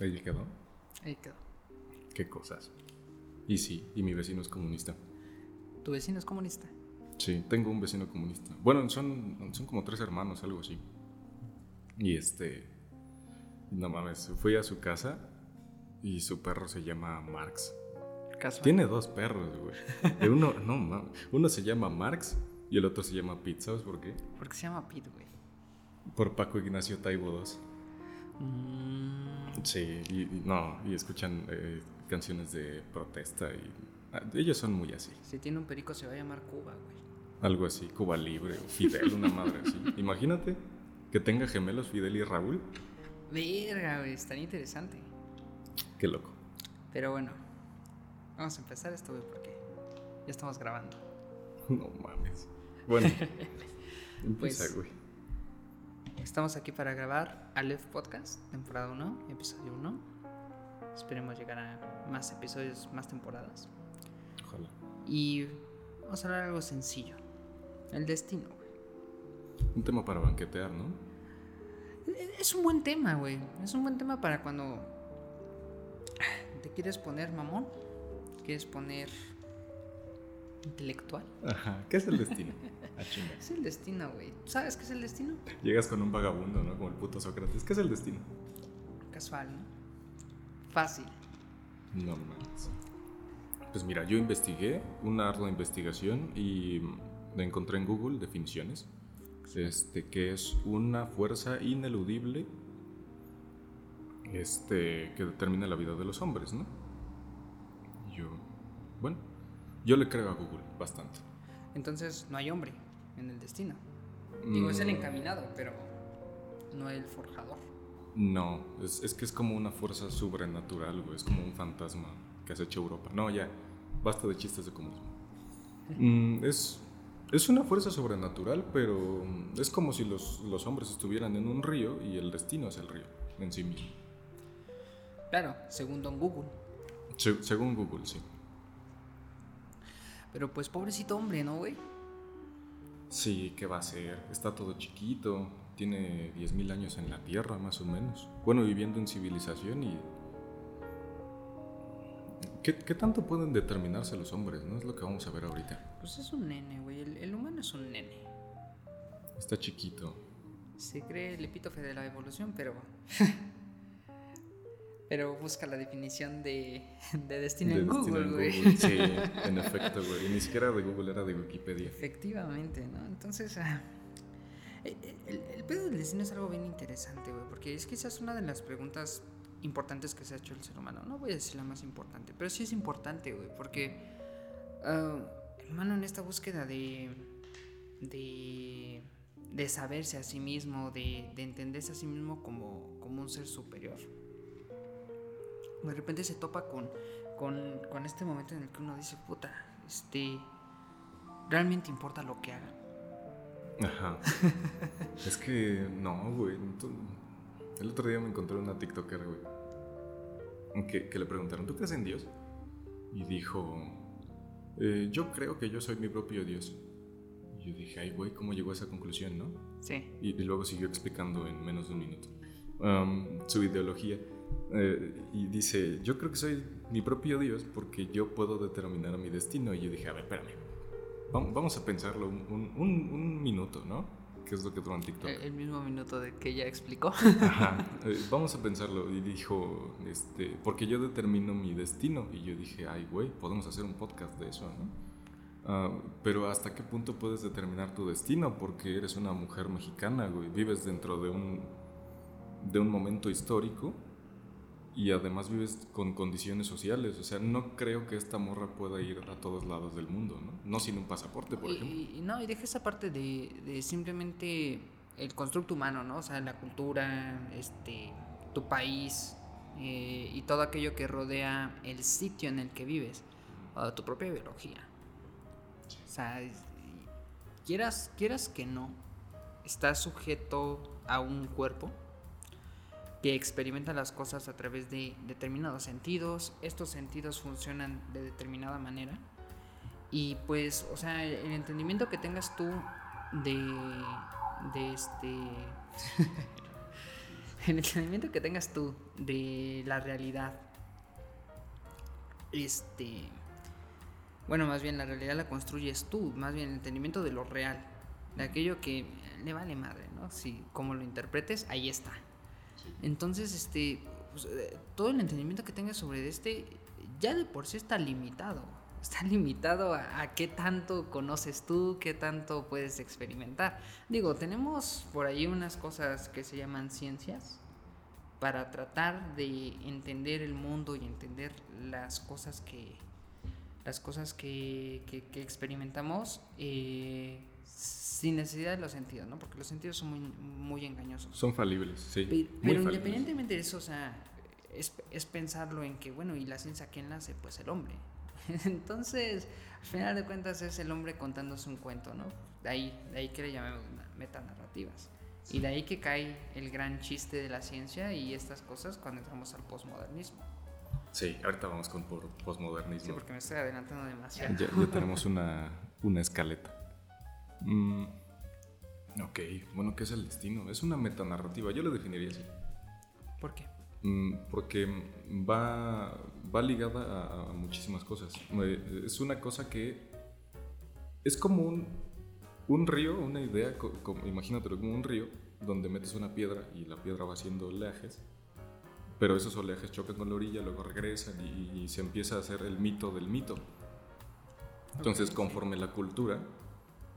Ahí quedó. Ahí quedó. Qué cosas. Y sí, y mi vecino es comunista. ¿Tu vecino es comunista? Sí, tengo un vecino comunista. Bueno, son, son como tres hermanos, algo así. Y este. No mames, fui a su casa y su perro se llama Marx. Casual. Tiene dos perros, güey. Uno, no mames. Uno se llama Marx y el otro se llama Pete. ¿Sabes por qué? ¿Por qué se llama Pete, güey? Por Paco Ignacio Taibo II. Mm, Sí, y, no, y escuchan eh, canciones de protesta y. ah, ellos son muy así. si tiene un perico se va a llamar Cuba, güey. Algo así, Cuba Libre o Fidel, una madre así. Imagínate que tenga gemelos Fidel y Raúl. Verga, güey, estaría interesante. Qué loco. Pero bueno, vamos a empezar esto, güey, porque ya estamos grabando. No mames. Bueno, empieza, Pues- güey. Estamos aquí para grabar Aleph Podcast, temporada 1, episodio 1. Esperemos llegar a más episodios, más temporadas. Ojalá. Y vamos a hablar de algo sencillo. El destino, güey. Un tema para banquetear, ¿no? Es un buen tema, güey. Es un buen tema para cuando te quieres poner mamón, quieres poner intelectual. Ajá. ¿Qué es el destino? A chinga. Es el destino, güey. ¿Sabes qué es el destino? Llegas con un vagabundo, ¿no? Como el puto Sócrates. ¿Qué es el destino? Casual, ¿no? Fácil. No mames. Pues mira, yo investigué una ardua investigación y encontré en Google definiciones. Este, que es una fuerza ineludible este, que determina la vida de los hombres, ¿no? Yo, bueno, yo le creo a Google bastante. Entonces no hay hombre en el destino. Digo, es el Mm, encaminado, pero no el forjador. No, es, es que es como una fuerza sobrenatural, güey. Es como un fantasma que has hecho Europa. No, ya, basta de chistes de comunismo. Mm, es, es una fuerza sobrenatural, pero es como si los, los hombres estuvieran en un río y el destino es el río en sí mismo. Claro, según Don Google. Se- según Google, sí. Pero pues pobrecito hombre, ¿no, güey? Sí, ¿qué va a ser? Está todo chiquito, tiene 10.000 años en la Tierra, más o menos. Bueno, viviendo en civilización y... ¿Qué, qué tanto pueden determinarse los hombres? No es lo que vamos a ver ahorita. Pues es un nene, güey. El, el humano es un nene. Está chiquito. Se cree el epítofe de la evolución, pero. pero busca la definición de, de destino De en destino Google, güey. Google. Sí, en efecto, güey. Y ni siquiera de Google, era de Wikipedia. Efectivamente, ¿no? Entonces. ah, el, el, el pedo del destino es algo bien interesante, güey. Porque es quizás una de las preguntas importantes que se ha hecho el ser humano. No voy a decir la más importante, pero sí es importante, güey. Porque. el humano en esta búsqueda de. de. de saberse a sí mismo, de, de entenderse a sí mismo como, como un ser superior. De repente se topa con, con, con este momento en el que uno dice, puta, este. ¿Realmente importa lo que haga? Ajá. es que no, güey. El otro día me encontré una TikToker, güey. Que, que le preguntaron, ¿tú crees en Dios? Y dijo, "Eh, yo creo que yo soy mi propio Dios. Y yo dije, ay, güey, ¿cómo llegó a esa conclusión, no? Sí. Y, y luego siguió explicando en menos de un minuto um, su ideología. Eh, y dice, yo creo que soy mi propio Dios porque yo puedo determinar mi destino. Y yo dije, a ver, espérame. Vam- Vamos a pensarlo un, un- un- minuto, ¿no? Que es lo que toman TikTok. El, el mismo minuto de que ella explicó. Ajá. Eh, vamos a pensarlo. Y dijo, este, porque yo determino mi destino. Y yo dije, ay, güey, podemos hacer un podcast de eso, ¿no? Ah, pero ¿hasta qué punto puedes determinar tu destino? Porque eres una mujer mexicana, güey. Vives dentro de un, de un momento histórico y además vives con condiciones sociales. O sea, no creo que esta morra pueda ir a todos lados del mundo, ¿no? No sin un pasaporte, por y, ejemplo. y- no, y deja esa parte de, de simplemente el constructo humano, ¿no? O sea, la cultura, este, tu país eh, y todo aquello que rodea el sitio en el que vives, o tu propia biología. O sea, quieras, quieras que no, estás sujeto a un cuerpo que experimenta las cosas a través de determinados sentidos. Estos sentidos funcionan de determinada manera. Y pues, o sea, el, el entendimiento que tengas tú de, de este... el entendimiento que tengas tú de la realidad, este, bueno, más bien la realidad la construyes tú, más bien el entendimiento de lo real, de aquello que le vale madre, ¿no? Si como lo interpretes, ahí está. Entonces, este, pues, eh, todo el entendimiento que tengas sobre este, ya de por sí está limitado. Está limitado a, qué tanto conoces tú, qué tanto puedes experimentar. Digo, tenemos por ahí unas cosas que se llaman ciencias para tratar de entender el mundo y entender las cosas que las cosas que, que, que experimentamos eh, sin necesidad de los sentidos, ¿no? Porque los sentidos son muy, muy engañosos. Son falibles, sí. Pero, pero independientemente de eso, o sea, es, es, pensarlo en que, bueno, ¿y la ciencia quién la hace? Pues el hombre. Entonces, al final de cuentas es el hombre contándose un cuento, ¿no? De ahí, de ahí que le llamamos metanarrativas. Sí. Y de ahí que cae el gran chiste de la ciencia y estas cosas cuando entramos al posmodernismo. Sí, ahorita vamos con posmodernismo. Sí, porque me estoy adelantando demasiado. Ya, ya tenemos una, una escaleta. Mm, ok, bueno, ¿qué es el destino? Es una metanarrativa, yo lo definiría así. ¿Por qué? Mm, porque va, va ligada a, a, muchísimas cosas. Es una cosa que es como un, un río, una idea, como, imagínatelo como un río donde metes una piedra y la piedra va haciendo oleajes, pero esos oleajes chocan con la orilla, luego regresan y, y se empieza a hacer el mito del mito. Entonces, okay, conforme sí. la cultura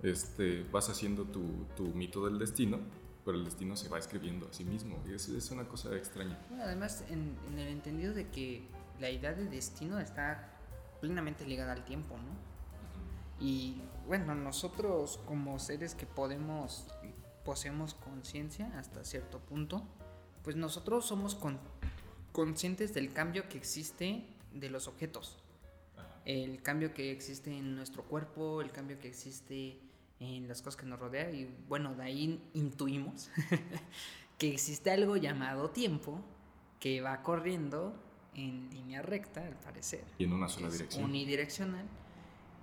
este, vas haciendo tu, tu, mito del destino, pero el destino se va escribiendo a sí mismo. Y es, es una cosa extraña. Bueno, además, en, en, el entendido de que la idea de destino está plenamente ligada al tiempo, ¿no? Uh -huh. Y bueno, nosotros como seres que podemos, poseemos conciencia hasta cierto punto, pues nosotros somos con, conscientes del cambio que existe de los objetos. El cambio que existe en nuestro cuerpo, el cambio que existe en las cosas que nos rodean y bueno, de ahí intuimos que existe algo llamado tiempo que va corriendo en línea recta, al parecer. Y en una sola dirección. Unidireccional.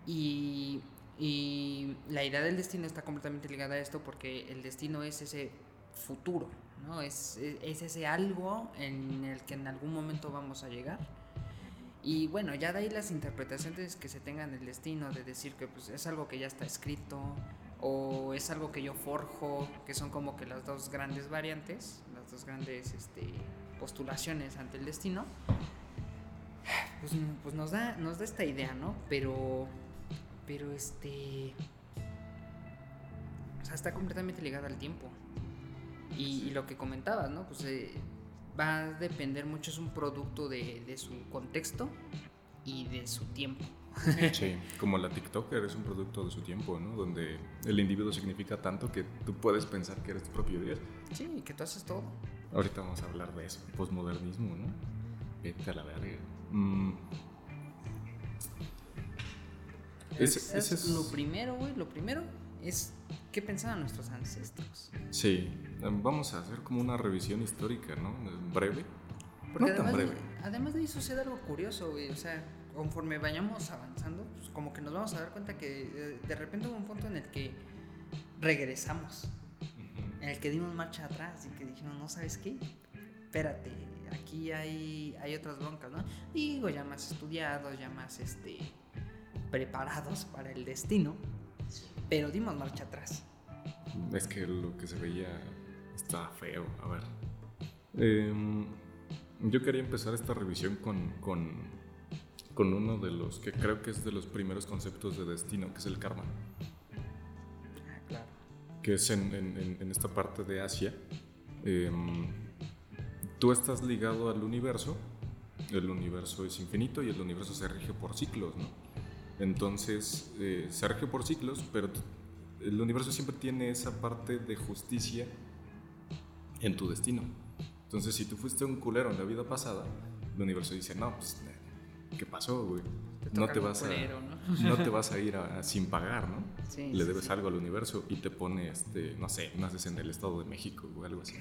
Y, y, la idea del destino está completamente ligada a esto porque el destino es ese futuro, ¿no? Es, es ese algo en el que en algún momento vamos a llegar. Y bueno, ya de ahí las interpretaciones que se tengan del destino, de decir que pues, es algo que ya está escrito, o es algo que yo forjo, que son como que las dos grandes variantes, las dos grandes este, postulaciones ante el destino, pues, pues, nos, da, nos da esta idea, ¿no? Pero, pero este... O sea, está completamente ligada al tiempo. Y, y lo que comentabas, ¿no? Pues... Eh, va a depender mucho, es un producto de, de, su contexto y de su tiempo. Sí, como la TikToker es un producto de su tiempo, ¿no? Donde el individuo significa tanto que tú puedes pensar que eres tu propio Dios. Sí, que tú haces todo. Ahorita vamos a hablar de eso, posmodernismo, ¿no? Vete a la verga. Mm. Es, es, lo primero, güey, lo primero es qué pensaban nuestros ancestros. Sí, vamos a hacer como una revisión histórica, ¿no? Breve. Porque no además, tan breve. además de ahí sucede algo curioso, güey. O sea, conforme vayamos avanzando, pues como que nos vamos a dar cuenta que de, de repente hubo un punto en el que regresamos. Uh -huh. En el que dimos marcha atrás y que dijimos, no sabes qué, espérate, aquí hay, hay otras broncas, ¿no? Digo, ya más estudiados, ya más este, preparados para el destino pero dimos marcha atrás. Es que lo que se veía estaba feo. A ver. Eh, yo quería empezar esta revisión con, con, con, uno de los que creo que es de los primeros conceptos de destino, que es el karma. Ah, claro. Que es en, en, en esta parte de Asia. Eh, tú estás ligado al universo. El universo es infinito y el universo se rige por ciclos, ¿no? Entonces, eh, se rige por ciclos, pero el universo siempre tiene esa parte de justicia en tu destino. Entonces, si tú fuiste un culero en la vida pasada, el universo dice, no, pues, ¿qué pasó, güey? Te no, te vas culero, a, ¿no? no te vas a ir a, a, sin pagar, ¿no? Sí, Le sí, debes sí. algo al universo y te pone, este, no sé, naces en el Estado de México o algo así.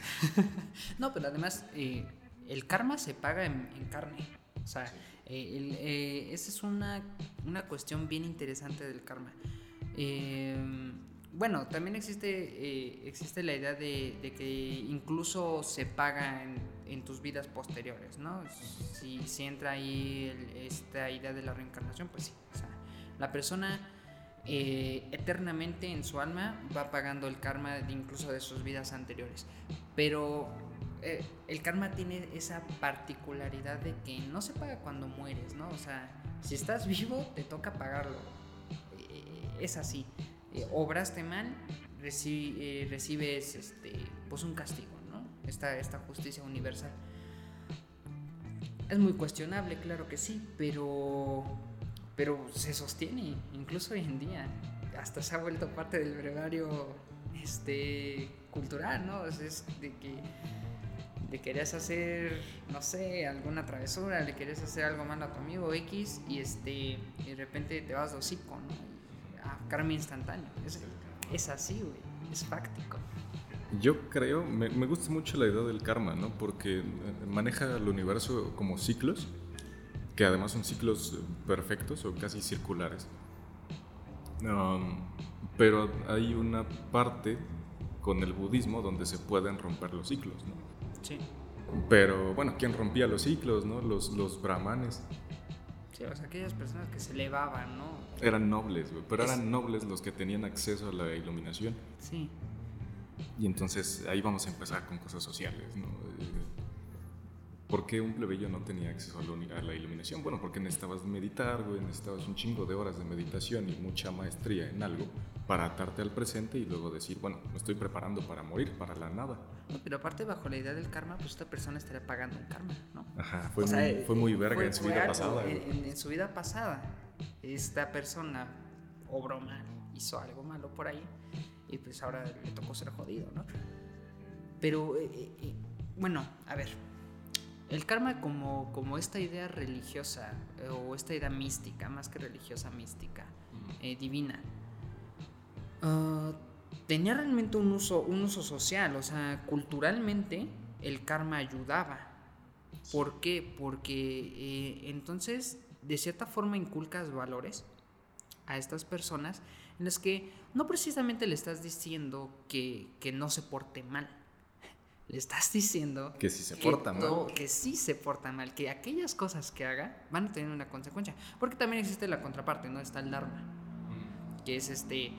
no, pero además, eh, el karma se paga en, en carne. O sea, eh, el, eh, esa es una, una, cuestión bien interesante del karma. Eh, bueno, también existe, eh, existe la idea de, de, que incluso se paga en, en, tus vidas posteriores, ¿no? Si, si entra ahí el, esta idea de la reencarnación, pues sí. O sea, la persona eh, eternamente en su alma va pagando el karma de incluso de sus vidas anteriores. Pero eh, el karma tiene esa particularidad de que no se paga cuando mueres, ¿no? O sea, si estás vivo, te toca pagarlo. Eh, es así. Eh, obraste mal, reci recibes este, pues un castigo, ¿no? Esta, esta justicia universal. Es muy cuestionable, claro que sí, pero, pero se sostiene, incluso hoy en día. Hasta se ha vuelto parte del brevario este, cultural, ¿no? Es de que le querías hacer, no sé, alguna travesura, le querías hacer algo malo a tu amigo X y este de repente te vas de hocico, ¿no? A karma instantáneo. Es, es así, güey. Es fáctico. Yo creo, me, me, gusta mucho la idea del karma, ¿no? Porque maneja el universo como ciclos, que además son ciclos perfectos o casi circulares. Pero hay una parte con el budismo donde se pueden romper los ciclos, ¿no? Sí. Pero bueno, ¿quién rompía los ciclos, no? Los, los brahmanes. Sí, o sea, aquellas personas que se elevaban, ¿no? Eran nobles, güey, pero eran nobles los que tenían acceso a la iluminación. Sí. Y entonces ahí vamos a empezar con cosas sociales, ¿no? ¿Por qué un plebeyo no tenía acceso a la iluminación? Bueno, porque necesitabas meditar, güey, necesitabas un chingo de horas de meditación y mucha maestría en algo para atarte al presente y luego decir, bueno, me estoy preparando para morir, para la nada. pero aparte, bajo la idea del karma, pues esta persona estaría pagando un karma, ¿no? Ajá, fue, muy, fue muy verga en su vida pasada. En, en, su vida pasada, esta persona obró mal, hizo algo malo por ahí y pues ahora le tocó ser jodido, ¿no? Pero, eh, eh, bueno, a ver el karma como, como esta idea religiosa eh, o esta idea mística, más que religiosa, mística, eh, divina, uh, tenía realmente un uso, un uso social, o sea, culturalmente el karma ayudaba. ¿Por qué? Porque eh, entonces de cierta forma inculcas valores a estas personas en las que no precisamente le estás diciendo que, que no se porte mal, le estás diciendo que si se porta mal. Que sí se porta mal, que aquellas cosas que haga van a tener una consecuencia. Porque también existe la contraparte, ¿no? Está el Dharma, que es este,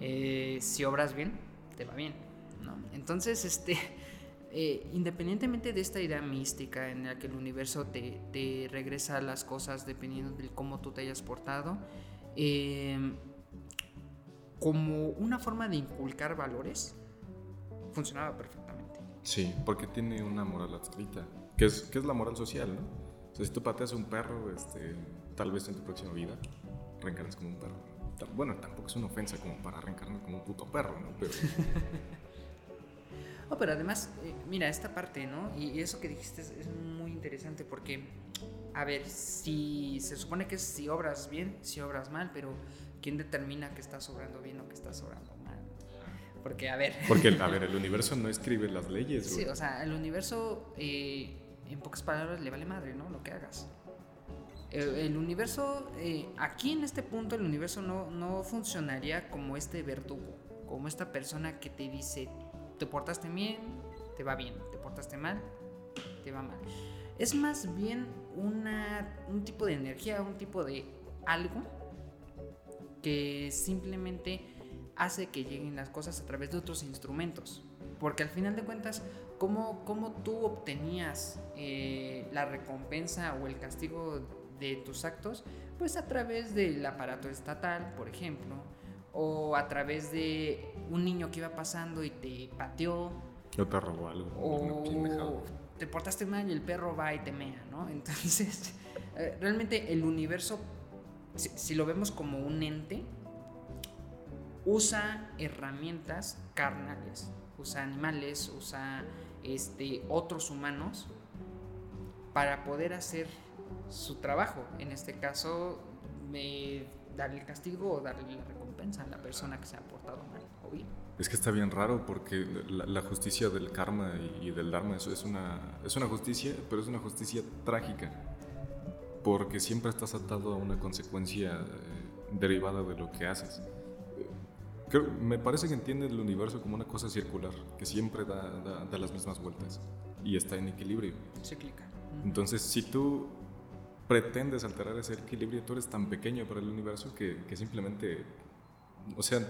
eh, si obras bien, te va bien, ¿no? Entonces, este, eh, independientemente de esta idea mística en la que el universo te, te regresa las cosas dependiendo de cómo tú te hayas portado, em, como una forma de inculcar valores, funcionaba perfecto. Sí, porque tiene una moral adscrita, que es, que es la moral social, ¿no? O sea, si tú pateas a un perro, este, tal vez en tu próxima vida reencarnes como un perro. Bueno, tampoco es una ofensa como para reencarnar como un puto perro, ¿no? Pero... pero además, eh, mira, esta parte, ¿no? Y, eso que dijiste es, es, muy interesante porque, a ver, si se supone que si obras bien, si obras mal, pero ¿quién determina que estás obrando bien o que estás obrando porque, a ver. Porque, a ver, el universo no escribe las leyes, Sí, o sea, el universo, eh, en pocas palabras, le vale madre, ¿no? Lo que hagas. El, universo, eh, aquí en este punto, el universo no, no funcionaría como este verdugo, como esta persona que te dice, te portaste bien, te va bien, te portaste mal, te va mal. Es más bien una, un tipo de energía, un tipo de algo que simplemente hace que lleguen las cosas a través de otros instrumentos. Porque al final de cuentas, ¿cómo, cómo tú obtenías eh, la recompensa o el castigo de tus actos? Pues a través del aparato estatal, por ejemplo, o a través de un niño que iba pasando y te pateó. O te robó algo. O te portaste mal y el perro va y te mea, ¿no? Entonces, eh, realmente el universo, si lo vemos como un ente, usa herramientas carnales, usa animales, usa este, otros humanos para poder hacer su trabajo. En este caso, darle el castigo o darle la recompensa a la persona que se ha portado mal o bien. Es que está bien raro porque la, justicia del karma y, del dharma eso es una, es una justicia, pero es una justicia trágica. Porque siempre estás atado a una consecuencia eh, derivada de lo que haces me parece que entiende el universo como una cosa circular, que siempre da, da, las mismas vueltas y está en equilibrio. Cíclica. Entonces, si tú pretendes alterar ese equilibrio, tú eres tan pequeño para el universo que, que simplemente, o sea,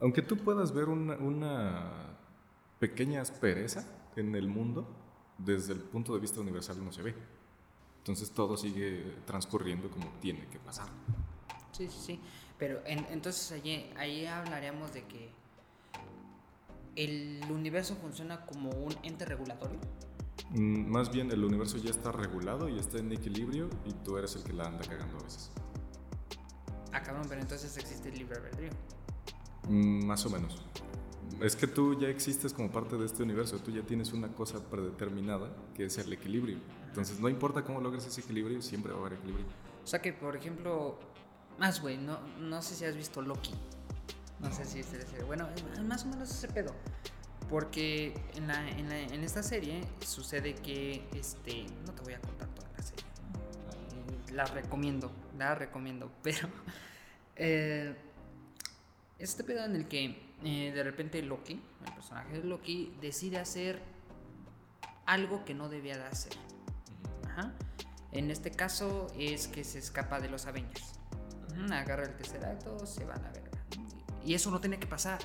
aunque tú puedas ver una, una pequeña aspereza en el mundo, desde el punto de vista universal no se ve. Entonces todo sigue transcurriendo como tiene que pasar. Sí, sí, sí. Pero entonces allí, ahí hablaríamos de que el universo funciona como un ente regulatorio. Mm, más bien el universo ya está regulado y está en equilibrio y tú eres el que la anda cagando a veces. Ah, cabrón, pero entonces existe el libre albedrío. Mm, más o menos. Es que tú ya existes como parte de este universo, tú ya tienes una cosa predeterminada que es el equilibrio. Entonces no importa cómo logres ese equilibrio, siempre va a haber equilibrio. O sea que, por ejemplo, más, güey, no, no sé si has visto Loki. No sé si es Bueno, más o menos ese pedo. Porque en, la, en, la, en, esta serie sucede que, este, no te voy a contar toda la serie. La recomiendo, la recomiendo. Pero eh, este pedo en el que eh, de repente Loki, el personaje de Loki, decide hacer algo que no debía de hacer. Ajá. En este caso es que se escapa de los Avengers agarra el tercer acto, se van a ver. Y eso no tiene que pasar.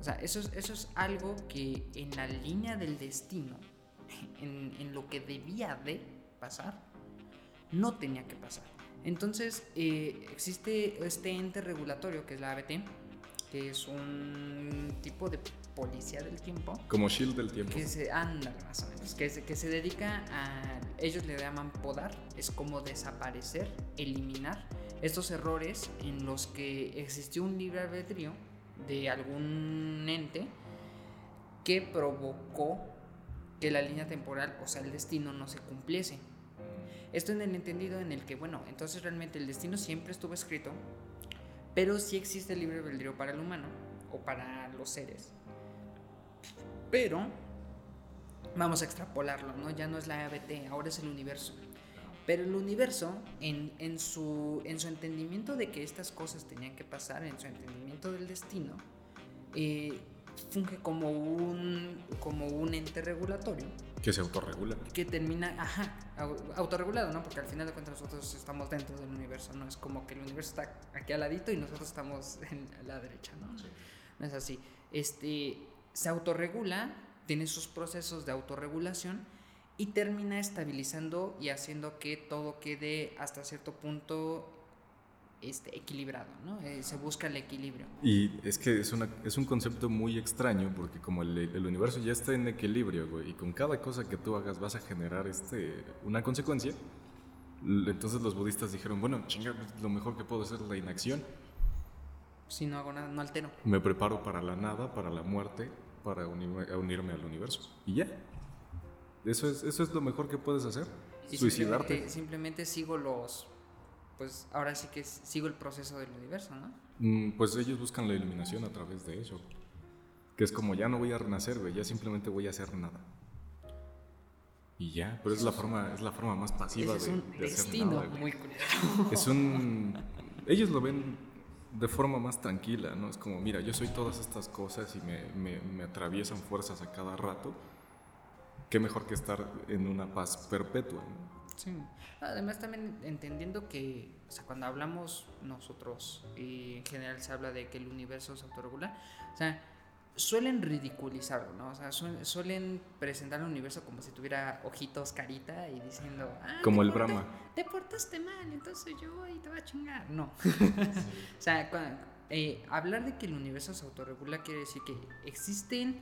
O sea, eso es, eso es algo que en la línea del destino, en, lo que debía de pasar, no tenía que pasar. Entonces, eh, existe este ente regulatorio que es la ABT, que es un tipo de policía del tiempo. Como Shield del tiempo. Que se anda más o menos. Que se, que se dedica a. Ellos le llaman podar. Es como desaparecer, eliminar estos errores en los que existió un libre albedrío de algún ente que provocó que la línea temporal, o sea, el destino, no se cumpliese. Esto en el entendido en el que, bueno, entonces realmente el destino siempre estuvo escrito, pero sí existe el libre albedrío para el humano o para los seres. Pero vamos a extrapolarlo, ¿no? Ya no es la ABT, ahora es el universo. Pero el universo, en, en, su, en su entendimiento de que estas cosas tenían que pasar, en su entendimiento del destino, eh, funge como un, como un ente regulatorio. Que se autorregula. Que termina, ajá, autorregulado, ¿no? Porque al final de cuentas nosotros estamos dentro del universo, ¿no? Es como que el universo está aquí al ladito y nosotros estamos en la derecha, ¿no? No es así. Este, se autorregula, tiene sus procesos de autorregulación y termina estabilizando y haciendo que todo quede hasta cierto punto este, equilibrado, ¿no? Eh, se busca el equilibrio. Y es que es, una, es un concepto muy extraño porque como el, el, universo ya está en equilibrio, güey, y con cada cosa que tú hagas vas a generar este, una consecuencia, entonces los budistas dijeron, bueno, chinga, lo mejor que puedo hacer es la inacción. Si no hago nada, no altero. Me preparo para la nada, para la muerte, para unirme al universo. Y ya. Eso es, eso es lo mejor que puedes hacer. Suicidarte. Simplemente, sigo los. Pues ahora sí que sigo el proceso del universo, ¿no? Mm, pues ellos buscan la iluminación a través de eso. Que es como ya no voy a renacer, güey, ya simplemente voy a hacer nada. Y ya, pero es la forma, es la forma más pasiva es de, un destino muy curioso. Es un. Ellos lo ven de forma más tranquila, ¿no? Es como, mira, yo soy todas estas cosas y me, me, me atraviesan fuerzas a cada rato qué mejor que estar en una paz perpetua. Sí. Además también entendiendo que, o sea, cuando hablamos nosotros, y en general se habla de que el universo se autorregula, o sea, suelen ridiculizarlo, ¿no? O sea, suelen presentar el universo como si tuviera ojitos, carita y diciendo, ah, como el Brahma. Te portaste mal, entonces yo ahí te voy a chingar. No. o sea, eh, hablar de que el universo se autorregula quiere decir que existen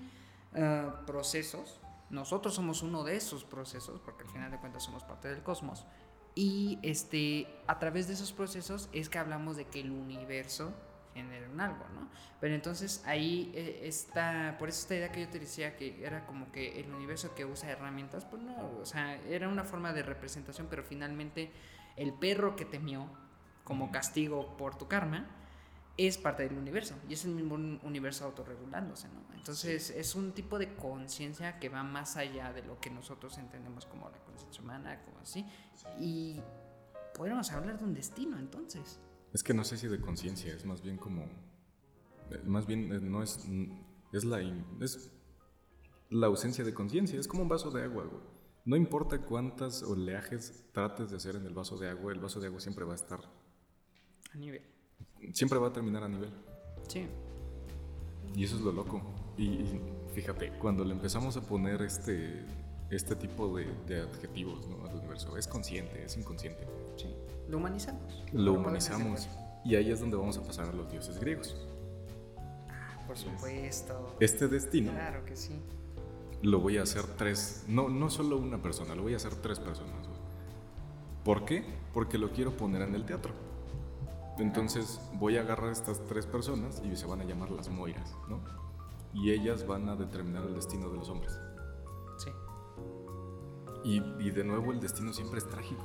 ah, procesos nosotros somos uno de esos procesos, porque al final de cuentas somos parte del cosmos. Y este, a través de esos procesos es que hablamos de que el universo genera un algo, ¿no? Pero entonces ahí eh, está, por eso esta idea que yo te decía que era como que el universo que usa herramientas, pues no, o sea, era una forma de representación, pero finalmente el perro que temió como castigo por tu karma, es parte del universo y es el mismo universo autorregulándose, ¿no? Entonces es un tipo de conciencia que va más allá de lo que nosotros entendemos como la conciencia humana, como así, y podríamos hablar de un destino entonces. Es que no sé si de conciencia, es más bien como Eh, Más bien, eh, no es. mm, Es la, es la ausencia de conciencia. Es como un vaso de agua, güey. No importa cuántas oleajes trates de hacer en el vaso de agua, el vaso de agua siempre va a estar. A nivel. Siempre va a terminar a nivel. Sí. Y eso es lo loco. Y, y fíjate, cuando le empezamos a poner este, este tipo de, de adjetivos ¿no? al universo, es consciente, es inconsciente. Sí. Lo humanizamos. Lo humanizamos. Y ahí es donde vamos a pasar a los dioses griegos. fuera. Por supuesto. Este destino Claro que sí. lo voy a hacer tres, no, no solo una persona, lo voy a hacer tres personas. ¿Por qué? Porque lo quiero poner en el teatro. Entonces voy a agarrar a estas tres personas y se van a llamar las Moiras, ¿no? Y ellas van a determinar el destino de los hombres. Sí. Y, y de nuevo el destino siempre es trágico.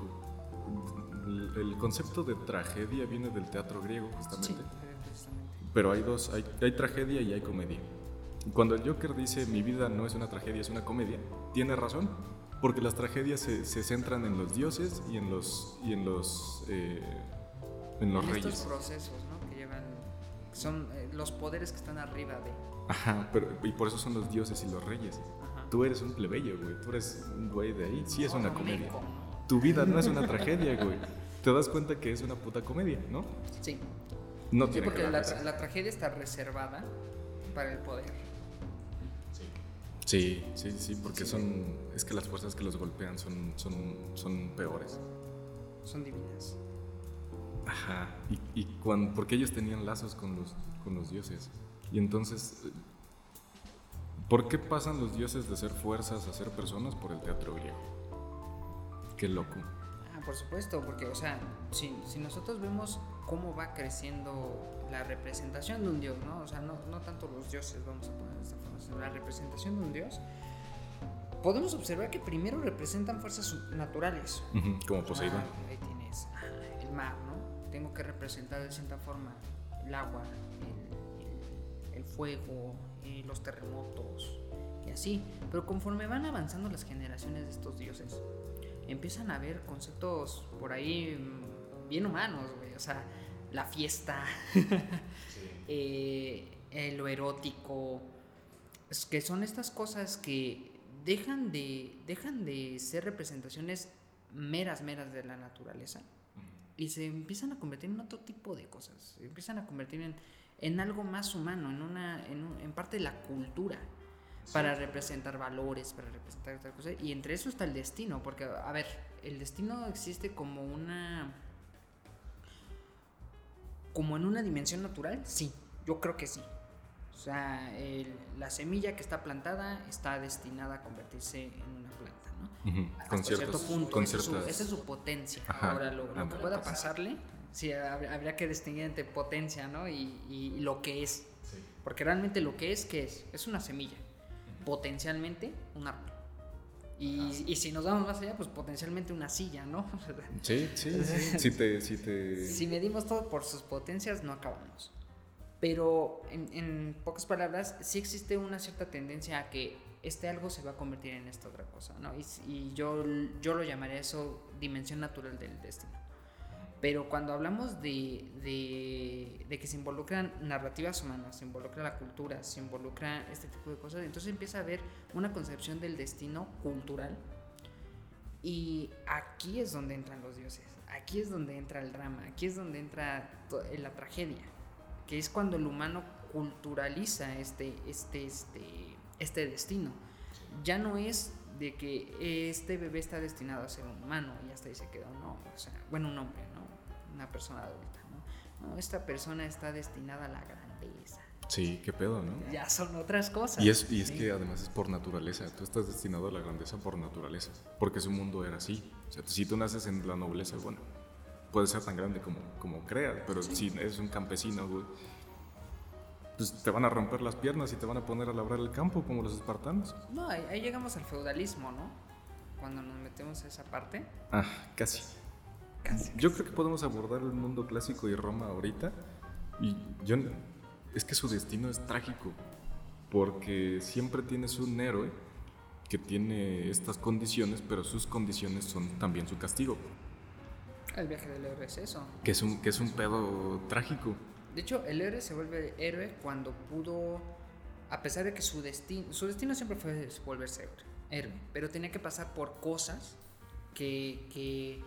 El, el concepto de tragedia viene del teatro griego, Sí, justamente. precisamente. Pero hay dos, hay, hay tragedia y hay comedia. Cuando el Joker dice mi vida no es una tragedia, es una comedia, tiene razón, porque las tragedias se, se centran en los dioses y en los, y en los, eh, en los En reyes. estos procesos, ¿no? Que llevan. Son eh, los poderes que están arriba de. Ajá, pero, y por eso son los dioses y los reyes. Ajá. Tú eres un plebeyo, güey, tú eres un güey de ahí, sí es una comedia. Tu vida no es una tragedia, güey. Te das cuenta que es una puta comedia, ¿no? Sí. No Sí, tiene que porque ver la, tra- la tragedia está reservada para el poder. Sí, sí, sí, porque Sí. son. Es que las fuerzas que los golpean son, son, son peores. Son divinas. Ajá. Y, y cuan- porque ellos tenían lazos con los, con los dioses. Y entonces. eh, ¿Por qué pasan los dioses de ser fuerzas a ser personas por el teatro griego? Qué loco. Ah, por supuesto, porque, o sea, si, si nosotros vemos cómo va creciendo la representación de un dios, ¿no? O sea, no, no tanto los dioses, vamos a poner esta forma, sino la representación de un dios, podemos observar que primero representan fuerzas naturales. Como Poseidón. Ah, ahí tienes ah, el mar, ¿no? Tengo que representar de cierta forma el agua, el, el- el fuego, eh, los terremotos y así. Pero conforme van avanzando las generaciones de estos dioses, empiezan a haber conceptos por ahí mm, bien humanos, güey. O sea, la fiesta, eh, eh, lo erótico, es que son estas cosas que dejan de, dejan de ser representaciones meras, meras de la naturaleza y se empiezan a convertir en otro tipo de cosas, se empiezan a convertir en, en algo más humano, en, una, en, un- en parte de la cultura, para representar valores, para representar otra cosa, y entre eso está el destino, porque, a ver, el destino existe como una... como en una dimensión natural, sí, yo creo que sí. O sea, el- la semilla que está plantada está destinada a convertirse en una planta, hasta Con cierto punto. Con esa, es su, esa es su potencia. Ajá, Ahora, lo, lo que pueda pasarle, sí, hab- habría que distinguir entre potencia, ¿no? Y, y lo que es. Porque realmente lo que es, ¿qué es? Es una semilla. Potencialmente, un árbol. Y, y si nos vamos más allá, pues potencialmente una silla, ¿no? Sí, sí, sí. Si te. Si te... si medimos todo por sus potencias, no acabamos. Pero en, en pocas palabras, sí existe una cierta tendencia a que este algo se va a convertir en esta otra cosa, ¿no? Y, y yo, yo lo llamaría eso dimensión natural del destino. Pero cuando hablamos de, de, de que se involucran narrativas humanas, se involucra la cultura, se involucra este tipo de cosas, entonces empieza a haber una concepción del destino cultural y aquí es donde entran los dioses, aquí es donde entra el drama, aquí es donde entra la tragedia, que es cuando el humano culturaliza este, este, este, este destino. Ya no es de que este bebé está destinado a ser un humano y hasta ahí se quedó, no, o sea, bueno, un hombre, ¿no? Una persona adulta, ¿no? No, esta persona está destinada a la grandeza. Sí, qué pedo, ¿no? Ya son otras cosas. Y es, y es ¿sí? que además es por naturaleza. Tú estás destinado a la grandeza por naturaleza. Porque su mundo era así. O sea, si tú naces en la nobleza, bueno, puedes ser tan grande como, como creas. Pero si eres un campesino, güey, pues te van a romper las piernas y te van a poner a labrar el campo como los espartanos. No, ahí, ahí llegamos al feudalismo, ¿no? Cuando nos metemos a esa parte. Ah, casi. Casi. Yo creo que podemos abordar el mundo clásico y Roma ahorita. Y yo. Es que su destino es trágico. Porque siempre tienes un héroe que tiene estas condiciones, pero sus condiciones son también su castigo. El viaje del héroe es eso. Que es un, que es un pedo trágico. De hecho, el héroe se vuelve héroe cuando pudo, a pesar de que su destino, su destino siempre fue volverse héroe, pero tenía que pasar por cosas que, que,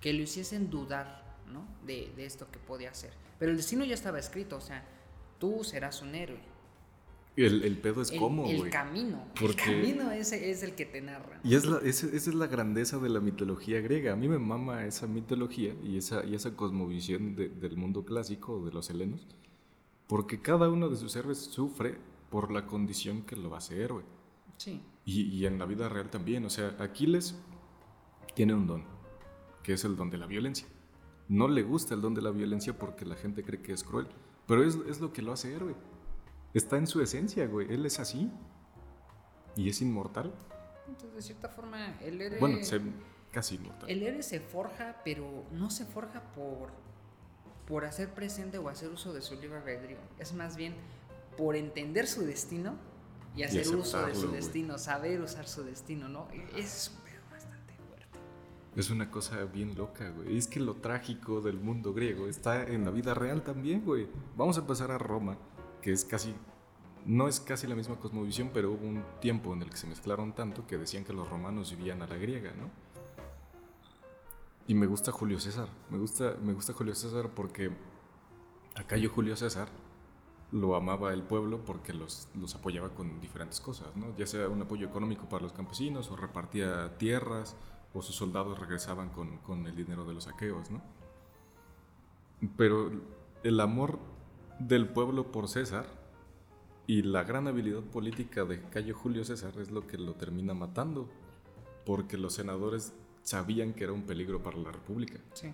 que lo hiciesen dudar ¿no? de, de esto que podía hacer. Pero el destino ya estaba escrito, o sea, tú serás un héroe. El, el pedo es El, cómo, el güey. camino. Porque- El camino ese es el que te narra. Y es la, esa, esa es la grandeza de la mitología griega. A mí me mama esa mitología y esa, y esa cosmovisión de- del mundo clásico de los helenos, porque cada uno de sus héroes sufre por la condición que lo hace héroe. Sí. Y, y en la vida real también. O sea, Aquiles tiene un don, que es el don de la violencia. No le gusta el don de la violencia porque la gente cree que es cruel, pero es, es lo que lo hace héroe. Está en su esencia, güey. Él es así. Y es inmortal. Entonces, de cierta forma, el héroe. Bueno, se- casi inmortal. El héroe se forja, pero no se forja por, por hacer presente o hacer uso de su libre albedrío. Es más bien por entender su destino y hacer uso de su destino, saber usar su destino, ¿no? Es un pedo bastante fuerte. Es una cosa bien loca, güey. Es que lo trágico del mundo griego está en la vida real también, güey. Vamos a pasar a Roma, que es casi. No es casi la misma cosmovisión, pero hubo un tiempo en el que se mezclaron tanto que decían que los romanos vivían a la griega, ¿no? Y me gusta Julio César. Me gusta, me gusta Julio César porque a Cayo Julio César lo amaba el pueblo porque los, los apoyaba con diferentes cosas, ¿no? Ya sea un apoyo económico para los campesinos, o repartía tierras, o sus soldados regresaban con, con el dinero de los saqueos, ¿no? Pero el amor del pueblo por César y la gran habilidad política de Cayo Julio César es lo que lo termina matando, porque los senadores sabían que era un peligro para la República. Sí.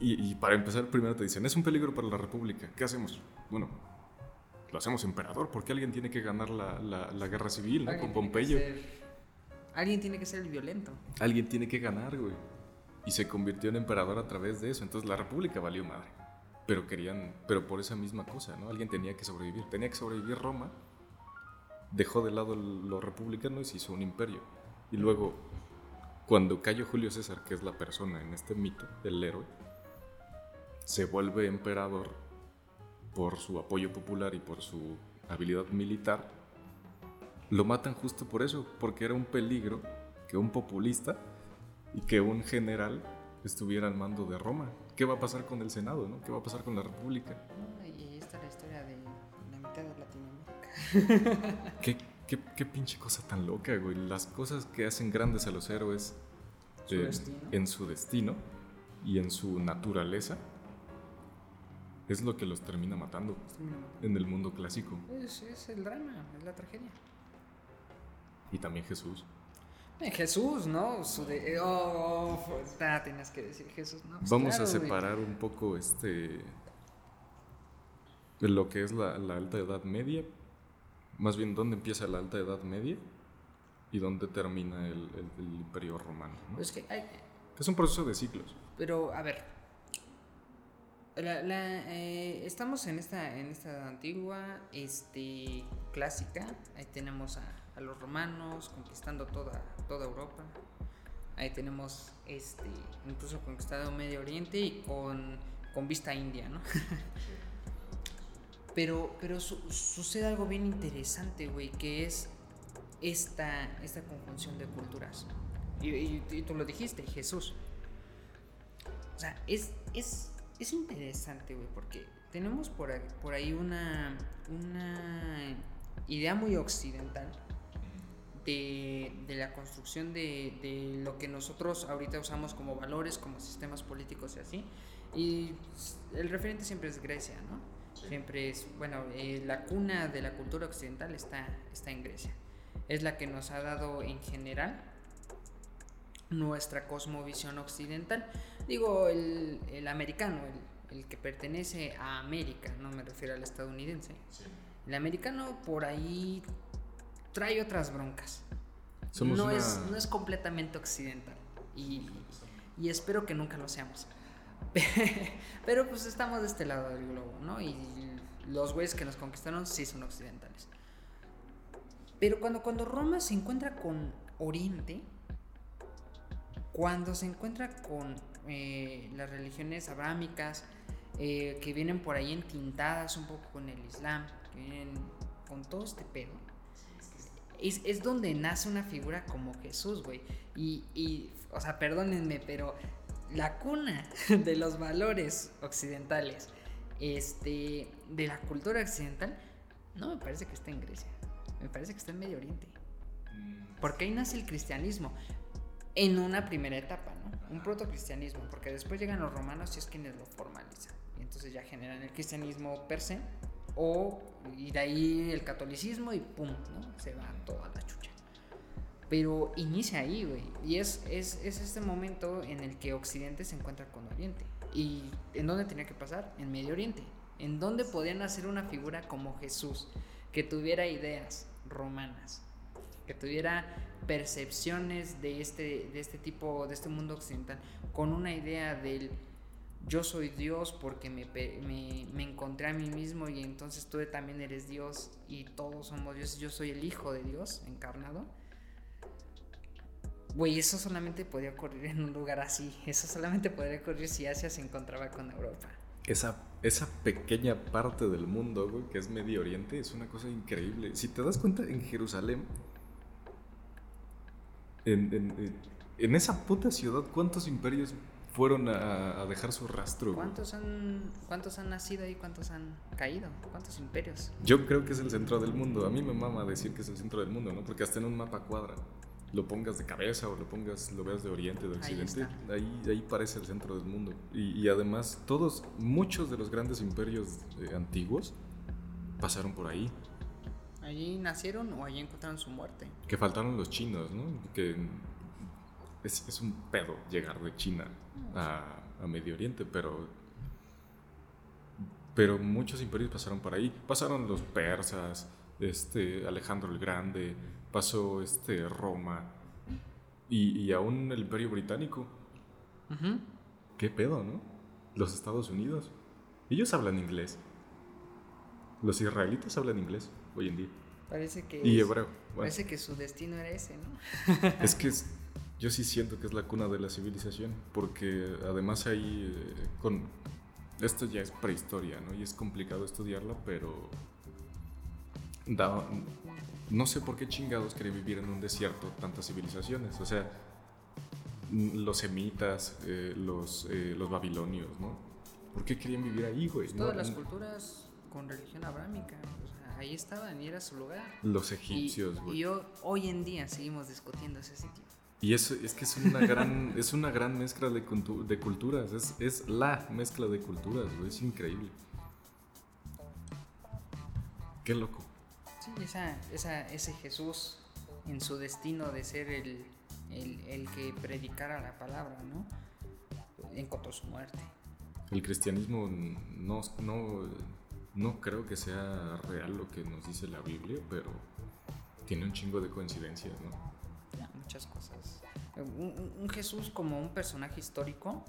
Y, y para empezar, primero te dicen, es un peligro para la República, ¿qué hacemos? Bueno, lo hacemos emperador, porque alguien tiene que ganar la, la- la guerra civil, Con tiene Pompeyo. ser- Alguien tiene que ser el violento. Alguien tiene que ganar, güey. Y se convirtió en emperador a través de eso. Entonces la república valió madre. Pero querían, pero por esa misma cosa, ¿no? Alguien tenía que sobrevivir. Tenía que sobrevivir Roma. Dejó de lado lo republicano y se hizo un imperio. Y luego, cuando cayó Julio César, que es la persona en este mito, el héroe, se vuelve emperador por su apoyo popular y por su habilidad militar, lo matan justo por eso, porque era un peligro que un populista y que un general estuviera al mando de Roma. ¿Qué va a pasar con el Senado? ¿no? ¿Qué va a pasar con la República? Y ahí está la historia de la mitad de Latinoamérica. ¿Qué, qué, qué pinche cosa tan loca, güey? Las cosas que hacen grandes a los héroes Su eh, en su destino y en su naturaleza es lo que los termina matando en el mundo clásico. Es, es el drama, es la tragedia. Y también Jesús. Eh, Jesús, ¿no? Su de, oh, pues, ah, tenías que decir Jesús, ¿no? Pues Vamos claro, a güey. separar un poco este lo que es la, la alta edad media, más bien dónde empieza la alta edad media y dónde termina el, el- el imperio romano. ¿no? Pues que hay, Es un proceso de ciclos. pero a ver, la, la, eh, estamos en esta, en esta antigua, este, clásica. Ahí tenemos a los romanos conquistando toda, toda Europa. Ahí tenemos, este, incluso conquistado Medio Oriente y con, con vista india, ¿no? Pero, pero su- sucede algo bien interesante, güey, que es esta, esta conjunción de culturas. Y tú lo dijiste, Jesús. O sea, es, es, es interesante, güey, porque tenemos por ahí, por ahí una, una idea muy occidental de, de la construcción de, de lo que nosotros ahorita usamos como valores, como sistemas políticos y así. Y el referente siempre es Grecia, ¿no? Siempre es, bueno, eh, la cuna de la cultura occidental está, está en Grecia. Es la que nos ha dado en general nuestra cosmovisión occidental. Digo, el, el americano, el, el que pertenece a América, no me refiero al estadounidense. El americano por ahí trae otras broncas. Somos no, una- es, no es completamente occidental. Y, y espero que nunca lo seamos. Pero pues estamos de este lado del globo, ¿no? Y los güeyes que nos conquistaron sí son occidentales. Pero cuando, cuando Roma se encuentra con Oriente, cuando se encuentra con eh, las religiones abrámicas eh, que vienen por ahí entintadas un poco con el Islam, que vienen con todo este pedo. Es, es donde nace una figura como Jesús, güey. Y, y, o sea, perdónenme, pero la cuna de los valores occidentales, este, de la cultura occidental, no me parece que esté en Grecia. Me parece que está en Medio Oriente. Porque ahí nace el cristianismo. En una primera etapa, ¿no? Un protocristianismo. Porque después llegan los romanos y es quienes lo formalizan. Y entonces ya generan el cristianismo per se. O, y de ahí el catolicismo y pum, ¿no? Se va toda la chucha. Pero inicia ahí, güey. Y es, es, es este momento en el que Occidente se encuentra con Oriente. ¿Y en dónde tenía que pasar? En Medio Oriente. En dónde podían hacer una figura como Jesús, que tuviera ideas romanas, que tuviera percepciones de este, de este tipo, de este mundo occidental, con una idea del yo soy Dios porque me, me, me, encontré a mí mismo y entonces tú también eres Dios y todos somos Dios, yo soy el Hijo de Dios encarnado. Güey, eso solamente podía ocurrir en un lugar así. Eso solamente podría ocurrir si Asia se encontraba con Europa. Esa, esa pequeña parte del mundo, güey, que es Medio Oriente, es una cosa increíble. Si te das cuenta, en Jerusalén, en, en, en esa puta ciudad, ¿cuántos imperios fueron a, a dejar su rastro? ¿Cuántos han, ¿Cuántos han nacido ahí? ¿Cuántos han caído? ¿Cuántos imperios? Yo creo que es el centro del mundo. A mí me mama decir que es el centro del mundo, ¿no? Porque hasta en un mapa cuadra lo pongas de cabeza o lo pongas, lo veas de oriente, de occidente, ahí, ahí, parece el centro del mundo. Y, y, además, todos, muchos de los grandes imperios eh, antiguos pasaron por ahí. Allí nacieron o allí encontraron su muerte. Que faltaron los chinos, ¿no? Que es, es un pedo llegar de China a, a, Medio Oriente, pero. Pero muchos imperios pasaron por ahí. Pasaron los persas, este, Alejandro el Grande, pasó este, Roma y, y aún el Imperio Británico. Uh -huh. ¿Qué pedo, no? Los Estados Unidos. Ellos hablan inglés. Los israelitas hablan inglés hoy en día. Parece que. Y es, hebreo. Bueno. Parece que su destino era ese, ¿no? es que es, yo sí siento que es la cuna de la civilización. Porque además ahí. Eh, con, esto ya es prehistoria, ¿no? Y es complicado estudiarla, pero. Da, no sé por qué chingados quería vivir en un desierto tantas civilizaciones. O sea, los semitas, eh, los, eh, los babilonios, ¿no? ¿Por qué querían vivir ahí, güey? Pues todas no, las culturas con religión abrámica, o sea, ahí estaban y era su lugar. Los egipcios, güey. Y, y, hoy en día seguimos discutiendo ese sitio. Y eso es que es una gran, es una gran mezcla de, de culturas, es, es, la mezcla de culturas, güey, es increíble. Qué loco. Sí, esa, esa, ese Jesús en su destino de ser el, el, el, que predicara la palabra, ¿no? Encontró su muerte. El cristianismo no, no, no creo que sea real lo que nos dice la Biblia, pero tiene un chingo de coincidencias, ¿no? Muchas cosas. Un, un Jesús como un personaje histórico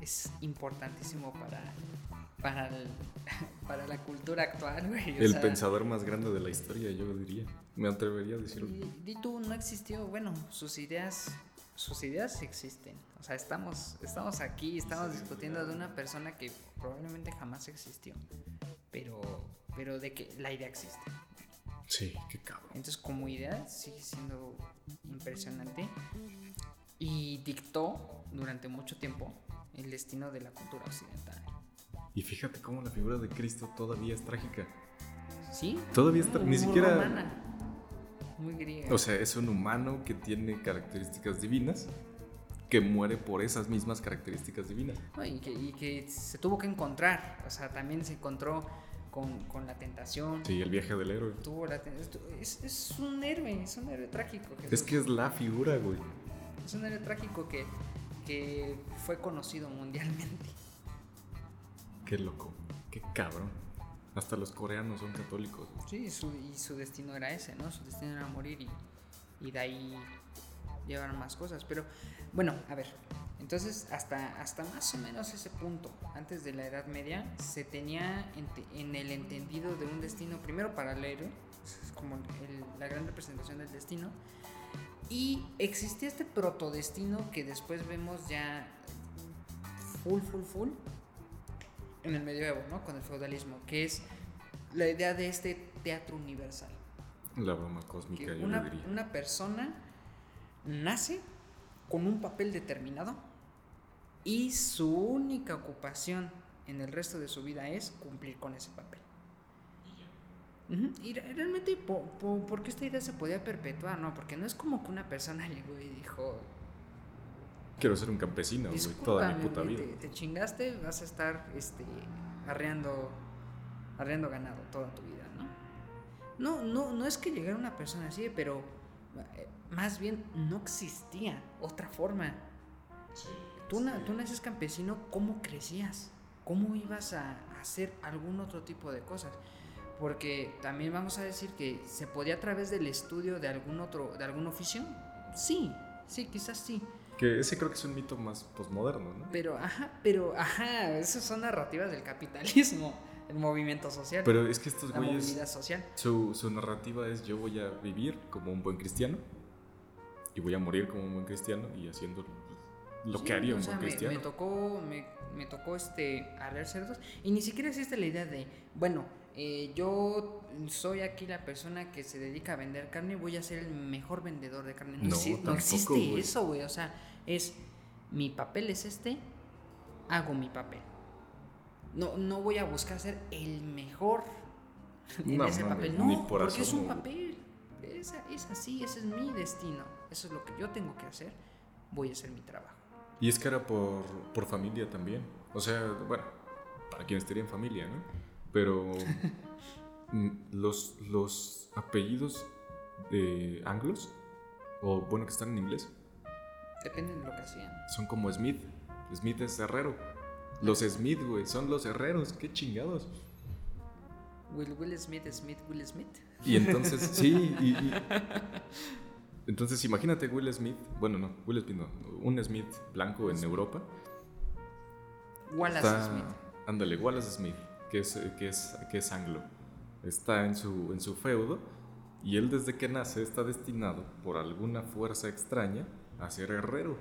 es importantísimo para, para, el, para la cultura actual, güey. El sea, pensador más grande de la historia, yo diría. Me atrevería a decirlo. Di, di tú, no existió. Bueno, sus ideas, sus ideas existen. O sea, estamos, estamos aquí, estamos sí, discutiendo claro. de una persona que probablemente jamás existió. Pero, pero de que la idea existe. Sí, qué cabrón. Entonces, como idea, sigue siendo impresionante. Y dictó durante mucho tiempo el destino de la cultura occidental. Y fíjate cómo la figura de Cristo todavía es trágica. Sí. Todavía está, ni siquiera. Romana, muy griega. O sea, es un humano que tiene características divinas que muere por esas mismas características divinas. No, y, que, y, que, se tuvo que encontrar. O sea, también se encontró con, con la tentación. Sí, el viaje del héroe. Tuvo la, es, es, un héroe, es un héroe trágico. Jesús. Es que es la figura, güey. Es un héroe trágico que, que fue conocido mundialmente. Qué loco, qué cabrón. Hasta los coreanos son católicos. Sí, su, y su destino era ese, ¿no? Su destino era morir y, y de ahí llevar más cosas. Pero bueno, a ver, entonces hasta, hasta más o menos ese punto, antes de la Edad Media, se tenía en, en el entendido de un destino primero para el héroe, es como el, la gran representación del destino, y existía este protodestino que después vemos ya full, full, full, en el medioevo, ¿no? Con el feudalismo, que es la idea de este teatro universal. La broma cósmica, Que yo una, diría. una persona nace con un papel determinado y su única ocupación en el resto de su vida es cumplir con ese papel. Y re- realmente, po- po- ¿por qué esta idea se podía perpetuar? No, porque no es como que una persona llegó y dijo, Quiero ser un campesino, güey, toda mi puta vida. te, te chingaste, vas a estar este, arreando, arreando ganado toda tu vida, ¿no? No, no, no es que llegara una persona así, pero más bien no existía otra forma. Tú, na- tú naces campesino, ¿cómo crecías? ¿Cómo ibas a hacer algún otro tipo de cosas? Porque también vamos a decir que se podía a través del estudio de algún otro, de algún oficio. Sí, sí, quizás sí. Que ese creo que es un mito más posmoderno, ¿no? Pero, ajá, pero, ajá, esas son narrativas del capitalismo, el movimiento social, Pero es que estos la güeyes, movilidad social. su, su narrativa es yo voy a vivir como un buen cristiano y voy a morir como un buen cristiano y haciendo lo Sí, que haría un buen me, cristiano. me tocó, me, me tocó este, arrear cerdos y ni siquiera existe la idea de, bueno, eh, yo soy aquí la persona que se dedica a vender carne, voy a ser el mejor vendedor de carne. No, No, exi- no tampoco, existe güey. eso, güey. O sea, es mi papel es este, hago mi papel. No, no voy a buscar ser el mejor en No, ese papel. No, por porque es un papel. Es, es así, ese es mi destino. Eso es lo que yo tengo que hacer. Voy a hacer mi trabajo. Y es que era por, por familia también. O sea, bueno, para quienes tenían familia, ¿no? Pero los, los apellidos de anglos, o bueno, que están en inglés, Depende de lo que hacían. son como Smith. Smith es herrero. Los Smith, güey, son los herreros, qué chingados. Will, Will Smith, Smith, Will Smith. Y entonces, sí, y, y- entonces imagínate Will Smith, bueno, no, Will Smith no, un Smith blanco en Europa. Wallace está, Smith. Ándale, Wallace Smith, que es, que es, que es anglo. Está en su, en su feudo y él desde que nace está destinado por alguna fuerza extraña a ser herrero.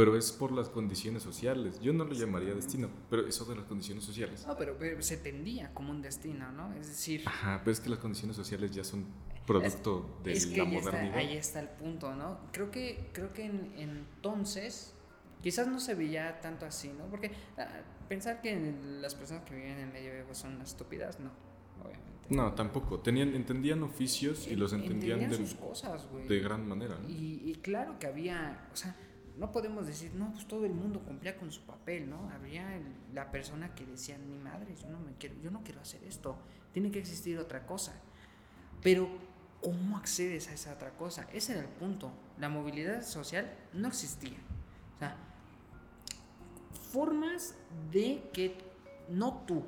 Pero es por las condiciones sociales. Yo no lo llamaría destino, pero eso de las condiciones sociales. No, pero, pero se tendía como un destino, ¿no? Es decir, Ajá, pero es que las condiciones sociales ya son producto de es que la ahí está, modernidad. ahí está el punto, ¿no? Creo que, creo que en- entonces quizás no se veía tanto así, ¿no? Porque ah, pensar que las personas que viven en el medioevo son estúpidas, no, obviamente. No, tampoco. Tenían, entendían oficios y los entendían de, sus cosas, güey. de gran manera. ¿no? Y, y claro que había, o sea, no podemos decir, no, pues todo el mundo cumplía con su papel, ¿no? Habría la persona que decía, ni madre, yo no me quiero, yo no quiero hacer esto, tiene que existir otra cosa. Pero, ¿cómo accedes a esa otra cosa? Ese era el punto. La movilidad social no existía. Formas de que no tú,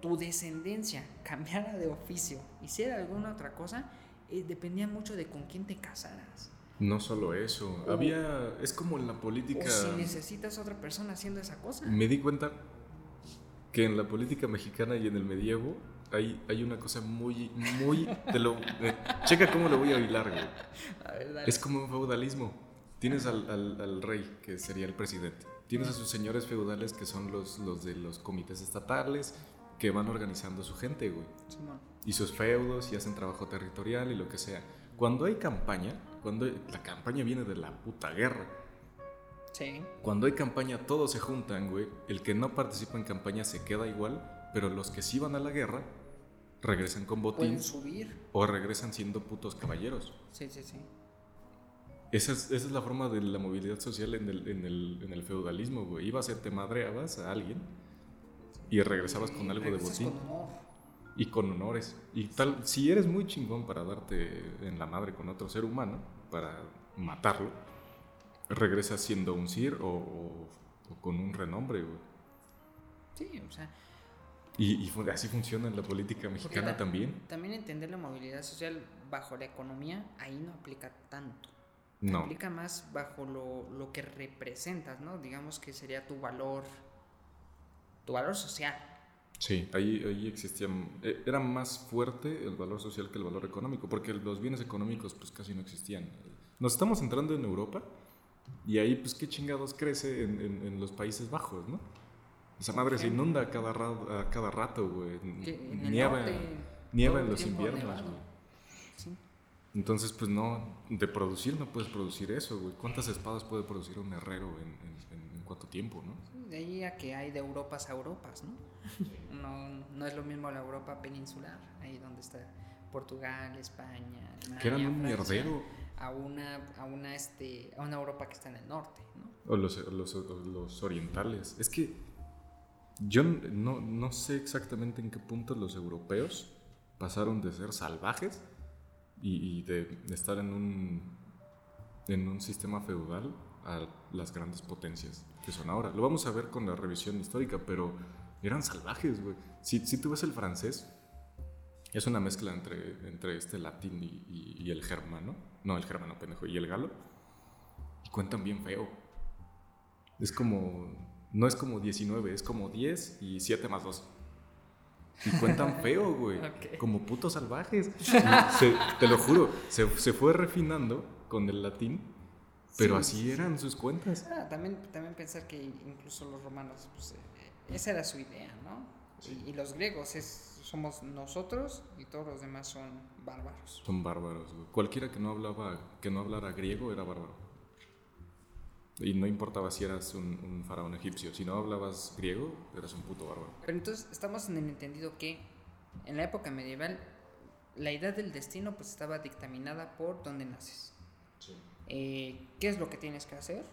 tu descendencia cambiara de oficio, hiciera alguna otra cosa, eh, dependía mucho de con quién te casaras. No solo eso. O- Había. Es como en la política. O si necesitas otra persona haciendo esa cosa. Me di cuenta que en la política mexicana y en el medievo hay, hay una cosa muy, muy. Te lo, eh, checa cómo lo voy a hilar, güey. A ver, dale. Es como un feudalismo. Tienes al, al- al rey, que sería el presidente. Tienes a sus señores feudales, que son los, los de los comités estatales, que van organizando a su gente, güey. Y sus feudos y hacen trabajo territorial y lo que sea. Cuando hay campaña, cuando la campaña viene de la puta guerra. Sí. Cuando hay campaña todos se juntan, güey. El que no participa en campaña se queda igual, pero los que sí van a la guerra regresan con botín Pueden subir. o regresan siendo putos caballeros. Sí, sí, sí. Esa es, esa es la forma de la movilidad social en el, en el, en el feudalismo, güey. Ibas a te madreabas a alguien y regresabas con algo de botín. con honor. y con honores. Y tal, si eres muy chingón para darte en la madre con otro ser humano, para matarlo, regresas siendo un sir o, o- o con un renombre, güey. Sí, o sea, Y, y así funciona en la política mexicana la- también. También entender la movilidad social bajo la economía, ahí no aplica tanto. No, Aplica más bajo lo, lo que representas, ¿no? Digamos que sería tu valor, tu valor social. Sí, ahí, ahí existía, eh, era más fuerte el valor social que el valor económico, porque los bienes económicos pues casi no existían. Nos estamos entrando en Europa y ahí pues qué chingados crece en, en- en los Países Bajos, ¿no? Esa madre se inunda a cada, ra- a cada rato, güey. Nieva, norte, nieva en los inviernos, güey. Sí. Entonces, pues no, de producir no puedes producir eso, güey. ¿Cuántas espadas puede producir un herrero en- en cuánto tiempo, no? De ahí a que hay de Europas a Europas, ¿no? No, no es lo mismo la Europa peninsular, ahí donde está Portugal, España, Que eran Alemania, un Francia, mierdero. A una, a una, este, a una Europa que está en el norte, ¿no? O los, los- los orientales. Es que yo no, no sé exactamente en qué punto los europeos pasaron de ser salvajes y, y de estar en un, en un sistema feudal a las grandes potencias que son ahora. Lo vamos a ver con la revisión histórica, pero eran salvajes, güey. Si, si tú ves el francés, es una mezcla entre, entre este latín y, y- y el germano. No, el germano, pendejo, y el galo. Y cuentan bien feo. Es como. No es como 19, es como 10 y 7 más 2. Y cuentan feo, güey. Ok. Como putos salvajes. Se- te lo juro, se, se fue refinando con el latín, pero Sí, así eran sus cuentas. Ah, también, también pensar que incluso los romanos, pues, eh, esa era su idea, ¿no? Y, y los griegos es, somos nosotros y todos los demás son bárbaros. Son bárbaros. Cualquiera que no hablaba, que no hablara griego era bárbaro. Y no importaba si eras un, un faraón egipcio, si no hablabas griego, eras un puto bárbaro. Pero entonces estamos en el entendido que en la época medieval la idea del destino pues estaba dictaminada por dónde naces. Eh, ¿Qué es lo que tienes que hacer?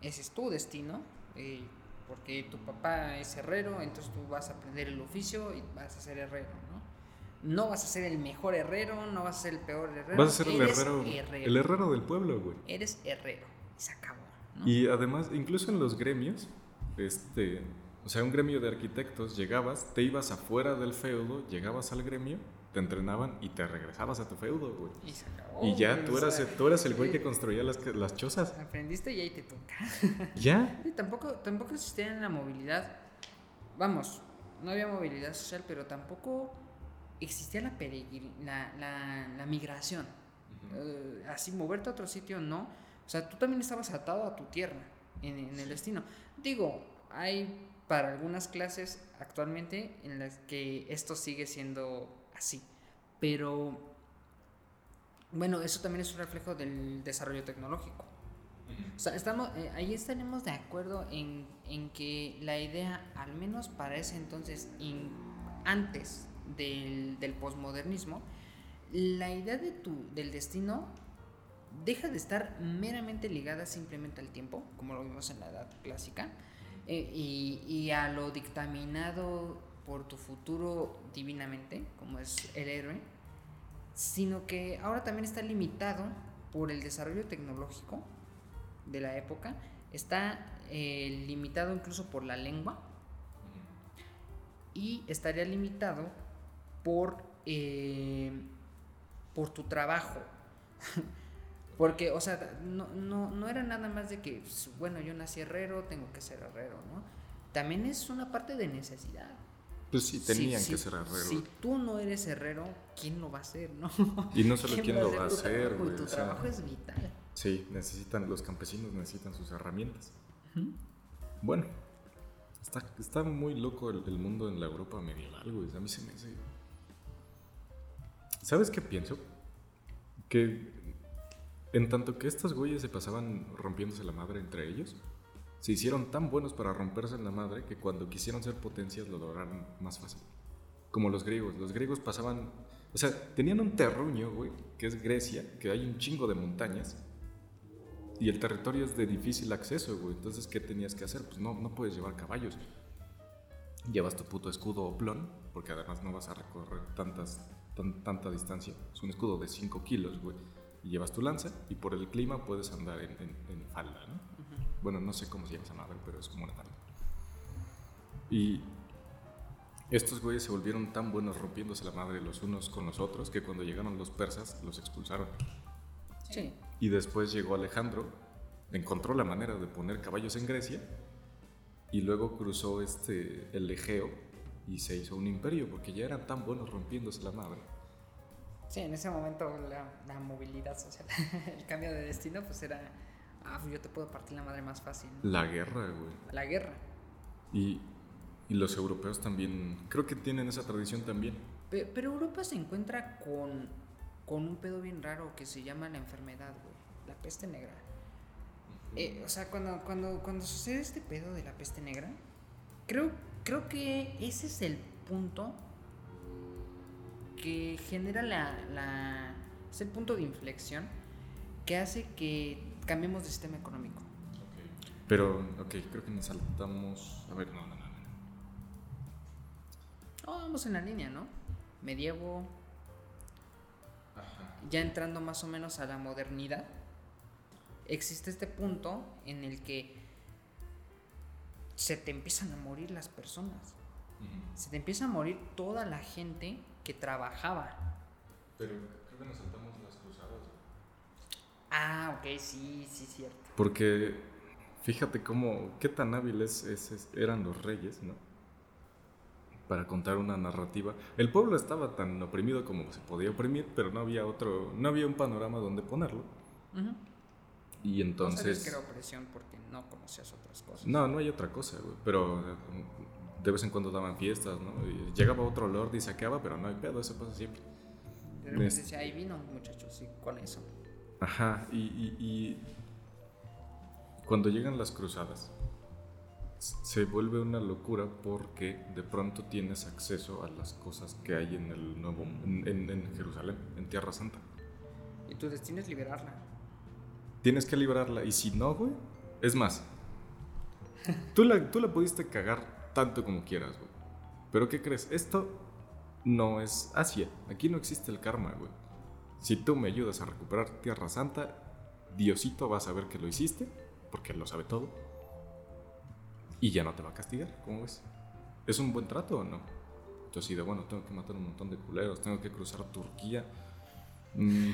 Ese es tu destino, eh, porque tu papá es herrero, entonces tú vas a aprender el oficio y vas a ser herrero, ¿no? No vas a ser el mejor herrero, no vas a ser el peor herrero. Vas a ser el herrero, herrero. el herrero del pueblo, güey. Eres herrero. Y se acabó. ¿no? Y además, incluso en los gremios, este, o sea, un gremio de arquitectos, llegabas, te ibas afuera del feudo, llegabas al gremio, te entrenaban y te regresabas a tu feudo, güey. Y se acabó. Y ya tú eras, sea, tú eras el güey que construía las, las chozas. Aprendiste y ahí te toca. ¿Ya? Sí, tampoco, tampoco existía la movilidad. Vamos, no había movilidad social, pero tampoco existía la, la, la, la migración. Eh, así, moverte a otro sitio, no. O sea, tú también estabas atado a tu tierra en, en el destino. Digo, hay para algunas clases actualmente en las que esto sigue siendo así. Pero, bueno, eso también es un reflejo del desarrollo tecnológico. O sea, estamos, eh, ahí estaremos de acuerdo en, en que la idea, al menos para ese entonces, in- antes del, del posmodernismo, la idea de tu, del destino deja de estar meramente ligada simplemente al tiempo, como lo vimos en la edad clásica, eh, y, y a lo dictaminado por tu futuro divinamente, como es el héroe, sino que ahora también está limitado por el desarrollo tecnológico de la época, está eh, limitado incluso por la lengua y estaría limitado por, eh, por tu trabajo. Porque, o sea, no, no, no era nada más de que, pues, bueno, yo nací herrero, tengo que ser herrero, ¿no? También es una parte de necesidad. Pues sí, Si- tenían que ser herreros. Si tú no eres herrero, ¿quién lo va a hacer, no? Y no solo quién lo va a tu hacer, trabajo? Y güey. Tu o sea, trabajo es vital. Sí, necesitan, los campesinos necesitan sus herramientas. Bueno, está, está muy loco el, el mundo en la Europa medieval, güey. A mí se me hace. ¿Sabes qué pienso? Que en tanto que estos güeyes se pasaban rompiéndose la madre entre ellos, se hicieron tan buenos para romperse la madre que cuando quisieron ser potencias lo lograron más fácil. Como los griegos. Los griegos pasaban. O sea, tenían un terruño, güey, que es Grecia, que hay un chingo de montañas. Y el territorio es de difícil acceso, güey. Entonces, ¿qué tenías que hacer? Pues no, no puedes llevar caballos. Llevas tu puto escudo oplón, porque además no vas a recorrer tantas, tan- tanta distancia. Es un escudo de 5 kilos, güey. Llevas tu lanza, y por el clima puedes andar en, en- en falda, ¿no? Bueno, no sé cómo se llama esa madre, pero es como una. Y estos güeyes se volvieron tan buenos rompiéndose la madre los unos con los otros que cuando llegaron los persas los expulsaron. Sí. Y después llegó Alejandro, encontró la manera de poner caballos en Grecia y luego cruzó este, el Egeo y se hizo un imperio porque ya eran tan buenos rompiéndose la madre. Sí, en ese momento la, la movilidad social, el cambio de destino, pues era, ah, pues yo te puedo partir la madre más fácil. ¿no? La guerra, güey. La guerra. Y Y los europeos también, creo que tienen esa tradición también. Pe- Pero Europa se encuentra con, con un pedo bien raro que se llama la enfermedad, güey. La peste negra. Eh, o sea, cuando, cuando, cuando sucede este pedo de la peste negra, creo, creo que ese es el punto que genera la, la... Es el punto de inflexión que hace que cambiemos de sistema económico. Pero, ok, creo que nos saltamos. A ver, no, no, no. no. Oh, vamos en la línea, ¿no? Medievo, ya entrando más o menos a la modernidad, existe este punto en el que se te empiezan a morir las personas. Se te empieza a morir toda la gente que trabajaba. Pero creo que nos saltamos. Ah, ok, sí, sí, cierto. Porque fíjate cómo, qué tan hábiles es- es- eran los reyes, ¿no? Para contar una narrativa. El pueblo estaba tan oprimido como se podía oprimir, pero no había otro, no había un panorama donde ponerlo. Ujú. Y No sabes entonces... era opresión porque no conocías otras cosas. No, no hay otra cosa, güey. Pero de vez en cuando daban fiestas, ¿no? Y llegaba otro lord y saqueaba, pero no hay pedo, eso pasa siempre. De repente Es- decía, ahí vino, muchachos, sí, con eso. Ajá, y, y- y cuando llegan las cruzadas, se vuelve una locura porque de pronto tienes acceso a las cosas que hay en el nuevo, en, en- en Jerusalén, en Tierra Santa. Y tu destino es liberarla. Tienes que librarla, y si no, güey, es más, tú la, tú la pudiste cagar tanto como quieras, güey. Pero ¿qué crees? Esto no es Asia, aquí no existe el karma, güey. Si tú me ayudas a recuperar Tierra Santa, Diosito va a saber que lo hiciste, porque él lo sabe todo, y ya no te va a castigar, ¿cómo ves? ¿Es un buen trato o no? Yo así de, bueno, tengo que matar un montón de culeros, tengo que cruzar Turquía. Mm,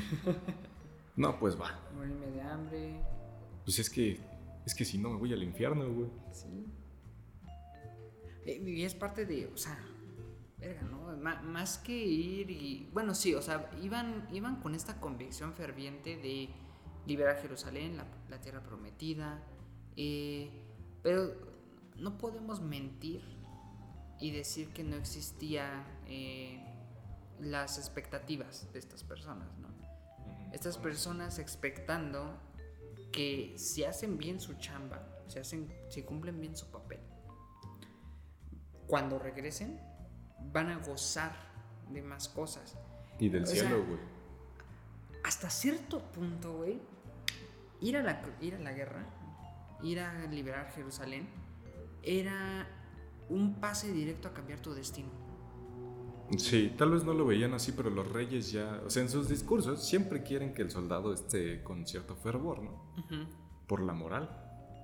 no, pues va. Morirme de hambre. Pues es que, es que si no me voy al infierno, güey. Sí. Y es parte de, o sea, verga, ¿no? Más que ir y. Bueno, sí, o sea, iban, iban con esta convicción ferviente de liberar Jerusalén, la, la tierra prometida. eh, pero no podemos mentir y decir que no existía eh, las expectativas de estas personas, ¿no? Estas personas expectando que si hacen bien su chamba, si, hacen, si cumplen bien su papel, cuando regresen van a gozar de más cosas. Y del O cielo, güey. Hasta cierto punto, güey, ir, a la, ir a la guerra, ir a liberar Jerusalén, era un pase directo a cambiar tu destino. Sí, tal vez no lo veían así, pero los reyes ya, o sea, en sus discursos siempre quieren que el soldado esté con cierto fervor, ¿no? Por la moral.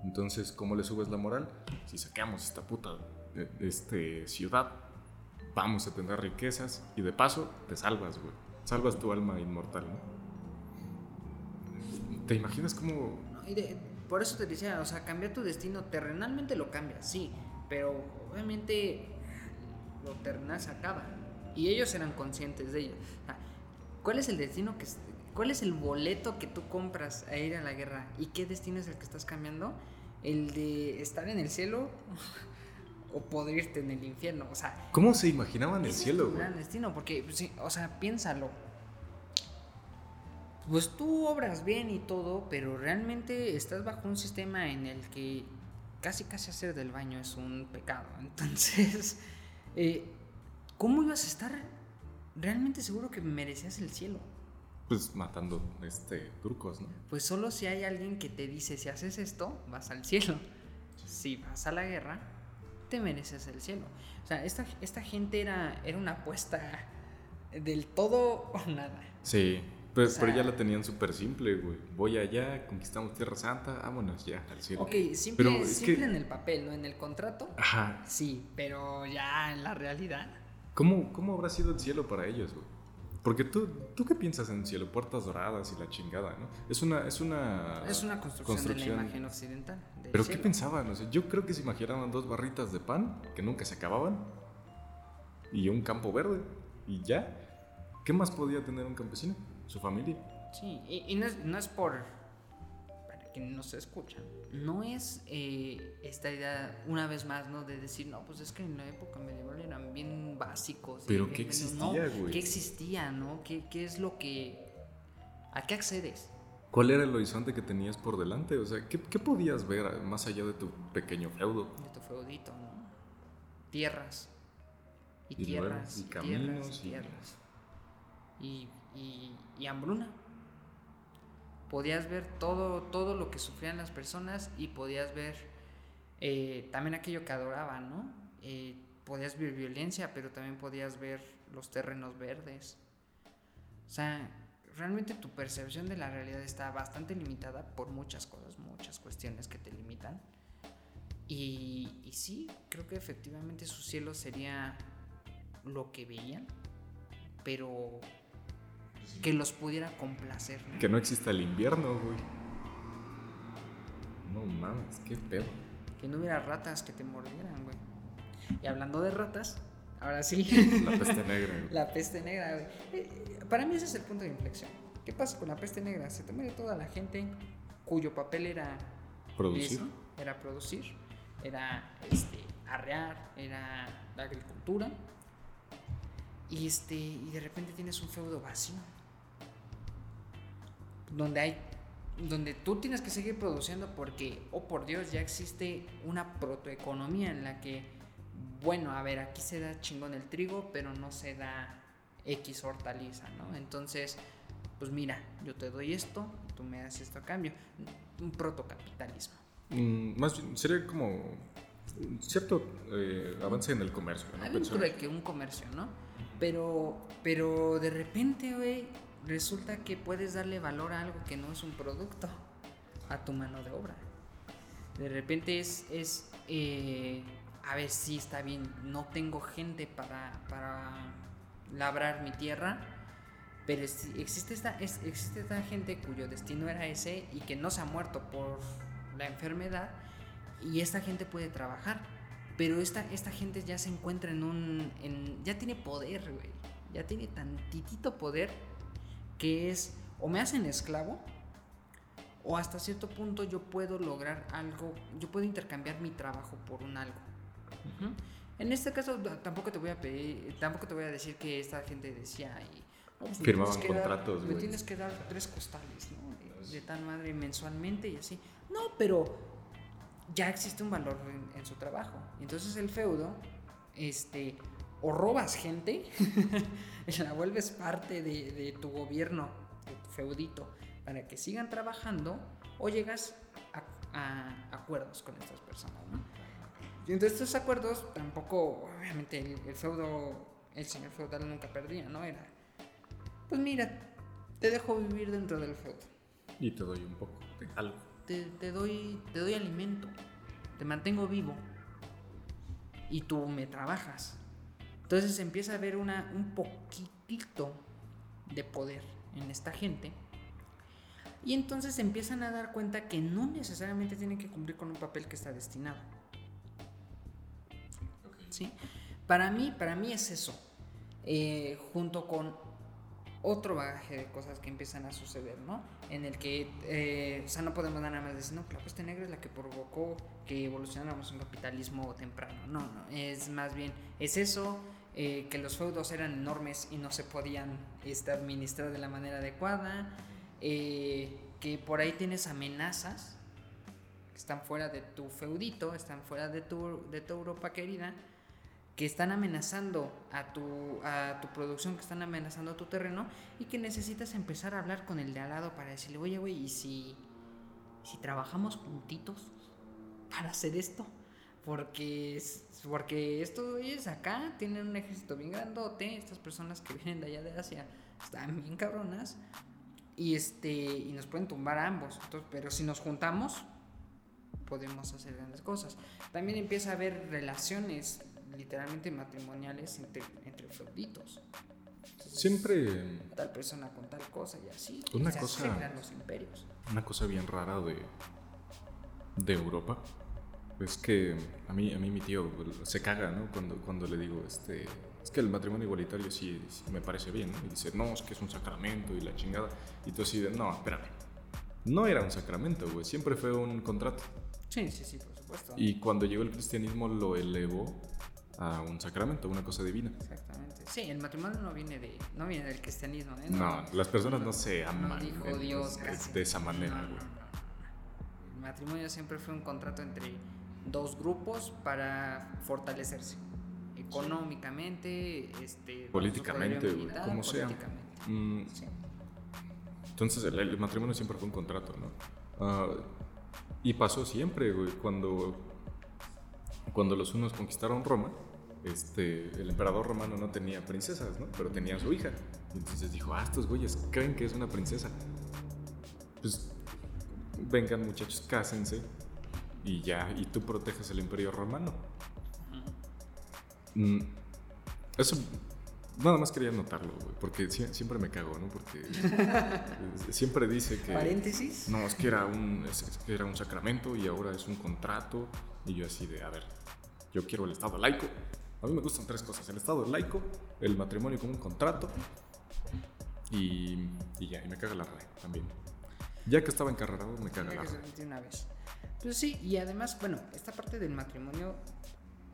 Entonces, ¿cómo le subes la moral? Si sacamos esta puta eh, este, ciudad, vamos a tener riquezas y de paso te salvas, güey. Salvas tu alma inmortal, ¿no? ¿Te imaginas cómo por eso te decía, o sea, cambiar tu destino terrenalmente lo cambias, sí, pero obviamente lo terrenal se acaba. Y ellos eran conscientes de ello. ¿Cuál es el destino que... ¿Cuál es el boleto que tú compras a ir a la guerra? ¿Y qué destino es el que estás cambiando? ¿El de estar en el cielo o podrirte en el infierno? O sea, ¿Cómo se imaginaban el es cielo, gran destino, porque, pues, sí, o sea, piénsalo. Pues tú obras bien y todo, pero realmente estás bajo un sistema en el que casi casi hacer del baño es un pecado. Entonces, eh, ¿cómo ibas a estar realmente seguro que merecías el cielo? Pues matando este turcos, ¿no? Pues solo si hay alguien que te dice, si haces esto, vas al cielo. Si vas a la guerra, te mereces el cielo. O sea, esta, esta gente era, era una apuesta del todo o nada. Sí, pero, O sea- pero ya la tenían súper simple, güey. Voy allá, conquistamos Tierra Santa, vámonos ya al cielo. Ok, simple, Pero es simple que- en el papel, ¿no? En el contrato, Ajá. sí, pero ya en la realidad. ¿Cómo, ¿Cómo habrá sido el cielo para ellos, güey? Porque tú, ¿tú qué piensas en el cielo? Puertas doradas y la chingada, ¿no? Es una... Es una, Es una construcción, de construcción. la imagen occidental. ¿Pero qué pensaban? O sea, yo creo que se imaginaban dos barritas de pan que nunca se acababan y un campo verde y ya. ¿Qué más podía tener un campesino? Su familia. Sí, y, y no, es, no es por para que nos escuchan, no es eh, esta idea, una vez más, ¿no? De decir, no, pues es que en la época medieval eran bien básicos. Pero ¿qué existía, güey? ¿Qué existía, no? ¿Qué, ¿Qué es lo que... ¿A qué accedes? ¿Cuál era el horizonte que tenías por delante? O sea, ¿qué, qué podías ver más allá de tu pequeño feudo? De tu feudito, ¿no? Tierras. Y, tierras. y Y, caminos, tierras. y- Y, tierras. Y, y, y hambruna. Podías ver todo, todo lo que sufrían las personas y podías ver eh, también aquello que adoraban, ¿no? Eh, podías ver violencia, pero también podías ver los terrenos verdes. O sea, realmente tu percepción de la realidad está bastante limitada por muchas cosas, muchas cuestiones que te limitan. Y, y sí, creo que efectivamente su cielo sería lo que veían, pero que los pudiera complacer. ¿no? Que no exista el invierno, güey. No mames, qué pedo. Que no hubiera ratas que te mordieran, güey. Y hablando de ratas, ahora sí. La peste negra, güey. La peste negra, güey. Eh, Para mí ese es el punto de inflexión. ¿Qué pasa con la peste negra? Se te muere toda la gente cuyo papel era Producir. era producir, era este, arrear, era la agricultura. Y este, y de repente tienes un feudo vacío. Donde hay donde tú tienes que seguir produciendo porque, oh por Dios, ya existe una protoeconomía en la que, bueno, a ver, aquí se da chingón el trigo, pero no se da X hortaliza, ¿no? Entonces, pues mira, yo te doy esto, tú me das esto a cambio. Un protocapitalismo. Mm, más bien, sería como un cierto eh, avance en el comercio, ¿no? Cre- que un comercio, ¿no? Pero, pero de repente, güey, resulta que puedes darle valor a algo que no es un producto, a tu mano de obra. De repente es, es eh, a ver si está bien, no tengo gente para, para labrar mi tierra, pero existe esta, es- existe esta gente cuyo destino era ese y que no se ha muerto por la enfermedad y esta gente puede trabajar. Pero esta, esta gente ya se encuentra en un... en- ya tiene poder, güey. Ya tiene tantitito poder que es o me hacen esclavo o hasta cierto punto yo puedo lograr algo, yo puedo intercambiar mi trabajo por un algo. Ujú. En este caso tampoco te voy a pedir, tampoco te voy a decir que esta gente decía y pues Firmaban dar- contratos, me tienes que dar tres costales, ¿no? De, de tal madre mensualmente y así. No, pero ya existe un valor en, en su trabajo. Entonces el feudo, este, o robas gente, la vuelves parte de, de tu gobierno, de tu feudito, para que sigan trabajando, o llegas a, a acuerdos con estas personas, ¿no? Y entonces estos acuerdos tampoco, obviamente el, el feudo, el señor feudal nunca perdía, ¿no? Era, pues mira, te dejo vivir dentro del feudo Y te doy un poco de algo. te, te doy, te doy alimento, te mantengo vivo y tú me trabajas. Entonces empieza a haber una, un poquitito de poder en esta gente. Y entonces empiezan a dar cuenta que no necesariamente tienen que cumplir con un papel que está destinado. Para mí, para mí es eso. Eh, junto con otro bagaje de cosas que empiezan a suceder, ¿no? En el que, eh, o sea, no podemos nada más decir, no, la peste negra es la que provocó que evolucionáramos un capitalismo temprano. No, no, es más bien, es eso, eh, que los feudos eran enormes y no se podían este, administrar de la manera adecuada, que por ahí tienes amenazas que están fuera de tu feudito, están fuera de tu, de tu Europa querida, que están amenazando a tu, a tu producción, que están amenazando a tu terreno y que necesitas empezar a hablar con el de al lado para decirle, oye, güey, ¿y si, si trabajamos juntitos para hacer esto? Porque, porque estos güeyes acá tienen un ejército bien grandote, estas personas que vienen de allá de Asia están bien cabronas y, este, y nos pueden tumbar a ambos. Entonces, pero si nos juntamos, podemos hacer grandes cosas. También empieza a haber relaciones literalmente matrimoniales entre, entre feuditos. Siempre Tal persona con tal cosa y así. Una y cosa- los imperios. una cosa bien rara de, de Europa es que a mí, a mí mi tío se caga, ¿no? Cuando, cuando le digo, este, es que el matrimonio igualitario sí, sí me parece bien, ¿no? Y dice, no, es que es un sacramento y la chingada. Y tú así de, no, espérame. no era un sacramento, güey, siempre fue un contrato. Sí, sí, sí, por supuesto. Y cuando llegó el cristianismo lo elevó a un sacramento, una cosa divina. Exactamente. Sí, el matrimonio no viene de no viene del cristianismo, ¿eh? No, las personas no, se aman dijo en- Dios de- casi. de esa manera, No, no, güey. no, no. El matrimonio siempre fue un contrato entre dos grupos para fortalecerse económicamente, este, Políticamente, güey, como sea. Mm, Sí. Entonces el, el matrimonio siempre fue un contrato, ¿no? Ah, y pasó siempre, güey, cuando, cuando los unos conquistaron Roma, este, el emperador romano no tenía princesas, ¿no? Pero tenía a su hija. Y entonces dijo, ah, estos güeyes creen que es una princesa. Pues vengan muchachos, cásense y ya, y tú proteges el imperio romano. Mm, Eso nada más quería notarlo, güey, porque sie- siempre me cago, ¿no? Porque siempre dice que Paréntesis. no, es que era un es que era un sacramento y ahora es un contrato y yo así de, a ver, yo quiero el estado laico. A mí me gustan tres cosas, el estado laico, el matrimonio como un contrato y, y ya, y me caga la RAE también. Ya que estaba encarrerado, me caga la RAE. una vez. Pues sí, y además, bueno, esta parte del matrimonio,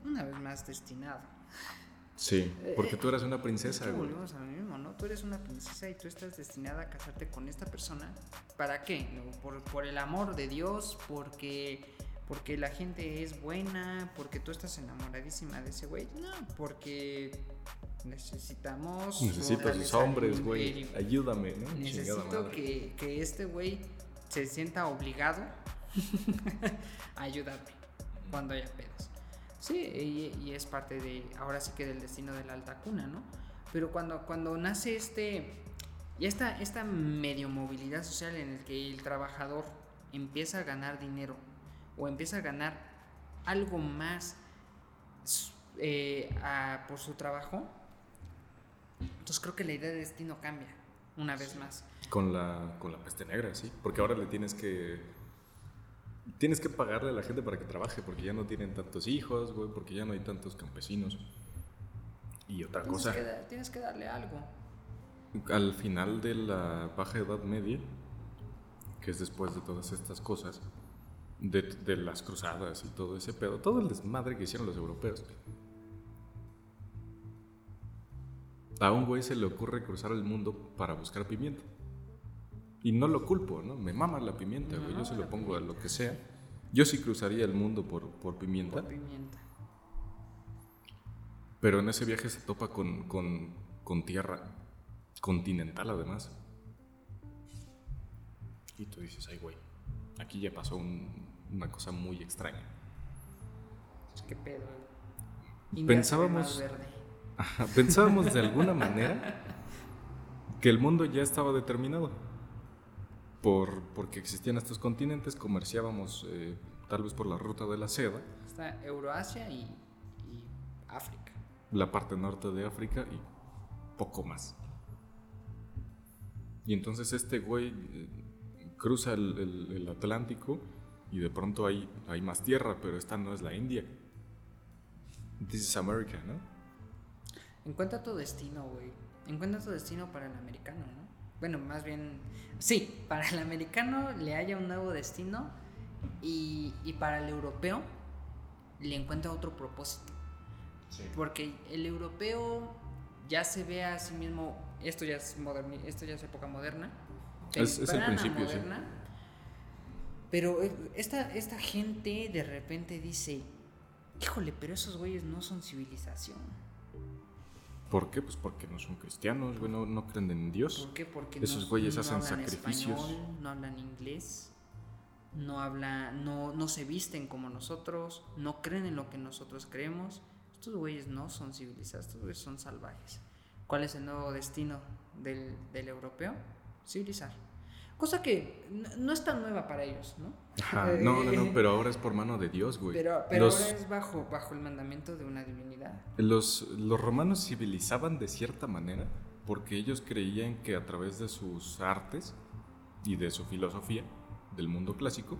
una vez más destinado. Sí, porque tú eras una princesa, Es que güey. volvemos a lo mismo, ¿no? Tú eres una princesa y tú estás destinada a casarte con esta persona. ¿Para qué? No, Por, por el amor de Dios, porque, porque la gente es buena, porque tú estás enamoradísima de ese güey. No, porque necesitamos. Necesito a sus hombres, güey. Ayúdame, ¿no? Necesito que, que este güey se sienta obligado a ayudarme cuando haya pedos. Sí, y, y es parte de, ahora sí que del destino de la alta cuna, ¿no? Pero cuando, cuando nace este, y esta, esta medio movilidad social en el que el trabajador empieza a ganar dinero o empieza a ganar algo más eh, a- por su trabajo, entonces creo que la idea de destino cambia una vez más. Con la, con la peste negra, sí. Porque ahora le tienes que. Tienes que pagarle a la gente para que trabaje, porque ya no tienen tantos hijos, güey, porque ya no hay tantos campesinos. Y otra Tienes cosa, que, tienes que darle algo. al final de la Baja Edad Media, que es después de todas estas cosas, de, de las cruzadas y todo ese pedo, todo el desmadre que hicieron los europeos, a un güey se le ocurre cruzar el mundo para buscar pimienta. Y no lo culpo, ¿no? Me mama la pimienta, güey. Yo se lo pongo a lo que sea. Yo sí cruzaría el mundo por, por pimienta. Por pimienta. Pero en ese viaje se topa con, con, con tierra continental además. Y tú dices, ay güey, aquí ya pasó un- una cosa muy extraña. ¿Qué pedo? Pensábamos- verde. Ajá, Pensábamos de alguna manera que el mundo ya estaba determinado. Por, porque existían estos continentes, comerciábamos eh, tal vez por la ruta de la seda, Está Euroasia y, y África. la parte norte de África y poco más. Y entonces este güey eh, cruza el, el- el Atlántico y de pronto hay, hay más tierra, pero esta no es la India. This is America, ¿no? Encuentra tu destino, güey. Encuentra tu destino para el americano, ¿no? Bueno, más bien, sí, para el americano le haya un nuevo destino y, y para el europeo le encuentra otro propósito. Porque el europeo ya se ve a sí mismo, esto ya es, moderni- esto ya es época moderna. Es- es el principio, sí. Pero eh, esta, esta gente de repente dice, híjole, pero esos güeyes no son civilización. ¿Por qué? Pues porque no son cristianos, güey, no, no creen en Dios. ¿Por qué? Porque Esos no, güeyes no hacen hablan sacrificios. español, no hablan inglés, no habla, no, no se visten como nosotros, no creen en lo que nosotros creemos. Estos güeyes no son civilizados, estos güeyes son salvajes. ¿Cuál es el nuevo destino del, del europeo? Civilizar. Cosa que no es tan nueva para ellos, ¿no? Ajá, no, no, no, pero ahora es por mano de Dios, güey. Pero, pero los, ahora es bajo, bajo el mandamiento de una divinidad. los, los romanos civilizaban de cierta manera porque ellos creían que a través de sus artes y de su filosofía del mundo clásico,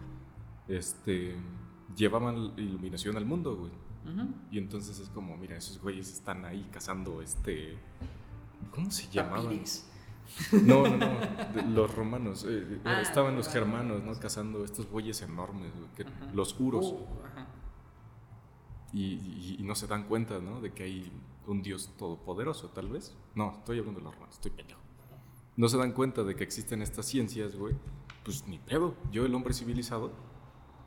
este, llevaban iluminación al mundo, güey. Y entonces es como, mira, esos güeyes están ahí cazando este... ¿Cómo se llamaban? Tapires. No, no, no. los romanos. eh, Ah, estaban los ah. germanos, ¿no? Cazando estos bueyes enormes, que- los uros. Uh. Y, y- y no se dan cuenta, ¿no? De que hay un dios todopoderoso, tal vez. No, estoy hablando de los romanos, estoy pendejo. No se dan cuenta de que existen estas ciencias, güey. Pues ni pedo. Yo, el hombre civilizado,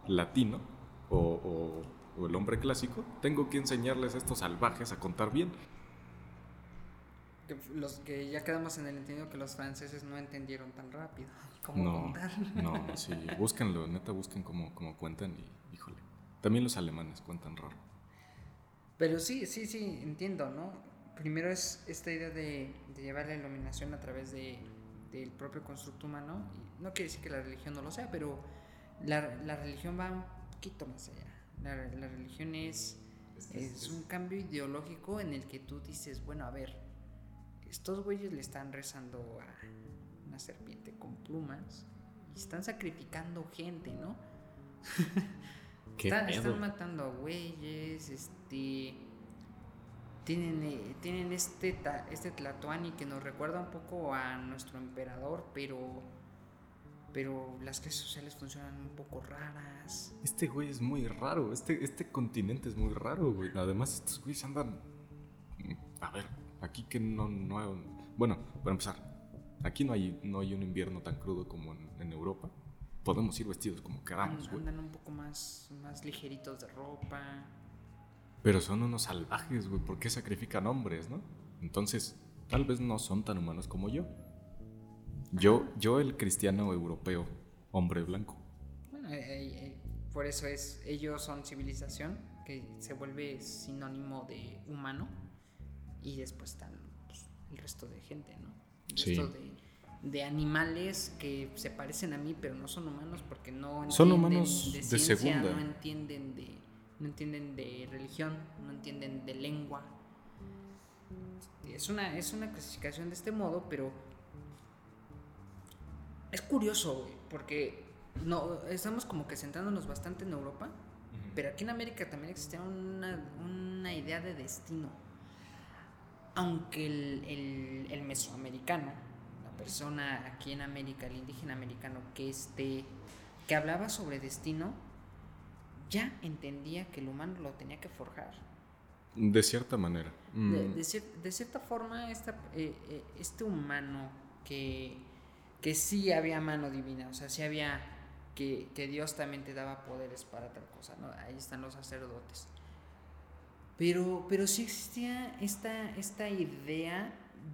latino, o, o- o el hombre clásico, tengo que enseñarles a estos salvajes a contar bien. Que los que ya quedamos en el entendido que los franceses no entendieron tan rápido cómo No, contar. no, sí, búsquenlo, neta, busquen cómo, cómo cuentan y, híjole. También los alemanes cuentan raro. Pero sí, sí, sí, entiendo, ¿no? Primero es esta idea de, de llevar la iluminación a través de, del propio constructo humano. Y no quiere decir que la religión no lo sea, pero la, la religión va un poquito más allá. La, la religión es, es un cambio ideológico en el que tú dices, bueno, a ver, estos güeyes le están rezando a una serpiente con plumas y están sacrificando gente, ¿no? ¿Qué Están, están matando a güeyes, este. Tienen, eh, tienen este, ta- este Tlatoani que nos recuerda un poco a nuestro emperador, pero. Pero las clases sociales funcionan un poco raras. Este güey es muy raro, este, este continente es muy raro, güey. Además, estos güeyes andan... A ver, aquí que no, no hay... Bueno, para empezar, aquí no hay, no hay un invierno tan crudo como en, en Europa. Podemos ir vestidos como queramos, güey. Andan un poco más, más ligeritos de ropa. Pero son unos salvajes, güey. ¿Por qué sacrifican hombres, no? Entonces, tal vez no son tan humanos como yo. Yo, yo el cristiano europeo, hombre blanco. Bueno, eh, eh, eh, por eso es, ellos son civilización, que se vuelve sinónimo de humano, y después están pues, el resto de gente, ¿no? El Sí. resto de, de animales que se parecen a mí, pero no son humanos porque no entienden Son humanos de ciencia, segunda. no entienden de, no entienden de religión, no entienden de lengua. Es una, es una clasificación de este modo, pero es curioso, güey, porque no, estamos como que centrándonos bastante en Europa, pero aquí en América también existía una, una idea de destino. Aunque el, el, el mesoamericano, la persona aquí en América, el indígena americano que, este, que hablaba sobre destino, ya entendía que el humano lo tenía que forjar. De cierta manera. Mm, De, de cier- de cierta forma, esta, eh, eh, este humano que, que sí había mano divina, o sea, sí había que, que Dios también te daba poderes para tal cosa, ¿no? Ahí están los sacerdotes. Pero, pero sí existía esta, esta idea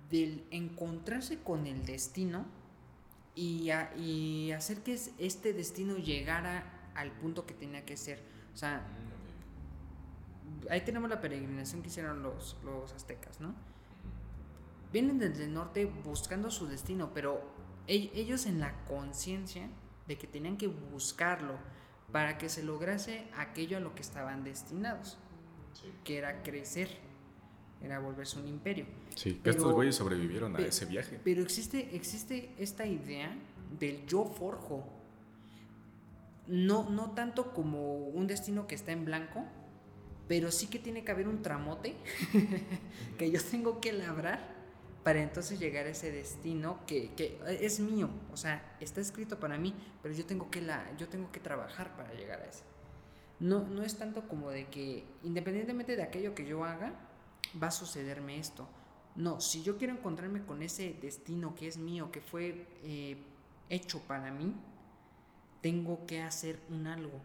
del encontrarse con el destino y, y hacer que es- este destino llegara al punto que tenía que ser. O sea, ahí tenemos la peregrinación que hicieron los, los aztecas, ¿no? Vienen desde el norte buscando su destino, pero e- ellos en la conciencia de que tenían que buscarlo para que se lograse aquello a lo que estaban destinados, que era crecer, era volverse un imperio. Sí, que estos güeyes sobrevivieron a ese viaje. Pero existe, existe esta idea del yo forjo. No, no tanto como un destino que está en blanco, pero sí que tiene que haber un tramote que yo tengo que labrar para entonces llegar a ese destino que, que es mío. O sea, está escrito para mí, pero yo tengo que, la, yo tengo que trabajar para llegar a ese. No, no es tanto como de que independientemente de aquello que yo haga, va a sucederme esto. No, si yo quiero encontrarme con ese destino que es mío, que fue eh, hecho para mí, tengo que hacer un algo.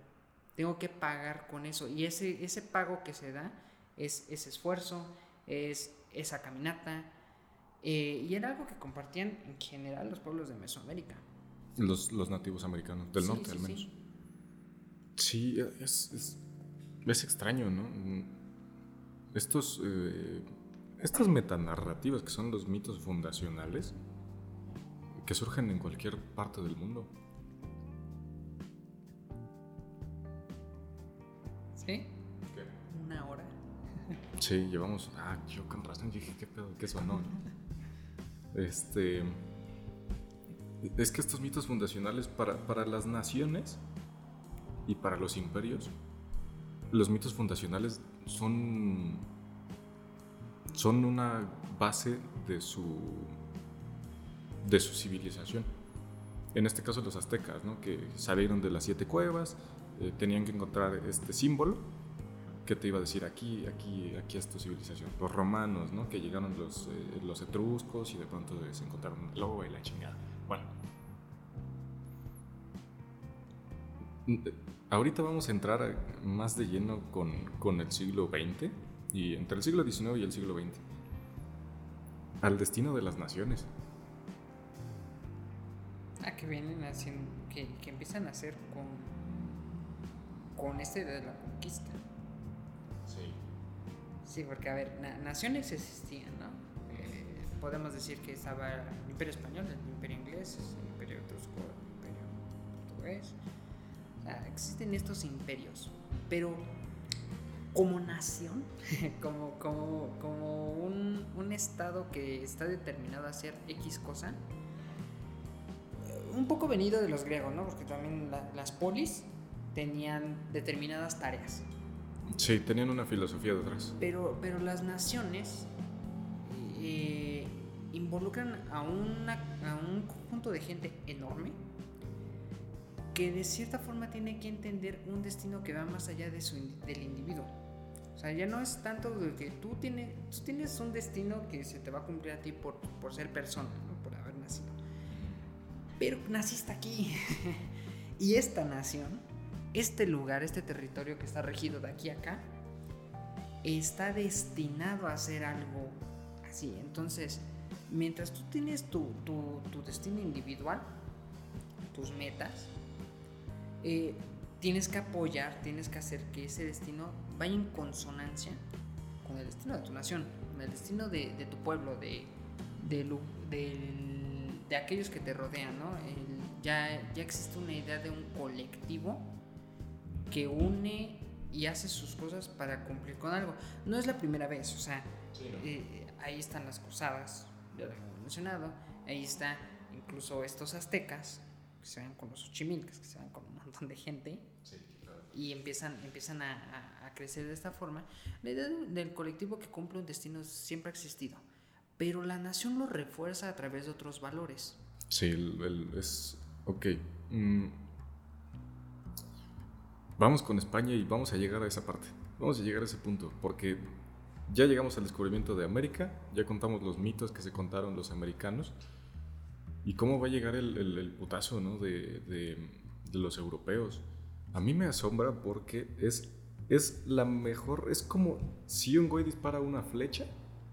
Tengo que pagar con eso. Y ese, ese pago que se da es ese esfuerzo, es esa caminata. eh, y era algo que compartían en general los pueblos de Mesoamérica. Los, los nativos americanos, del Sí, norte sí, al menos. sí. Sí, es, es, es extraño, ¿no? Estos, eh, estas metanarrativas que son los mitos fundacionales que surgen en cualquier parte del mundo. ¿Sí? Una hora. Sí, llevamos. Ah, yo con razón dije, ¿qué pedo? ¿Qué sonó? Este. Es que estos mitos fundacionales para, para las naciones y para los imperios, los mitos fundacionales son. son una base de su. de su civilización. En este caso los aztecas, ¿no? que salieron de las siete cuevas, eh, tenían que encontrar este símbolo que te iba a decir aquí, aquí, aquí es tu civilización. Los romanos, ¿no? que llegaron los, eh, los etruscos y de pronto se encontraron un globo y la chingada. Bueno. Ahorita vamos a entrar más de lleno con, con el siglo XX y entre el siglo XIX y el siglo XX. Al destino de las naciones. Ah, que vienen haciendo, que, que empiezan a hacer con, con este de la conquista. Sí. Sí, porque a ver, naciones existían, ¿no? Eh, podemos decir que estaba el Imperio Español, el Imperio Inglés, el Imperio Etrusco, el Imperio Portugués. Sea, existen estos imperios, pero como nación, como, como, como un, un, estado que está determinado a hacer X cosa, un poco venido de los griegos, ¿no? Porque también las polis tenían determinadas tareas. Sí, tenían una filosofía detrás. Pero, pero las naciones eh, involucran a, una, a un conjunto de gente enorme que de cierta forma tiene que entender un destino que va más allá de su, del individuo. O sea, ya no es tanto de que tú tienes, tú tienes un destino que se te va a cumplir a ti por, por ser persona, por haber nacido. Pero naciste aquí. y esta nación, este lugar, este territorio que está regido de aquí a acá, está destinado a hacer algo así. Entonces, mientras tú tienes tu, tu, tu destino individual, tus metas, eh, tienes que apoyar, tienes que hacer que ese destino vaya en consonancia con el destino de tu nación, con el destino de, tu pueblo, de, de, aquellos que te rodean, ¿no? ya, ya existe una idea de un colectivo que une y hace sus cosas para cumplir con algo. No es la primera vez, o sea, eh, ahí están las cruzadas, ya lo hemos mencionado, ahí está incluso estos aztecas, que se ven con los ochimilcas, que se un montón de gente, y empiezan, empiezan a, a, crecer de esta forma. La idea del colectivo que cumple un destino siempre ha existido, pero la nación lo refuerza a través de otros valores. Sí, el, es... Ok. Mm, vamos con España y vamos a llegar a esa parte. Vamos a llegar a ese punto, porque ya llegamos al descubrimiento de América, ya contamos los mitos que se contaron los americanos, y cómo va a llegar el, el, putazo ¿no? de, de, de los europeos. A mí me asombra porque es, es la mejor. Es como si un güey dispara una flecha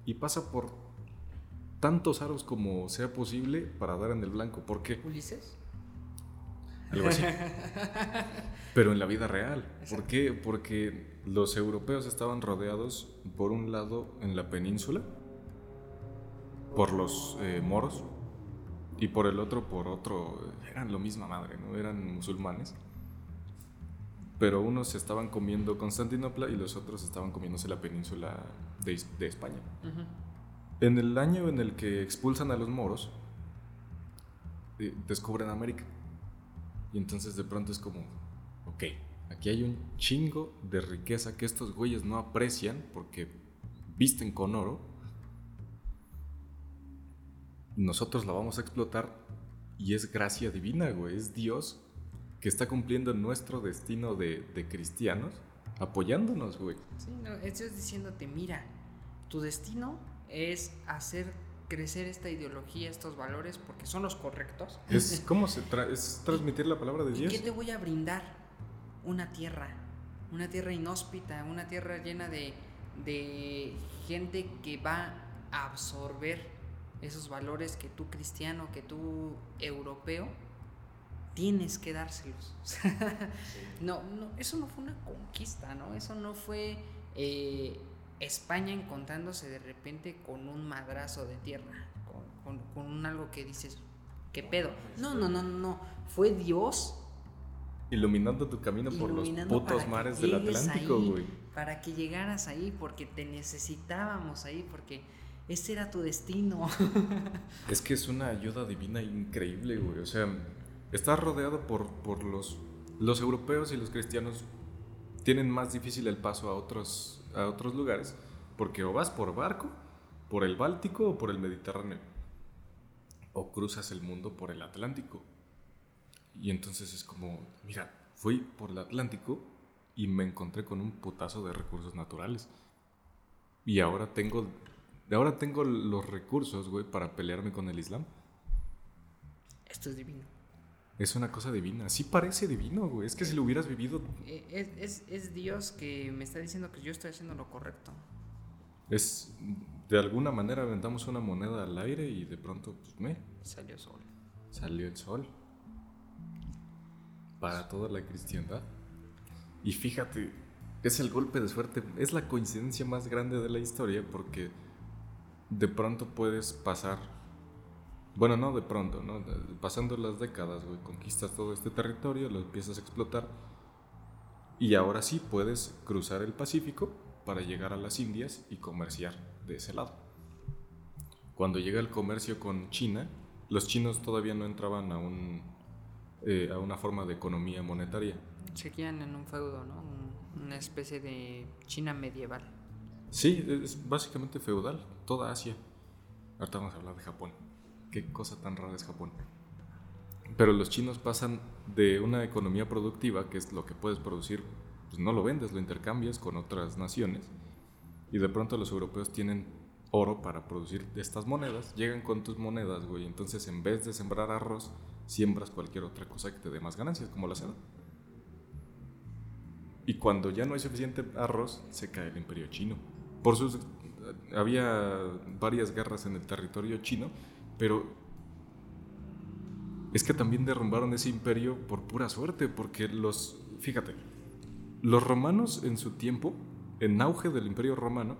y pasa por tantos aros como sea posible para dar en el blanco. ¿Por qué? ¿Ulises? Algo así. Pero en la vida real. ¿Por qué? Porque los europeos estaban rodeados, por un lado, en la península, por los eh, moros, y por el otro, por otro, eran lo misma madre, ¿no? Eran musulmanes pero unos estaban comiendo Constantinopla y los otros estaban comiéndose la península de, de España. En el año en el que expulsan a los moros, eh, descubren América. Y entonces de pronto es como, ok, aquí hay un chingo de riqueza que estos güeyes no aprecian porque visten con oro. Nosotros la vamos a explotar y es gracia divina, güey, es Dios que está cumpliendo nuestro destino de, de cristianos, apoyándonos, güey. Sí, no, es diciéndote, mira, tu destino es hacer crecer esta ideología, estos valores, porque son los correctos. Es, ¿Cómo se es transmitir la palabra de Dios? ¿Qué te voy a brindar? Una tierra, una tierra inhóspita, una tierra llena de, de gente que va a absorber esos valores que tú cristiano, que tú europeo, tienes que dárselos. no, no, eso no fue una conquista, ¿no? Eso no fue eh, España encontrándose de repente con un madrazo de tierra, con, con, algo que dices, ¿qué pedo? No, no, no, no, fue Dios. Iluminando tu camino por los putos mares del Atlántico, güey. Para que llegaras ahí, porque te necesitábamos ahí, porque ese era tu destino. es que es una ayuda divina increíble, güey. O sea, Estás rodeado por, por los, los europeos y los cristianos tienen más difícil el paso a otros, a otros lugares porque o vas por barco, por el Báltico o por el Mediterráneo. o cruzas el mundo por el Atlántico. Y entonces es como, mira, fui por el Atlántico y me encontré con un putazo de recursos naturales. Y ahora tengo, ahora tengo los recursos, güey, para pelearme con el Islam. Esto es divino. Es una cosa divina. Sí parece divino, güey. Es que si lo hubieras vivido... Eh, Es, es, es Dios que me está diciendo que yo estoy haciendo lo correcto. Es... De alguna manera aventamos una moneda al aire y de pronto, pues, me... Salió sol. Salió el sol. Para toda la cristiandad. Y fíjate, es el golpe de suerte, es la coincidencia más grande de la historia porque de pronto puedes pasar, bueno, no de pronto, ¿no? pasando las décadas, conquistas todo este territorio, lo empiezas a explotar y ahora sí puedes cruzar el Pacífico para llegar a las Indias y comerciar de ese lado. Cuando llega el comercio con China, los chinos todavía no entraban a, un, eh, a una forma de economía monetaria. Seguían en un feudo, ¿no? Un- una especie de China medieval. Sí, es básicamente feudal, toda Asia. Ahorita vamos a hablar de Japón. Qué cosa tan rara es Japón. Pero los chinos pasan de una economía productiva, que es lo que puedes producir, pues no lo vendes, lo intercambias con otras naciones. Y de pronto los europeos tienen oro para producir estas monedas. Llegan con tus monedas, güey. Entonces en vez de sembrar arroz, siembras cualquier otra cosa que te dé más ganancias, como la seda. Y cuando ya no hay suficiente arroz, se cae el imperio chino. Por sus había varias guerras en el territorio chino, pero es que también derrumbaron ese imperio por pura suerte, porque los, fíjate, los romanos en su tiempo, en auge del imperio romano,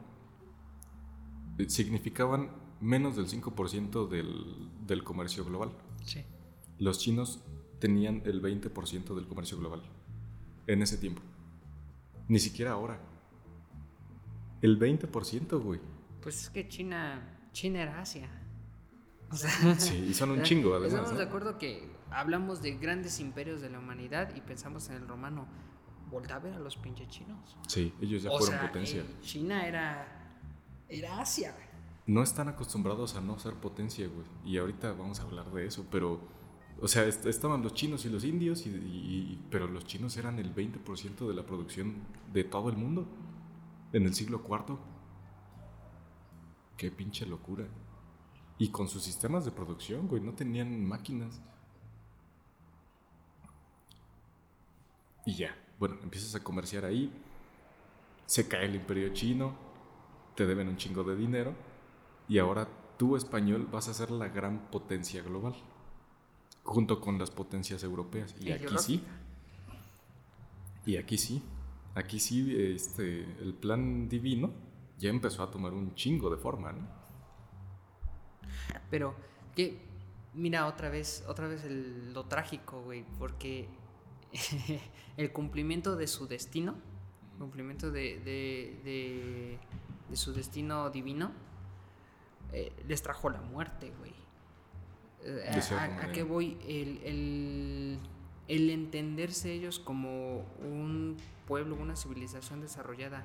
eh, significaban menos del 5% del, del comercio global. Sí. Los chinos tenían el 20% del comercio global en ese tiempo. Ni siquiera ahora. El 20%, güey. Pues es que China, China era Asia. O sea, Sí, y son un chingo, además. Estamos ¿no? de acuerdo que hablamos de grandes imperios de la humanidad y pensamos en el romano. Volta a ver a los pinches chinos. Sí, ellos ya o fueron sea, potencia. eh, China era, era Asia. No están acostumbrados a no ser potencia, güey. Y ahorita vamos a hablar de eso, pero... O sea, est- estaban los chinos y los indios, y, y- y- pero los chinos eran el 20% de la producción de todo el mundo en el siglo IV. Qué pinche locura. Y con sus sistemas de producción, güey, no tenían máquinas. Y ya, bueno, empiezas a comerciar ahí, se cae el imperio chino, te deben un chingo de dinero, y ahora tú, español, vas a ser la gran potencia global, junto con las potencias europeas. Y aquí sí, y aquí sí, aquí sí, este, el plan divino ya empezó a tomar un chingo de forma, ¿no? Pero que mira otra vez, otra vez el- lo trágico, güey, porque el cumplimiento de su destino, cumplimiento de, de, de- de su destino divino, eh, les trajo la muerte, güey. Eh, a- a, qué voy? El, el- el entenderse ellos como un pueblo, una civilización desarrollada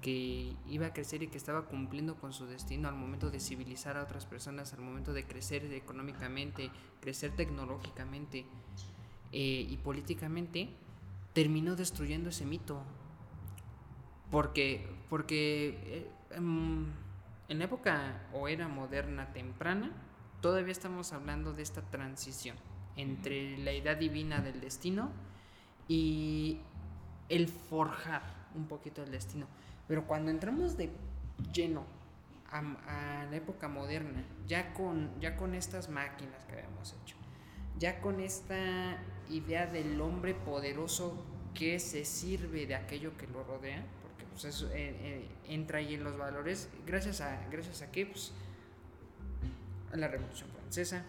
que iba a crecer y que estaba cumpliendo con su destino al momento de civilizar a otras personas, al momento de crecer económicamente, crecer tecnológicamente eh, y políticamente, terminó destruyendo ese mito. Porque, porque eh, em, en la época o era moderna temprana, todavía estamos hablando de esta transición entre la idea divina del destino y el forjar un poquito el destino. Pero cuando entramos de lleno a, la época moderna, ya con, ya con estas máquinas que habíamos hecho, ya con esta idea del hombre poderoso que se sirve de aquello que lo rodea, porque pues eso eh, eh, entra ahí en los valores, gracias a, gracias a pues a la Revolución Francesa,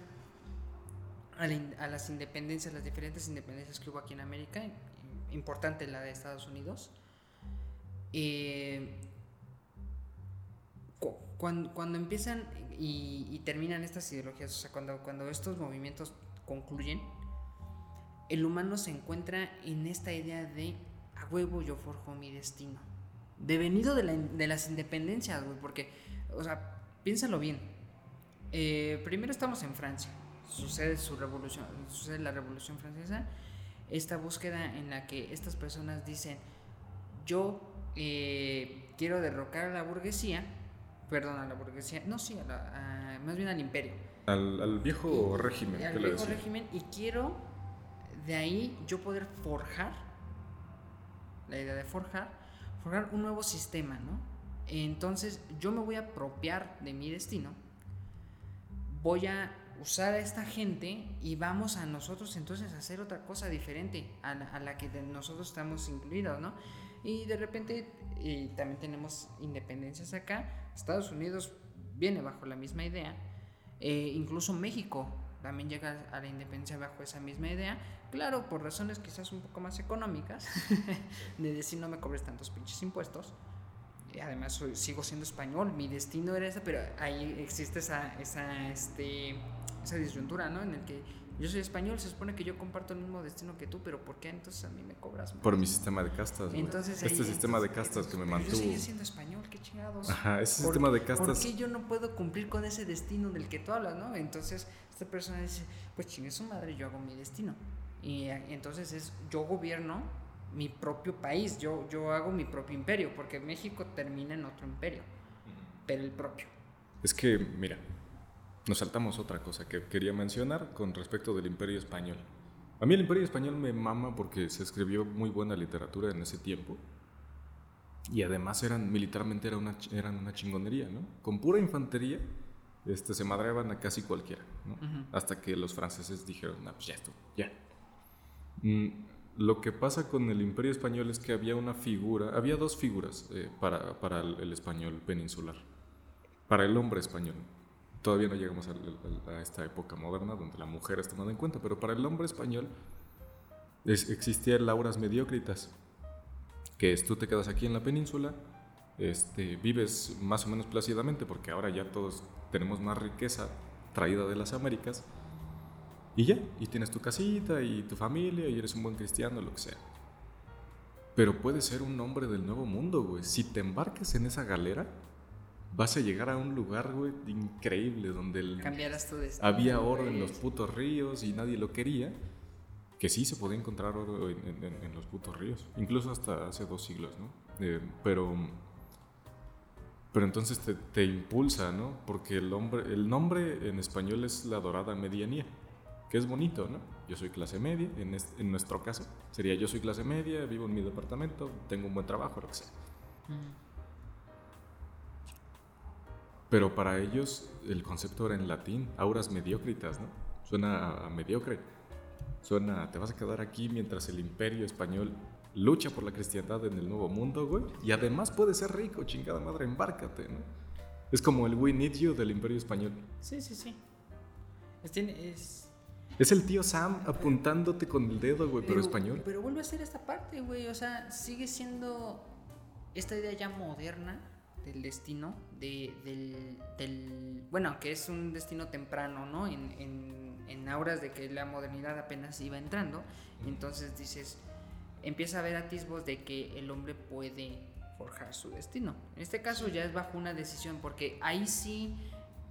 a, a las independencias, las diferentes independencias que hubo aquí en América, importante la de Estados Unidos. Eh, cu- cuando, cuando empiezan y, y terminan estas ideologías, o sea, cuando, cuando estos movimientos concluyen, el humano se encuentra en esta idea de a huevo yo forjo mi destino. Devenido de, la de las independencias, güey, porque, o sea, piénsalo bien. eh, primero estamos en Francia, sucede su revolución, sucede la revolución francesa, esta búsqueda en la que estas personas dicen, yo eh, quiero derrocar a la burguesía, perdón, a la burguesía, no, sí, más bien al imperio. Al, viejo régimen. Al viejo régimen y quiero de ahí yo poder forjar, la idea de forjar, forjar un nuevo sistema, ¿no? Entonces yo me voy a apropiar de mi destino, voy a usar a esta gente y vamos a nosotros entonces a hacer otra cosa diferente a la, que nosotros estamos incluidos, ¿no? Y de repente y también tenemos independencias acá, Estados Unidos viene bajo la misma idea, eh, incluso México también llega a la independencia bajo esa misma idea, claro, por razones quizás un poco más económicas, de decir no me cobres tantos pinches impuestos, además sigo siendo español, mi destino era ese, pero ahí existe esa, esa, este, esa disyuntura, ¿no? En el que yo soy español, se supone que yo comparto el mismo destino que tú, pero ¿por qué entonces a mí me cobras Por mi sistema de castas. Entonces, este sistema de castas que me mantuvo. Yo sigo siendo español, qué chingados. Ajá, ese sistema de castas. ¿Por qué yo no puedo cumplir con ese destino del que tú hablas, no? Entonces, esta persona dice, pues chingue su madre, yo hago mi destino. Y, y entonces es, yo gobierno mi propio país, yo, yo hago mi propio imperio, porque México termina en otro imperio, pero el propio. Es que, mira, nos saltamos otra cosa que quería mencionar con respecto del imperio español. A mí el imperio español me mama porque se escribió muy buena literatura en ese tiempo. Y además eran, militarmente era una, eran una chingonería, ¿no? Con pura infantería este, se madreaban a casi cualquiera, ¿no? Hasta que los franceses dijeron, no, pues ya esto, ya. Mm, lo que pasa con el imperio español es que había una figura, había dos figuras eh, para, para el, español peninsular, para el hombre español. Todavía no llegamos a, esta época moderna donde la mujer es tomada en cuenta, pero para el hombre español existían lauras mediocritas, que es tú te quedas aquí en la península, este, vives más o menos plácidamente, porque ahora ya todos tenemos más riqueza traída de las Américas, y ya, y tienes tu casita y tu familia y eres un buen cristiano, lo que sea. Pero puedes ser un hombre del nuevo mundo, güey. Si te embarcas en esa galera, vas a llegar a un lugar, güey, increíble, donde el, tu había oro en los putos ríos y nadie lo quería. Que sí se podía encontrar oro en, los putos ríos, incluso hasta hace dos siglos, ¿no? Eh, pero, pero entonces te, te, impulsa, ¿no? Porque el, hombre, el nombre en español es la dorada medianía que es bonito, ¿no? Yo soy clase media, en, nuestro caso sería yo soy clase media, vivo en mi departamento, tengo un buen trabajo, lo que sea. Pero para ellos el concepto era en latín, auras mediocritas, ¿no? Suena a mediocre. Suena, te vas a quedar aquí mientras el imperio español lucha por la cristiandad en el nuevo mundo, güey. Y además puedes ser rico, chingada madre, embárcate, ¿no? Es como el We Need You del imperio español. Sí, sí, sí. Es, tiene, es, es el tío Sam apuntándote con el dedo, güey, pero, español. Pero vuelve a ser esta parte, güey. O sea, sigue siendo esta idea ya moderna del destino, de, del, Bueno, que es un destino temprano, ¿no? En, en, en auras de que la modernidad apenas iba entrando. entonces dices, empieza a haber atisbos de que el hombre puede forjar su destino. En este caso ya es bajo una decisión, porque ahí sí.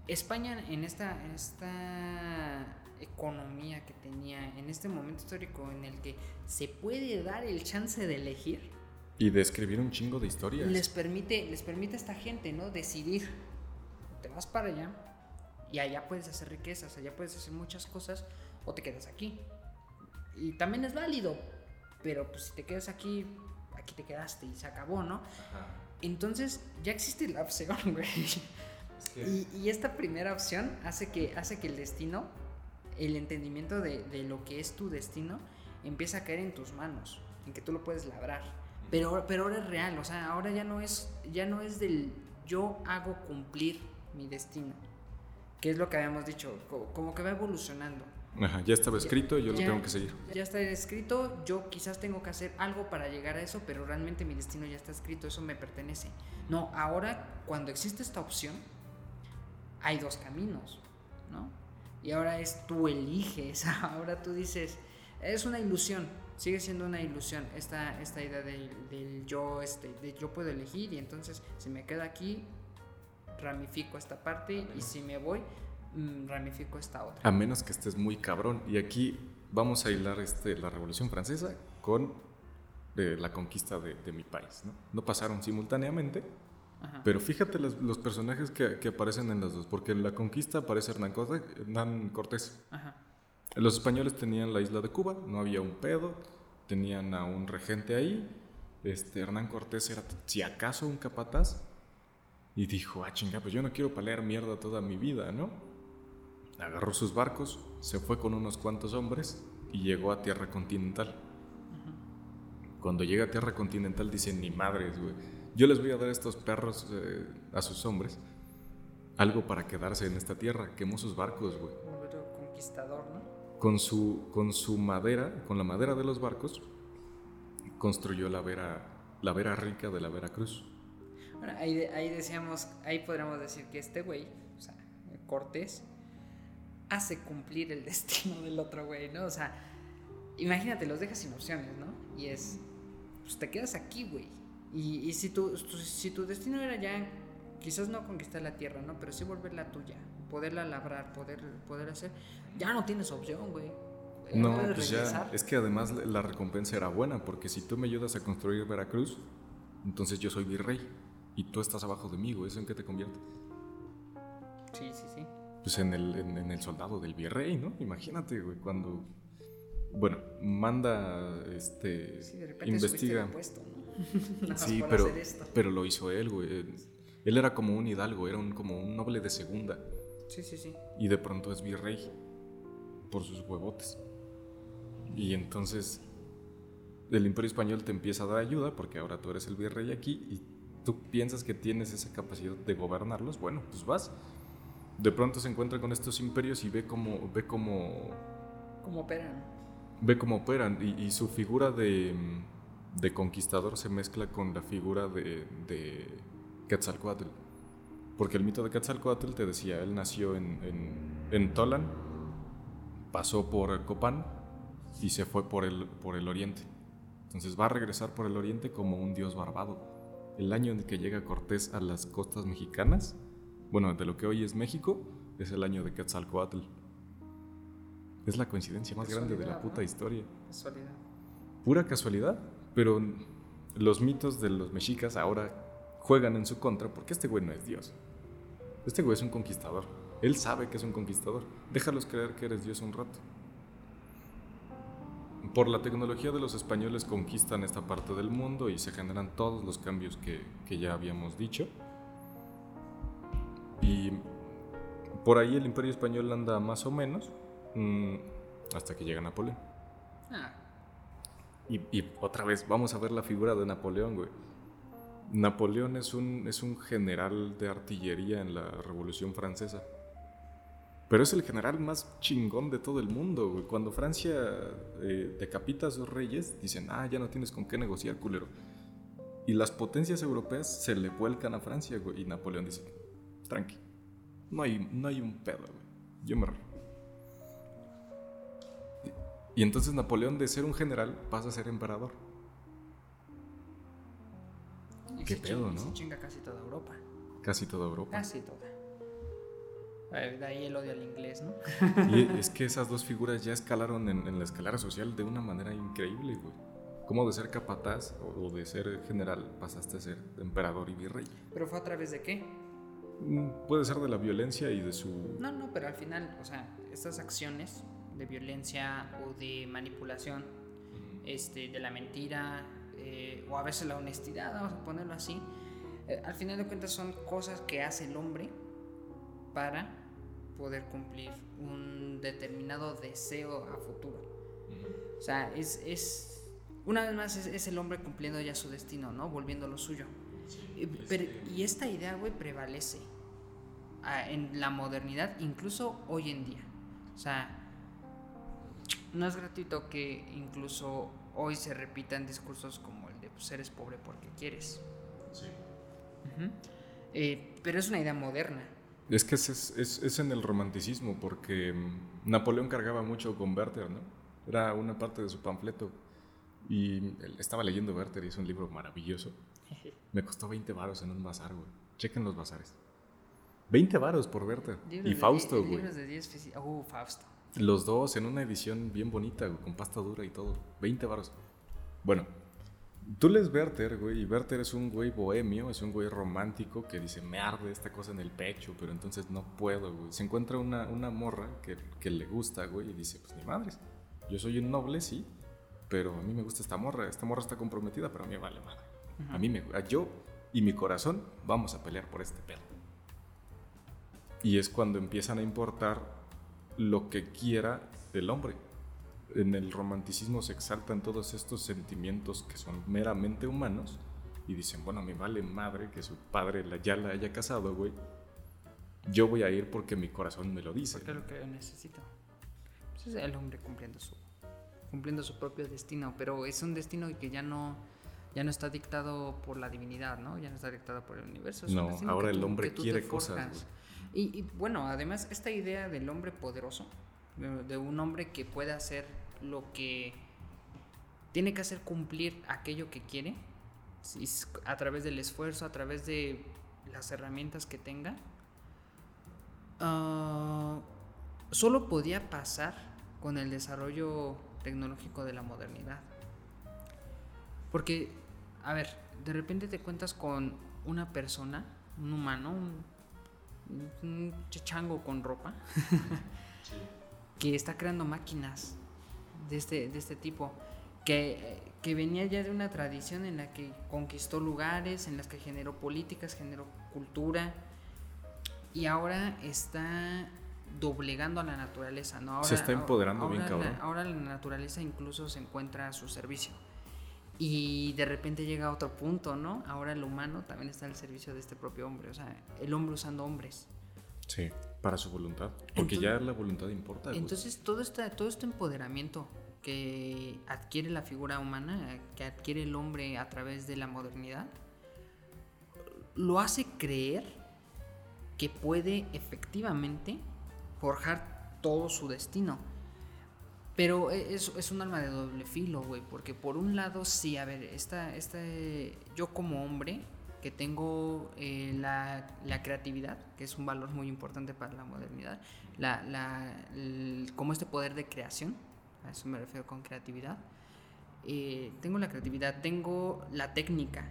España en esta, en esta economía que tenía en este momento histórico en el que se puede dar el chance de elegir. Y de escribir un chingo de historias. Les permite, les permite a esta gente, ¿no? Decidir. Te vas para allá y allá puedes hacer riquezas, allá puedes hacer muchas cosas o te quedas aquí. Y también es válido, pero pues si te quedas aquí, aquí te quedaste y se acabó, ¿no? Entonces ya existe la opción, güey. Y, y, esta primera opción hace que, hace que el destino el entendimiento de, lo que es tu destino empieza a caer en tus manos, en que tú lo puedes labrar. Pero, pero ahora es real, o sea, ahora ya no es, ya no es del yo hago cumplir mi destino, que es lo que habíamos dicho, como que va evolucionando. Ajá, ya estaba escrito, yo lo tengo que seguir. Ya está escrito, yo quizás tengo que hacer algo para llegar a eso, pero realmente mi destino ya está escrito, eso me pertenece. No, ahora cuando existe esta opción, hay dos caminos, ¿no? y ahora es tú eliges, ahora tú dices, es una ilusión, sigue siendo una ilusión esta, esta idea del, yo, este, de yo puedo elegir y entonces si me quedo aquí, ramifico esta parte y si me voy, mm, ramificó esta otra. A menos que estés muy cabrón. Y aquí vamos a hilar este, la Revolución Francesa con eh, la conquista de, de mi país. ¿no? no pasaron simultáneamente, Ajá. pero fíjate los, los personajes que, que aparecen en las dos, porque en la conquista aparece Hernán Cortés, Hernán Cortés. Ajá. Los españoles tenían la isla de Cuba, no había un pedo, tenían a un regente ahí. Este, Hernán Cortés era, si acaso, un capataz. Y dijo, ah, chinga, pues yo no quiero palear mierda toda mi vida, ¿no? Agarró sus barcos, se fue con unos cuantos hombres y llegó a tierra continental. Cuando llega a tierra continental dicen, ni madres, güey. Yo les voy a dar a estos perros, eh, a sus hombres, algo para quedarse en esta tierra. Quemó sus barcos, güey conquistador, ¿no? Con su, con su madera, con la madera de los barcos, construyó la vera, la vera rica de la Veracruz. Bueno, ahí, ahí decíamos, ahí podríamos decir que este güey, o sea, Cortés, hace cumplir el destino del otro güey, ¿no? O sea, imagínate, los dejas sin opciones, ¿no? Y es, pues te quedas aquí, güey. Y, y si, tu, tu- si tu destino era ya, quizás no conquistar la tierra, ¿no? Pero sí volverla tuya, poderla labrar, poder, poder hacer, ya no tienes opción, güey. No, pues ya, es que además la- recompensa era buena, porque si tú me ayudas a construir Veracruz, entonces yo soy virrey y tú estás abajo de mí, güey. ¿Eso en qué te convierte? Sí, sí, sí. Pues en el, en, en el soldado del virrey, ¿no? Imagínate, güey, cuando, bueno, manda, este, Sí, de investiga. puesto, ¿no? Más Sí, pero, pero lo hizo él, güey. Él era como un hidalgo, era un, como un noble de segunda. Sí, sí, sí. Y de pronto es virrey por sus huevotes. Y entonces el imperio español te empieza a dar ayuda porque ahora tú eres el virrey aquí y tú piensas que tienes esa capacidad de gobernarlos. Bueno, pues vas. De pronto se encuentra con estos imperios y ve cómo, ve cómo, ¿Cómo operan? ve cómo operan. Y, y su figura de, de conquistador se mezcla con la figura de, de Quetzalcoatl. Porque el mito de Quetzalcoatl te decía, él nació en, en, en Tolan, pasó por Copán y se fue por el, por el oriente. Entonces va a regresar por el oriente como un dios barbado. El año en que llega Cortés a las costas mexicanas, bueno, de lo que hoy es México, es el año de Quetzalcoatl. Es la coincidencia más grande de la puta ¿no? historia. Casualidad. Pura casualidad, pero los mitos de los mexicas ahora juegan en su contra porque este güey no es Dios. Este güey es un conquistador. Él sabe que es un conquistador. Déjalos creer que eres Dios un rato. Por la tecnología de los españoles conquistan esta parte del mundo y se generan todos los cambios que, que ya habíamos dicho. Y por ahí el imperio español anda más o menos mm, hasta que llega Napoleón. Ah, Y, y otra vez, vamos a ver la figura de Napoleón, güey. Napoleón es un, es un general de artillería en la Revolución Francesa. Pero es el general más chingón de todo el mundo. Cuando Francia eh, decapita a sus reyes, dicen, ah, ya no tienes con qué negociar, culero. Y las potencias europeas se le vuelcan a Francia, güey. Y Napoleón dice, tranqui, no hay, no hay un pedo, güey. Yo me río. Y entonces Napoleón de ser un general pasa a ser emperador. Qué se pedo, chinga- ¿no? Se chinga casi toda Europa. Casi toda Europa. Casi toda. De ahí el odio al inglés, ¿no? Y es que esas dos figuras ya escalaron en, en la escalera social de una manera increíble, güey. Como de ser capataz o, o de ser general pasaste a ser emperador y virrey. Pero fue a través de qué? Mm, Puede ser de la violencia y de su... No, no, pero al final, o sea, estas acciones de violencia o de manipulación, este, de la mentira, eh, o a veces la honestidad, vamos a ponerlo así, eh, al final de cuentas son cosas que hace el hombre para poder cumplir un determinado deseo a futuro. O sea, es, es una vez más es, es el hombre cumpliendo ya su destino, ¿no? Volviendo lo suyo. Y- pero- y esta idea, güey, prevalece ah, en la modernidad, incluso hoy en día. O sea, no es gratuito que incluso hoy se repitan discursos como el de pues, eres pobre porque quieres. Ujú. Eh, pero es una idea moderna. Es que es, es- es- es en el romanticismo, porque mm, Napoleón cargaba mucho con Werther, ¿no? Era una parte de su panfleto. Y estaba leyendo Werther y es un libro maravilloso. Me costó 20 varos en un bazar, güey. Chequen los bazares. 20 varos por. Libros Y Fausto, güey. Libros de 10 fisi- Uh, Fausto. Los dos en una edición bien bonita, güey, con pasta dura y todo. 20 varos. Bueno, tú lees Werther, güey, y Werther es un güey bohemio, es un güey romántico que dice, me arde esta cosa en el pecho, pero entonces no puedo, güey. Se encuentra una, una morra que, que le gusta, güey, y dice, pues ni madres. Yo soy un noble, sí, pero a mí me gusta esta morra. Esta morra está comprometida, pero a mí vale madre. A mí me... a yo y mi corazón vamos a pelear por este pedo. Y es cuando empiezan a importar lo que quiera el hombre. En el romanticismo se exaltan todos estos sentimientos que son meramente humanos y dicen, bueno, me vale madre que su padre la, ya la haya casado, güey. Yo voy a ir porque mi corazón me lo dice. Porque es lo que necesito. Pues es el hombre cumpliendo su, cumpliendo su propio destino, pero es un destino que ya no, ya no está dictado por la divinidad, ¿no? Ya no está dictado por el universo. es No, ahora el hombre quiere cosas. Y, bueno, además esta idea del hombre poderoso, de, un hombre que puede hacer lo que tiene que hacer cumplir aquello que quiere, a través del esfuerzo, a través de las herramientas que tenga, ah, solo podía pasar con el desarrollo tecnológico de la modernidad. Porque, a ver, de repente te cuentas con una persona, un humano, un, un chango con ropa, que está creando máquinas de este, de este tipo, que, que venía ya de una tradición en la que conquistó lugares, en las que generó políticas, generó cultura, y ahora está doblegando a la naturaleza, ¿no? Ahora, Se está empoderando bien, ahora la- cabrón. ahora la naturaleza incluso se encuentra a su servicio. Y de repente llega a otro punto, ¿no? Ahora el humano también está al servicio de este propio hombre, o sea, el hombre usando hombres. Sí, para su voluntad. Porque Entonces- ya la voluntad importa. Entonces, todo este, todo este empoderamiento que adquiere la figura humana, que adquiere el hombre a través de la modernidad, lo hace creer que puede efectivamente forjar todo su destino. Pero e- es, es un arma de doble filo, güey, porque por un lado, sí, a ver, esta, esta, yo como hombre, que tengo eh, la, la creatividad, que es un valor muy importante para la modernidad, la, la, el- como este poder de creación, a eso me refiero con creatividad, eh, tengo la creatividad, tengo la técnica,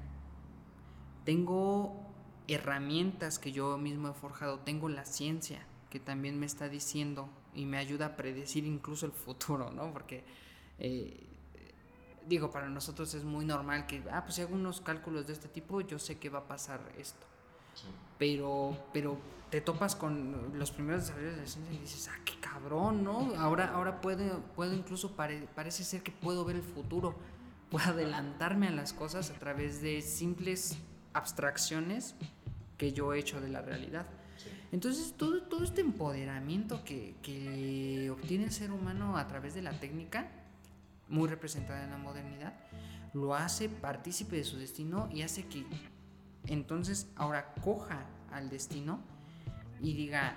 tengo herramientas que yo mismo he forjado, tengo la ciencia que también me está diciendo y me ayuda a predecir incluso el futuro, ¿no? Porque, eh, digo, para nosotros es muy normal que, ah, pues si hago unos cálculos de este tipo, yo sé que va a pasar esto. Pero, pero te topas con los primeros desarrollos de la ciencia y dices, ah, qué cabrón, ¿no? Ahora, ahora puedo, puedo incluso, pare- parece ser que puedo ver el futuro, puedo adelantarme a las cosas a través de simples abstracciones que yo he hecho de la realidad. Entonces, todo, todo este empoderamiento que, que obtiene el ser humano a través de la técnica, muy representada en la modernidad, lo hace partícipe de su destino y hace que entonces ahora coja al destino y diga,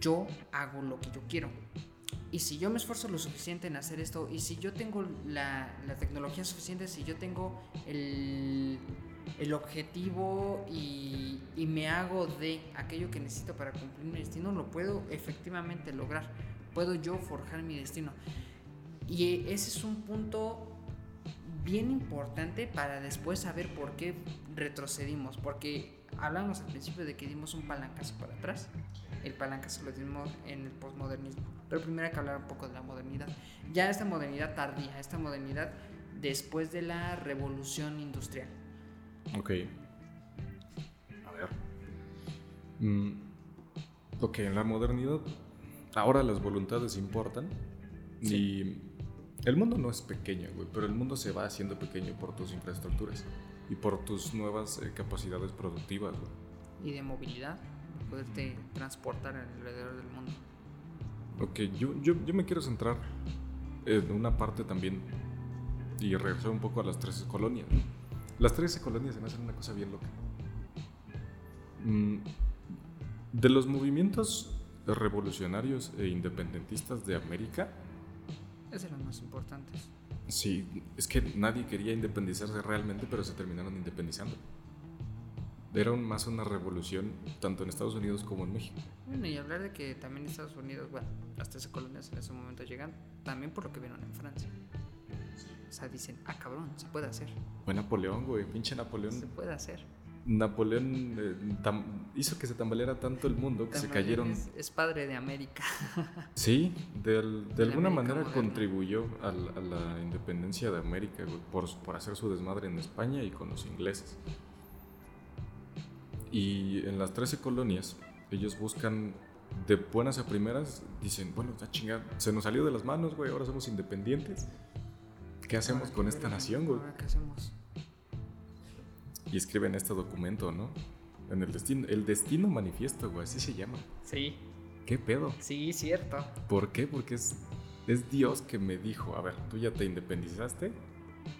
yo hago lo que yo quiero. Y si yo me esfuerzo lo suficiente en hacer esto, y si yo tengo la, la tecnología suficiente, si yo tengo el, el objetivo y, me hago de aquello que necesito para cumplir mi destino, lo puedo efectivamente lograr. Puedo yo forjar mi destino. Y ese es un punto bien importante para después saber por qué retrocedimos. Porque hablamos al principio de que dimos un palancazo para atrás. El palancazo lo dimos en el posmodernismo. Pero primero hay que hablar un poco de la modernidad. Ya esta modernidad tardía, esta modernidad después de la revolución industrial. Ok. A ver. Mm, ok, en la modernidad, ahora las voluntades importan. Y el mundo no es pequeño, güey, pero el mundo se va haciendo pequeño por tus infraestructuras y por tus nuevas eh, capacidades productivas, güey. Y de movilidad, de poderte transportar alrededor del mundo. Ok, yo, yo, yo me quiero centrar en una parte también y regresar un poco a las 13 colonias. Las 13 colonias se me hacen una cosa bien loca. Mm, De los movimientos revolucionarios e independentistas de América, Es de los más importantes. sí, es que nadie quería independizarse realmente, pero se terminaron independizando. Era un- más una revolución tanto en Estados Unidos como en México. Bueno, y hablar de que también Estados Unidos, bueno, las 13 colonias en ese momento llegan, también por lo que vieron en Francia. O sea, dicen, ah, cabrón, se puede hacer, Fue Napoleón, güey, pinche Napoleón. se puede hacer. Napoleón eh, tam- hizo que se tambaleara tanto el mundo que se cayeron. Es, es padre de América. Sí, de, alguna América manera moderna. contribuyó a la, a la independencia de América güey, por, por hacer su desmadre en España y con los ingleses. Y en las 13 colonias, ellos buscan de buenas a primeras, dicen, bueno, está chingada, se nos salió de las manos, güey, ahora somos independientes. ¿Qué hacemos con ¿qué esta nación, güey? ¿Qué hacemos? Y escriben este documento, ¿no? En el destino, el destino manifiesto, güey, así se llama. Sí, ¿Qué pedo? sí, cierto. ¿Por qué? Porque es, es Dios que me dijo, a ver, tú ya te independizaste,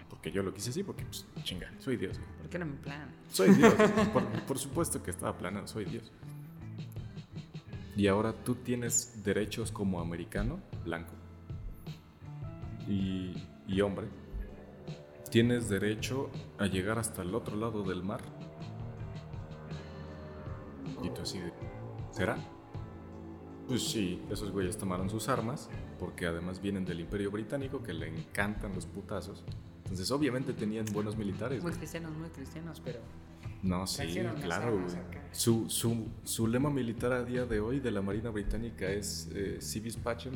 porque yo lo quise así, porque pues, chinga, soy Dios. güey. Porque era mi plan. Soy Dios. por, por supuesto que estaba planeado, soy Dios. Y ahora tú tienes derechos como americano, blanco, y, y hombre. Tienes derecho a llegar hasta el otro lado del mar. Y tú así de, ¿será? Pues sí, esos güeyes tomaron sus armas, porque además vienen del Imperio Británico, que le encantan los putazos. Entonces, obviamente tenían buenos militares. Muy güey. cristianos, muy cristianos, pero No, sí, claro, güey. Su, su, su lema militar a día de hoy de la Marina Británica es eh, Civis Pacem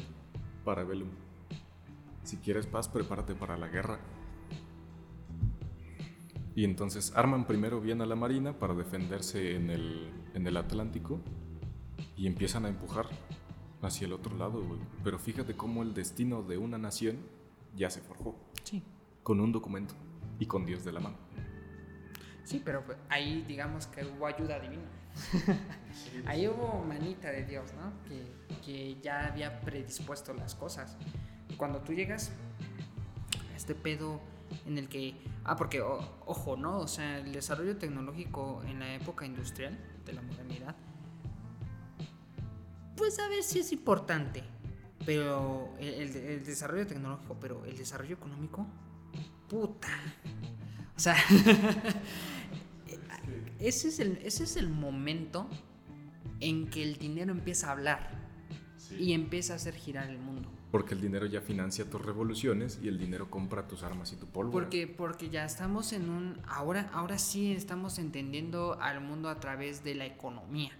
para Bellum. Si quieres paz, prepárate para la guerra. Y entonces arman primero bien a la Marina para defenderse en el, en el Atlántico y empiezan a empujar hacia el otro lado, güey. Pero fíjate cómo el destino de una nación ya se forjó sí. con un documento y con Dios de la mano. Sí, pero ahí digamos que hubo ayuda divina. ahí hubo manita de Dios, ¿no? Que, que ya había predispuesto las cosas. Cuando tú llegas a este pedo en el que... Ah, porque, o- ojo, ¿no? O sea, el desarrollo tecnológico en la época industrial de la modernidad, pues a ver si es importante. Pero el, el- el desarrollo tecnológico, pero el desarrollo económico, puta. O sea, ese es, el, ese es el momento en que el dinero empieza a hablar y empieza a hacer girar el mundo. Porque el dinero ya financia tus revoluciones y el dinero compra tus armas y tu pólvora. Porque, porque ya estamos en un... Ahora, ahora sí estamos entendiendo al mundo a través de la economía.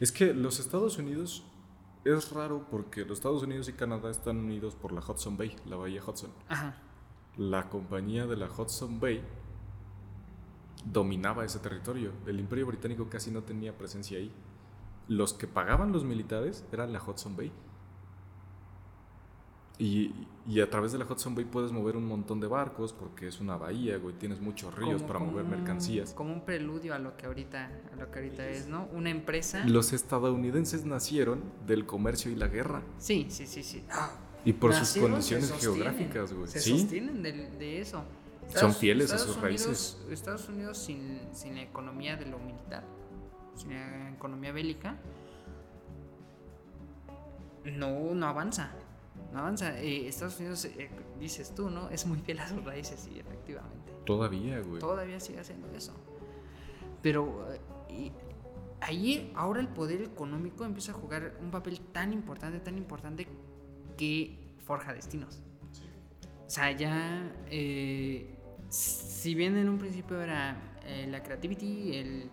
Es que los Estados Unidos es raro porque los Estados Unidos y Canadá están unidos por la Hudson Bay, la bahía Hudson. Ajá. La compañía de la Hudson Bay dominaba ese territorio. El Imperio Británico casi no tenía presencia ahí. Los que pagaban los militares eran la Hudson Bay. Y, y a través de la Hudson Bay puedes mover un montón de barcos porque es una bahía, güey. Tienes muchos ríos Como- para como mover un- mercancías. Como un preludio a lo que ahorita, a lo que ahorita es, ¿no? Una empresa. Los estadounidenses nacieron del comercio y la guerra. Sí, sí, sí, sí. Y por sus condiciones geográficas, güey. Se Sí, sostienen de, de eso. Son fieles a sus Unidos- raíces. Estados Unidos sin, sin la economía de lo militar, sin la economía bélica, no, no avanza. No avanza. Eh, Estados Unidos, eh, dices tú, ¿no? Es muy fiel a sus raíces, sí, efectivamente. todavía, güey. Todavía sigue haciendo eso. Pero eh, ahí ahora el poder económico empieza a jugar un papel tan importante, tan importante que forja destinos. O sea, ya, eh, si bien en un principio era la creativity, el,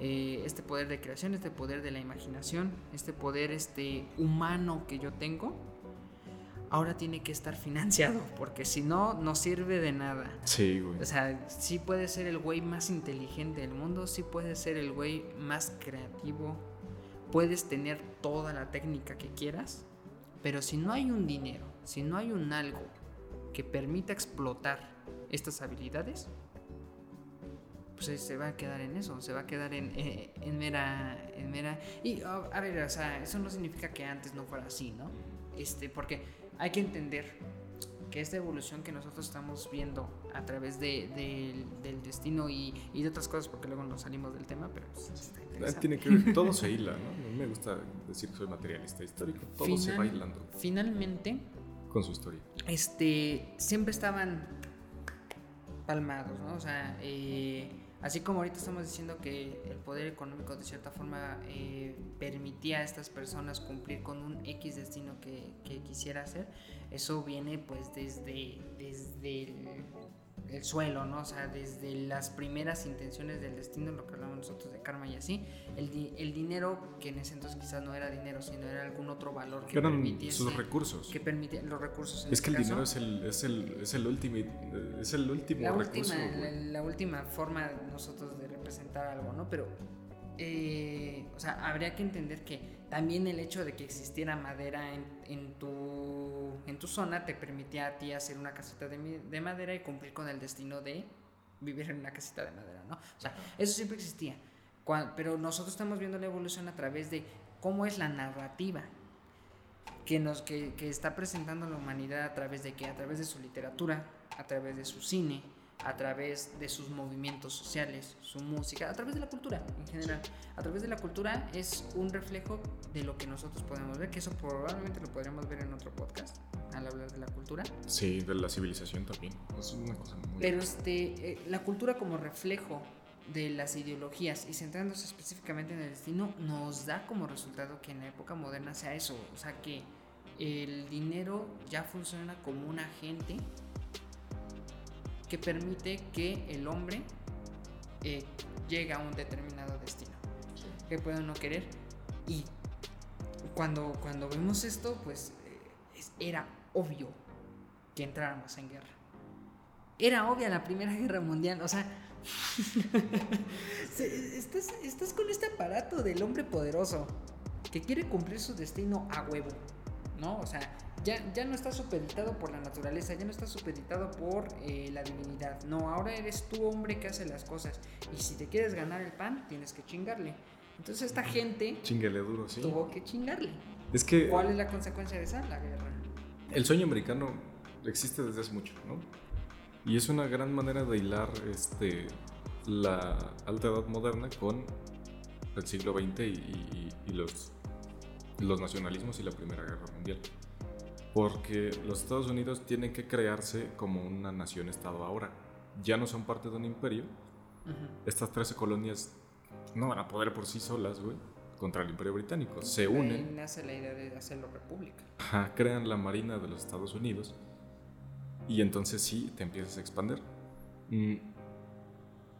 eh, este poder de creación, este poder de la imaginación, este poder este, humano que yo tengo, ahora tiene que estar financiado, porque si no, no sirve de nada. Sí, güey. O sea, sí puede ser el güey más inteligente del mundo, sí puede ser el güey más creativo, puedes tener toda la técnica que quieras, pero si no hay un dinero, si no hay un algo que permita explotar estas habilidades, pues se va a quedar en eso, se va a quedar en, eh, en mera, en mera... Y a, a ver, o sea, eso no significa que antes no fuera así, ¿no? Este, porque hay que entender que esta evolución que nosotros estamos viendo a través de, del- del destino y, y de otras cosas, porque luego nos salimos del tema, pero pues, está Ah, interesante. Tiene que ver, todo se hila, ¿no? Me gusta decir que soy materialista histórico. Todo se va hilando Finalmente, con su historia. este, siempre estaban palmados, ¿no? O sea, eh, Así como ahorita estamos diciendo que el poder económico de cierta forma eh, permitía a estas personas cumplir con un X destino que, quisiera hacer, eso viene pues desde, desde el el suelo, ¿no? O sea, desde las primeras intenciones del destino, lo que hablamos nosotros de karma y así, el, el dinero, que en ese entonces quizás no era dinero, sino era algún otro valor que Eran sus recursos. Que permitía los recursos. es que el dinero es el, es el, es el, es el último la recurso. Última, la, última forma nosotros de representar algo, ¿no? Pero, eh, o sea, habría que entender que también el hecho de que existiera madera en, en, tu, en tu zona te permitía a ti hacer una casita de, de, madera y cumplir con el destino de vivir en una casita de madera, ¿no? O sea, eso siempre existía. pero nosotros estamos viendo la evolución a través de cómo es la narrativa que, nos, que, que está presentando la humanidad a través de qué? A través de su literatura, a través de su cine, a través de sus movimientos sociales, su música, a través de la cultura en general. A través de la cultura es un reflejo de lo que nosotros podemos ver, que eso probablemente lo podríamos ver en otro podcast al hablar de la cultura. Sí, de la civilización también. Es una cosa muy Pero este, eh, la cultura como reflejo de las ideologías y centrándose específicamente en el destino nos da como resultado que en la época moderna sea eso, o sea que el dinero ya funciona como un agente que permite que el hombre eh, llegue a un determinado destino que puede no querer. Y cuando, cuando vemos esto, pues eh, era obvio que entráramos en guerra. Era obvia la Primera Guerra Mundial, o sea, estás, estás con este aparato del hombre poderoso que quiere cumplir su destino a huevo, ¿no? O sea, ya, ya no está supeditado por la naturaleza, ya no está supeditado por eh, la divinidad. No, ahora eres tú hombre que hace las cosas. Y si te quieres ganar el pan, tienes que chingarle. Entonces esta gente duro, sí. tuvo que chingarle. Es que, ¿Cuál es la consecuencia de esa? La guerra. El sueño americano existe desde hace mucho, ¿no? Y es una gran manera de hilar este, la alta edad moderna con el siglo XX y, y los, los nacionalismos y la Primera Guerra Mundial porque los Estados Unidos tienen que crearse como una nación-estado ahora. Ya no son parte de un imperio. Estas 13 colonias no van a poder por sí solas, güey, contra el imperio británico. Se unen. nace la idea de hacerlo república. Ajá, crean la marina de los Estados Unidos y entonces sí te empiezas a expandir. Mm,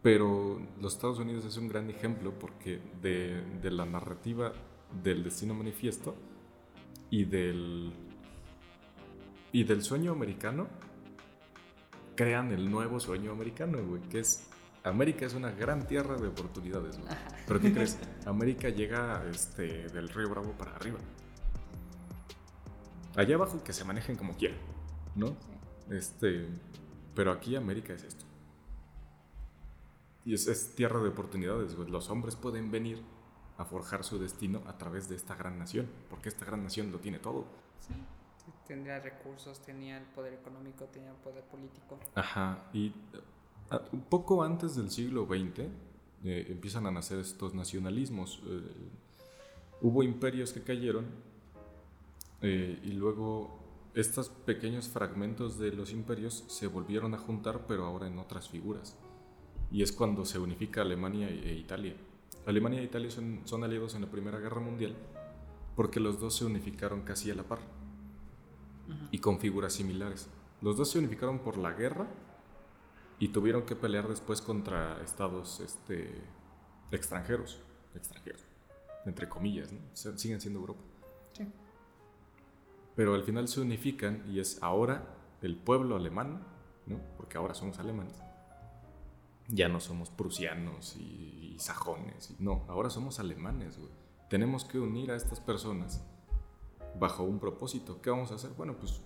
pero los Estados Unidos es un gran ejemplo porque de, de la narrativa del destino manifiesto y del y del sueño americano, crean el nuevo sueño americano, güey, que es América es una gran tierra de oportunidades, güey. Pero ¿qué crees? América llega este, del río Bravo para arriba. Allá abajo que se manejen como quieran, ¿no? Este, pero aquí América es esto. Y es, es tierra de oportunidades, güey. Los hombres pueden venir a forjar su destino a través de esta gran nación, porque esta gran nación lo tiene todo. Sí tendría recursos, tenía el poder económico, tenía el poder político. Ajá, y ah, un poco antes del siglo XX eh, empiezan a nacer estos nacionalismos. Eh, hubo imperios que cayeron eh, y luego estos pequeños fragmentos de los imperios se volvieron a juntar, pero ahora en otras figuras. Y es cuando se unifica Alemania e Italia. Alemania e Italia son, son aliados en la Primera Guerra Mundial porque los dos se unificaron casi a la par y con figuras similares. Los dos se unificaron por la guerra y tuvieron que pelear después contra estados este, extranjeros, extranjeros, entre comillas, siguen siendo Europa. Sí. Pero al final se unifican y es ahora el pueblo alemán, ¿no? porque ahora somos alemanes. Ya no somos prusianos y, sajones, no, ahora somos alemanes, Tenemos que unir a estas personas bajo un propósito. ¿Qué vamos a hacer? Bueno, pues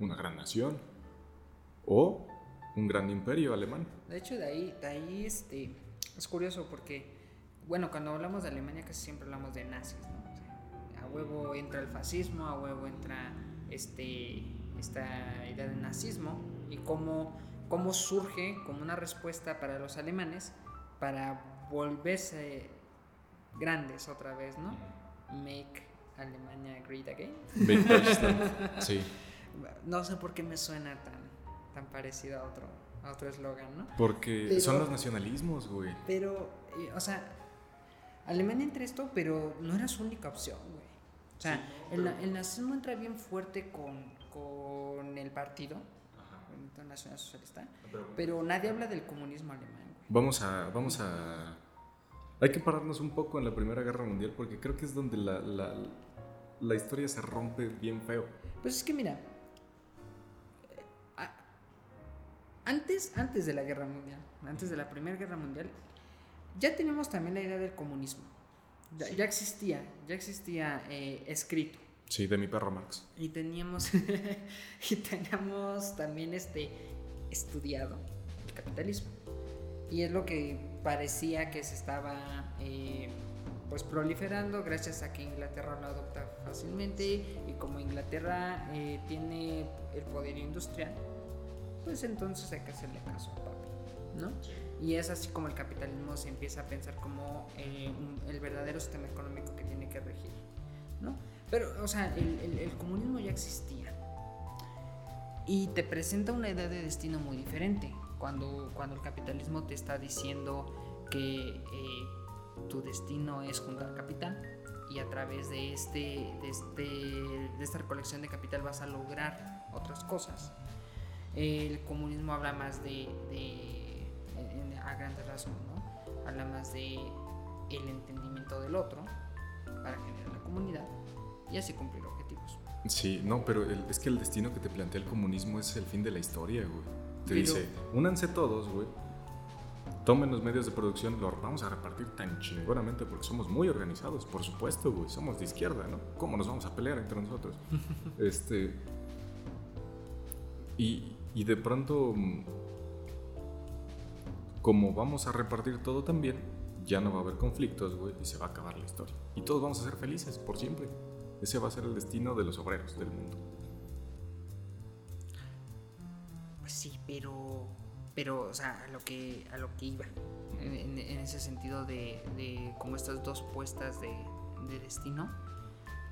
una gran nación o un gran imperio alemán. De hecho, de ahí, de ahí este, es curioso porque, bueno, cuando hablamos de Alemania casi siempre hablamos de nazis, a huevo entra el fascismo, a huevo entra este, esta idea de nazismo y cómo, cómo surge como una respuesta para los alemanes para volverse grandes otra vez, ¿no? Make Alemania Great Again. sí. No sé por qué me suena tan, tan parecido a otro, a otro eslogan, ¿no? Porque Pero- son los nacionalismos, güey. Pero, o sea, Alemania entra esto, pero no era su única opción, güey. O sea, el, el nazismo entra bien fuerte con, con el partido, el Internacional Socialista, pero nadie habla del comunismo alemán, güey. Vamos a, vamos a... Hay que pararnos un poco en la Primera Guerra Mundial porque creo que es donde la, la, la historia se rompe bien feo. Pues es que mira, eh, antes, antes de la guerra mundial, antes de la primera guerra mundial, ya teníamos también la idea del comunismo. Ya, ya existía, ya existía eh, escrito. Sí, de mi perro Marx. Y teníamos, y teníamos también este estudiado el capitalismo. Y es lo que parecía que se estaba eh, pues proliferando gracias a que Inglaterra lo adopta fácilmente y como Inglaterra eh, tiene el poder industrial, pues entonces hay que hacerle caso a papi, ¿no? Y es así como el capitalismo se empieza a pensar como eh, el verdadero sistema económico que tiene que regir, ¿no? Pero, o sea, el comunismo ya existía. Y te presenta una idea de destino muy diferente. Cuando, cuando el capitalismo te está diciendo que eh, tu destino es juntar capital y a través de, este, de, este, de esta recolección de capital vas a lograr otras cosas. El comunismo habla más de, de- a grandes rasgos, ¿no? Habla más de el entendimiento del otro para generar la comunidad y así cumplir objetivos. Sí, no, pero el- es que el destino que te plantea el comunismo es el fin de la historia, güey. Te Pero- dice, únanse todos, güey. Tomen los medios de producción, los vamos a repartir tan chingonamente porque somos muy organizados, por supuesto, güey. Somos de izquierda, ¿no? ¿Cómo nos vamos a pelear entre nosotros? este. Y, y de pronto, mm, como vamos a repartir todo también, ya no va a haber conflictos, güey, y se va a acabar la historia. Y todos vamos a ser felices por siempre. Ese va a ser el destino de los obreros del mundo. Pues sí, pero, pero, o sea, a lo que, a lo que iba, en, en- ese sentido de, de como estas dos puestas de, de destino.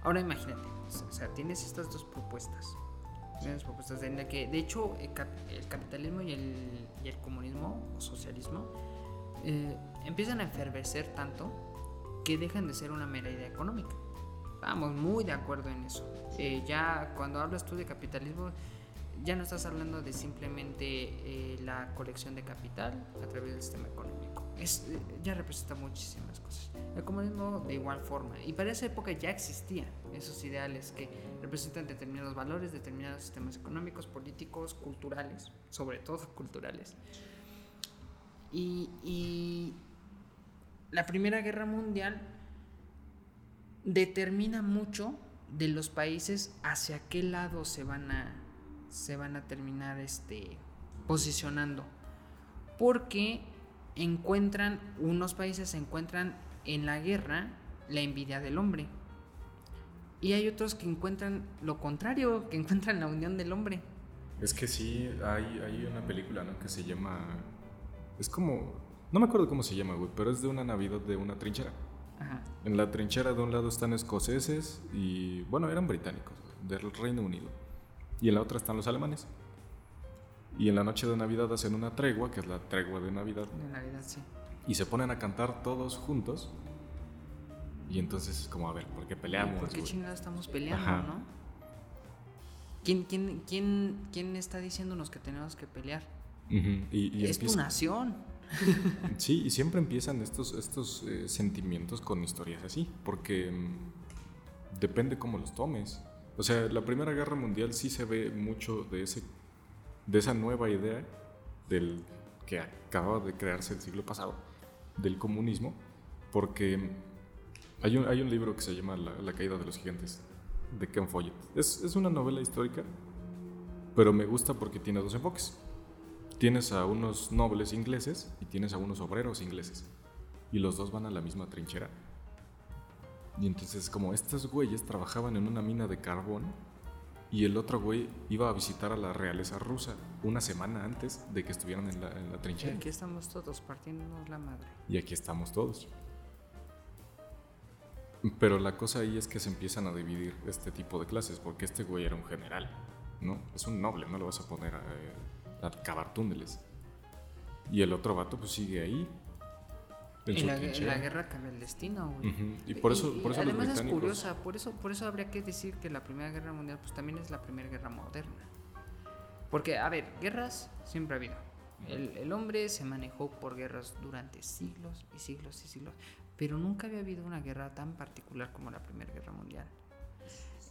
Ahora imagínate, o sea, tienes estas dos propuestas. Tienes propuestas en la que, de hecho, el, cap- el capitalismo y el, y el comunismo o socialismo eh, empiezan a enfervecer tanto que dejan de ser una mera idea económica. Estamos muy de acuerdo en eso. Eh, ya cuando hablas tú de capitalismo, ya no estás hablando de simplemente eh, la colección de capital a través del sistema económico. Es, eh, ya representa muchísimas cosas. El comunismo de igual forma. Y para esa época ya existían esos ideales que representan determinados valores, determinados sistemas económicos, políticos, culturales, sobre todo culturales. Y, y la Primera Guerra Mundial determina mucho de los países hacia qué lado se van a se van a terminar este posicionando porque encuentran unos países encuentran en la guerra la envidia del hombre y hay otros que encuentran lo contrario que encuentran la unión del hombre Es que sí, hay, hay una película, ¿no? Que se llama... Es como... No me acuerdo cómo se llama, güey, pero es de una Navidad de una trinchera. Ajá. En la trinchera de un lado están escoceses y, bueno, eran británicos, güey, del Reino Unido. Y en la otra están los alemanes. Y en la noche de Navidad hacen una tregua, que es la tregua de Navidad, de Navidad sí y se ponen a cantar todos juntos. Y entonces es como, a ver, ¿por qué peleamos? ¿Por qué chingados estamos peleando, Ajá. no? ¿Quién, quién, quién, ¿Quién está diciéndonos que tenemos que pelear? Ujú, Y, y es tu empieza- nación. Sí, y siempre empiezan estos, estos eh, sentimientos con historias así, porque mm, depende cómo los tomes. O sea, la Primera Guerra Mundial sí se ve mucho de, ese, de esa nueva idea del que acababa de crearse el siglo pasado, del comunismo, porque hay un, hay un libro que se llama La, La caída de los gigantes, de Ken Follett. Es, es una novela histórica, pero me gusta porque tiene dos enfoques tienes a unos nobles ingleses y tienes a unos obreros ingleses. Y los dos van a la misma trinchera. Y entonces como estos güeyes trabajaban en una mina de carbón y el otro güey iba a visitar a la realeza rusa una semana antes de que estuvieran en la, en la Y trinchera. aquí estamos todos partiéndonos la madre. Y aquí estamos todos. Pero la cosa ahí es que se empiezan a dividir este tipo de clases, porque este güey era un general, ¿no? Es un noble, no lo vas a poner a, a cavar túneles. Y el otro vato pues sigue ahí. En, la, la, guerra cambia el destino, güey. Y por eso, por eso además es curiosa, por eso, por eso habría que decir que la Primera Guerra Mundial pues también es la Primera Guerra Moderna. Porque, a ver, guerras siempre ha habido. El, el, hombre se manejó por guerras durante siglos y siglos y siglos, pero nunca había habido una guerra tan particular como la Primera Guerra Mundial,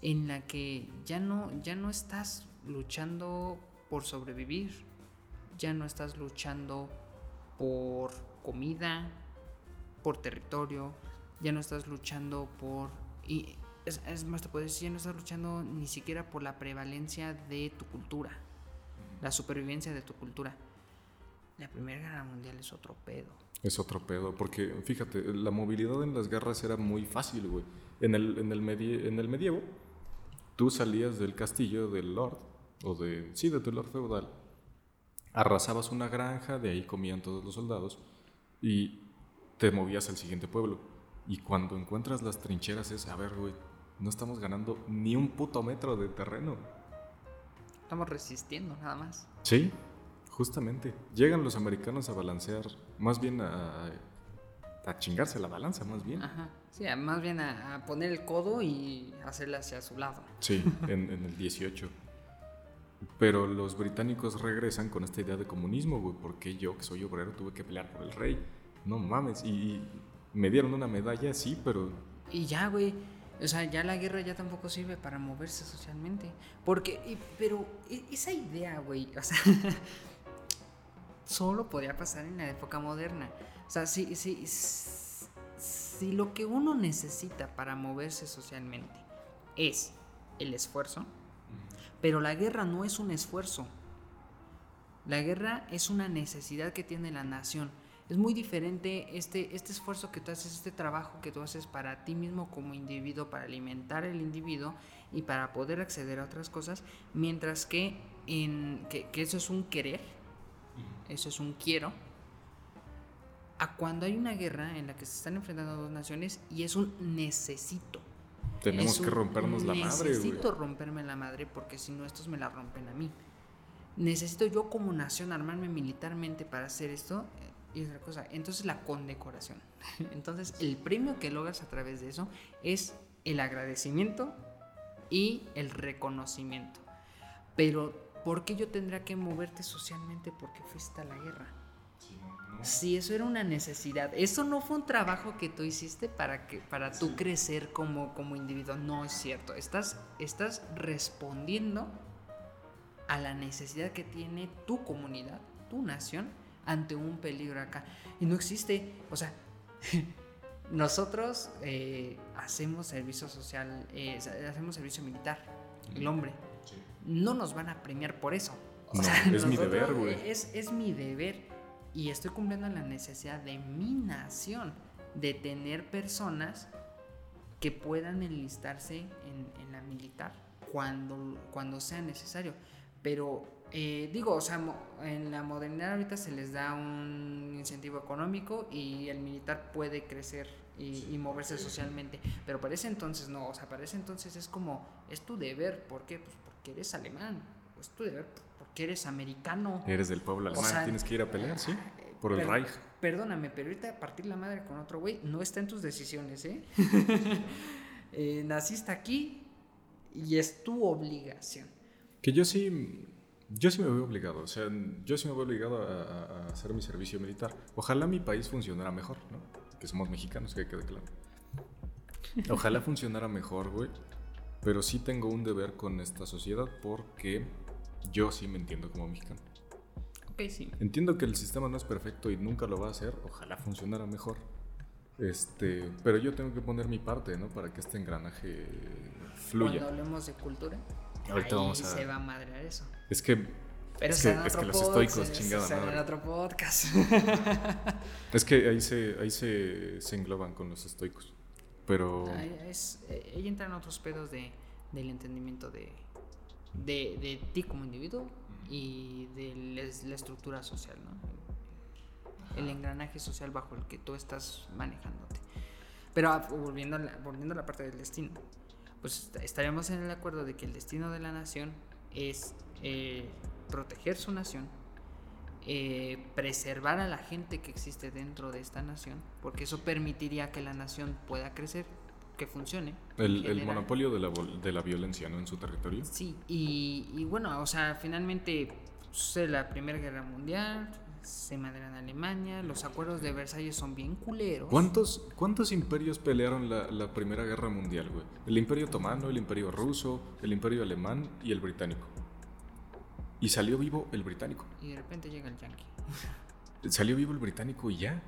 en la que ya no, ya no estás luchando por sobrevivir, ya no estás luchando por comida, por territorio, ya no estás luchando por... Y es, más, te puedo decir, ya no estás luchando ni siquiera por la prevalencia de tu cultura, la supervivencia de tu cultura. La Primera Guerra Mundial es otro pedo. Es otro pedo, porque fíjate, la movilidad en las guerras era muy fácil, güey. En el, en el, en el medievo, tú salías del castillo del Lord, o de, sí, de tu Lord feudal, arrasabas una granja, de ahí comían todos los soldados, y te movías al siguiente pueblo. Y cuando encuentras las trincheras es, a ver, güey, no estamos ganando ni un puto metro de terreno. Estamos resistiendo, nada más. Sí, justamente. Llegan los americanos a balancear, más bien a, a chingarse la balanza, más bien. Ajá. Sí, más bien a, poner el codo y hacerle hacia su lado. Sí, en, en el 18. Pero los británicos regresan con esta idea de comunismo, güey. porque yo, que soy obrero, tuve que pelear por el rey? No mames, y me dieron una medalla, sí, pero... Y ya, güey, o sea, ya la guerra ya tampoco sirve para moverse socialmente. Porque, pero e, esa idea, güey, o sea, solo podría pasar en la época moderna. O sea, si, si, si lo que uno necesita para moverse socialmente es el esfuerzo, pero la guerra no es un esfuerzo. La guerra es una necesidad que tiene la nación es muy diferente este, este esfuerzo que tú haces, este trabajo que tú haces para ti mismo como individuo, para alimentar al individuo y para poder acceder a otras cosas, mientras que, en, que, eso es un querer, eso es un quiero, a cuando hay una guerra en la que se están enfrentando dos naciones y es un necesito. Tenemos que rompernos la madre. Necesito romperme la madre porque si no estos me la rompen a mí. Necesito yo como nación armarme militarmente para hacer esto y otra cosa. Entonces la condecoración. Entonces el premio que logras a través de eso es el agradecimiento y el reconocimiento. Pero ¿por qué yo tendría que moverte socialmente porque fuiste a la guerra? Si eso era una necesidad, eso no fue un trabajo que tú hiciste para que para tú crecer como, como individuo, no es cierto. Estás, estás respondiendo a la necesidad que tiene tu comunidad, tu nación, ante un peligro acá. Y no existe, o sea, nosotros eh, hacemos servicio social, eh, hacemos servicio militar, el hombre. No nos van a premiar por eso. es mi deber, güey. Es, es mi deber. Y estoy cumpliendo la necesidad de mi nación de tener personas que puedan enlistarse en, en la militar cuando, cuando sea necesario. Pero eh, digo, o sea, en la modernidad ahorita se les da un incentivo económico y el militar puede crecer y, moverse socialmente, pero para ese entonces no, o sea, para ese entonces es como, es tu deber, ¿por qué? Pues porque eres alemán, es tu deber porque eres americano. Eres del pueblo alemán, tienes que ir a pelear, ¿sí? Por el Reich. Perdóname, pero ahorita partir la madre con otro güey no está en tus decisiones, ¿eh? eh naciste aquí y es tu obligación. Que yo sí yo sí me veo obligado, o sea, yo sí me veo obligado a, hacer mi servicio militar. Ojalá mi país funcionara mejor, ¿no? Que somos mexicanos, que quede claro. Ojalá funcionara mejor, güey. Pero sí tengo un deber con esta sociedad porque yo sí me entiendo como mexicano. Ok, sí. Entiendo que el sistema no es perfecto y nunca lo va a hacer. Ojalá funcionara mejor. Este, pero yo tengo que poner mi parte, ¿no? Para que este engranaje fluya. Cuando hablemos de cultura, Ahorita vamos a... se va a madrear eso. Es que. Pero es, que, es que los estoicos, chingada madre. en otro podcast. es que ahí se, ahí se, se engloban con los estoicos. Pero. Es, eh, ahí entran otros pedos de, del entendimiento de, de, de ti como individuo y de la estructura social, ¿no? El engranaje social bajo el que tú estás manejándote. Pero ah, volviendo a la, volviendo a la parte del destino pues estaríamos en el acuerdo de que el destino de la nación es eh, proteger su nación, eh, preservar a la gente que existe dentro de esta nación, porque eso permitiría que la nación pueda crecer, que funcione. El, el monopolio de la, de la, violencia, ¿no? En su territorio. Sí, y, y bueno, o sea, finalmente sucede la Primera Guerra Mundial, se madrean Alemania, los acuerdos de Versalles son bien culeros. ¿Cuántos, cuántos imperios pelearon la, la Primera Guerra Mundial, güey? El Imperio Otomano, el Imperio Ruso, el Imperio Alemán y el Británico. Y salió vivo el británico. Y de repente llega el yankee. Salió vivo el británico y ya.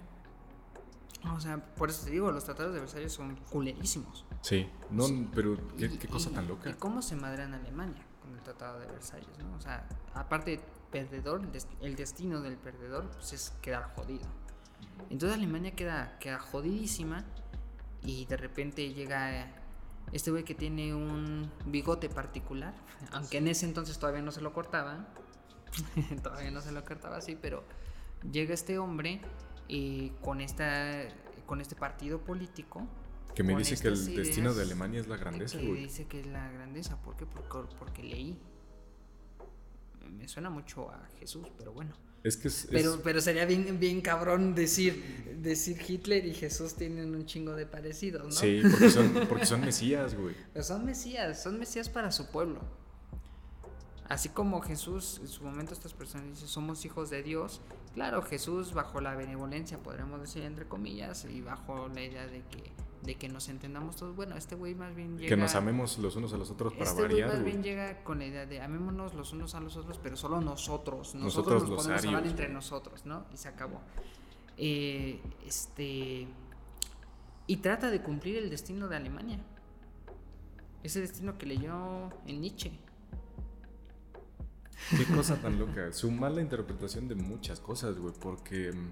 O sea, por eso te digo, los tratados de Versalles son culerísimos. Sí, no, pero qué, cosa tan loca. ¿Y cómo se madrean Alemania con el tratado de Versalles, no? O sea, aparte, perdedor, el destino del perdedor pues, es quedar jodido. Entonces Alemania queda, queda jodidísima y de repente llega este güey que tiene un bigote particular, aunque en ese entonces todavía no se lo cortaba, todavía no se lo cortaba así, pero llega este hombre y con, esta, con este partido político. Que me dice que el destino de Alemania es la grandeza, que dice que es la grandeza, ¿por qué? Porque, porque leí. Me suena mucho a Jesús, pero bueno. Es que pero, pero sería bien, bien cabrón decir, decir Hitler y Jesús tienen un chingo de parecidos, ¿no? Sí, porque son, porque son mesías, güey. Pero son mesías, son mesías para su pueblo. Así como Jesús, en su momento estas personas dicen, somos hijos de Dios. Claro, Jesús bajo la benevolencia, podríamos decir entre comillas, y bajo la idea de que de que nos entendamos todos. Bueno, este güey más bien llega. Que nos amemos los unos a los otros para este variar. Este güey más bien llega con la idea de amémonos los unos a los otros, pero solo nosotros. Nosotros, nos podemos amar entre nosotros, ¿no? Y se acabó. Eh, este. Y trata de cumplir el destino de Alemania. Ese destino que leyó en Nietzsche. Qué cosa tan loca. Su mala interpretación de muchas cosas, güey, porque. Mm,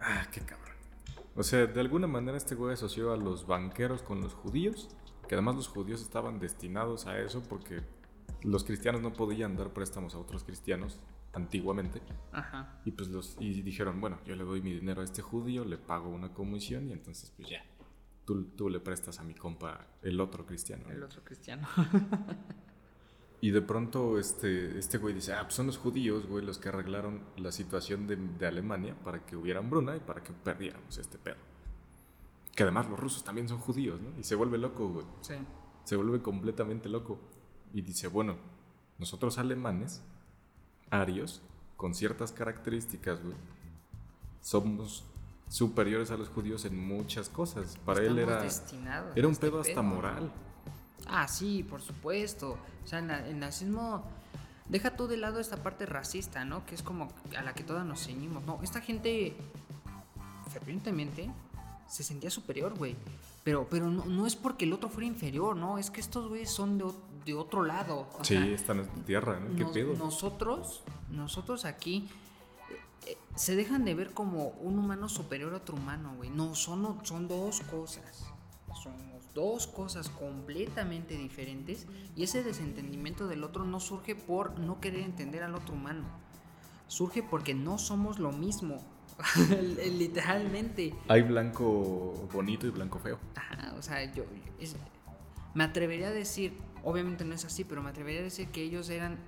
ah, qué cabrón. O sea, de alguna manera este güey asoció a los banqueros con los judíos, que además los judíos estaban destinados a eso porque los cristianos no podían dar préstamos a otros cristianos antiguamente. Ajá. Y pues los y dijeron, bueno, yo le doy mi dinero a este judío, le pago una comisión y entonces pues ya, tú, tú le prestas a mi compa el otro cristiano. El otro cristiano. Y de pronto este, este güey dice, ah, pues son los judíos, güey, los que arreglaron la situación de, de Alemania para que hubiera hambruna y para que perdiéramos este pedo. Que además los rusos también son judíos, ¿no? Y se vuelve loco, güey. Sí. Se vuelve completamente loco. Y dice, bueno, nosotros alemanes, arios, con ciertas características, güey, somos superiores a los judíos en muchas cosas. Para él era, era un este pedo hasta moral. Ah, sí, por supuesto. O sea, el nazismo deja todo de lado esta parte racista, ¿no? Que es como a la que todas nos ceñimos. No, esta gente fervientemente se sentía superior, güey. Pero, pero no, es porque el otro fuera inferior, ¿no? Es que estos güeyes son de, otro lado. sí, están en tierra, ¿no? ¿Qué pedo? Nosotros, nosotros aquí eh, eh, se dejan de ver como un humano superior a otro humano, güey. No, son, son dos cosas. Son dos cosas completamente diferentes y ese desentendimiento del otro no surge por no querer entender al otro humano. Surge porque no somos lo mismo. Literalmente. Hay blanco bonito y blanco feo. Ajá, o sea, yo me atrevería a decir, obviamente no es así, pero me atrevería a decir que ellos eran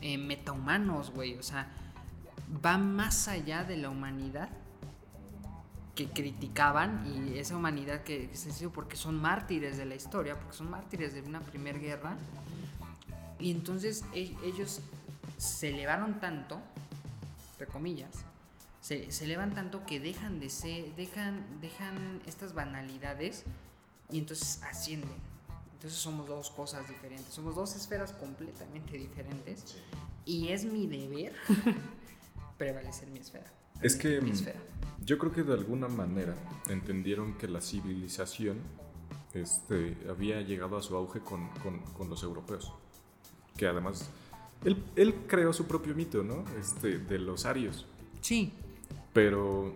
eh, metahumanos, güey. O sea, va más allá de la humanidad que criticaban y esa humanidad que se porque son mártires de la historia, porque son mártires de una primera guerra. Y entonces e, ellos se elevaron tanto, entre comillas, se, se, elevan tanto que dejan de ser, dejan, dejan estas banalidades y entonces ascienden. Entonces somos dos cosas diferentes, somos dos esferas completamente diferentes y es mi deber prevalecer mi esfera. Es que mm, yo creo que de alguna manera entendieron que la civilización este, había llegado a su auge con, con, los europeos. Que además, él, él, creó su propio mito, ¿no? Este, de los arios. Sí. Pero...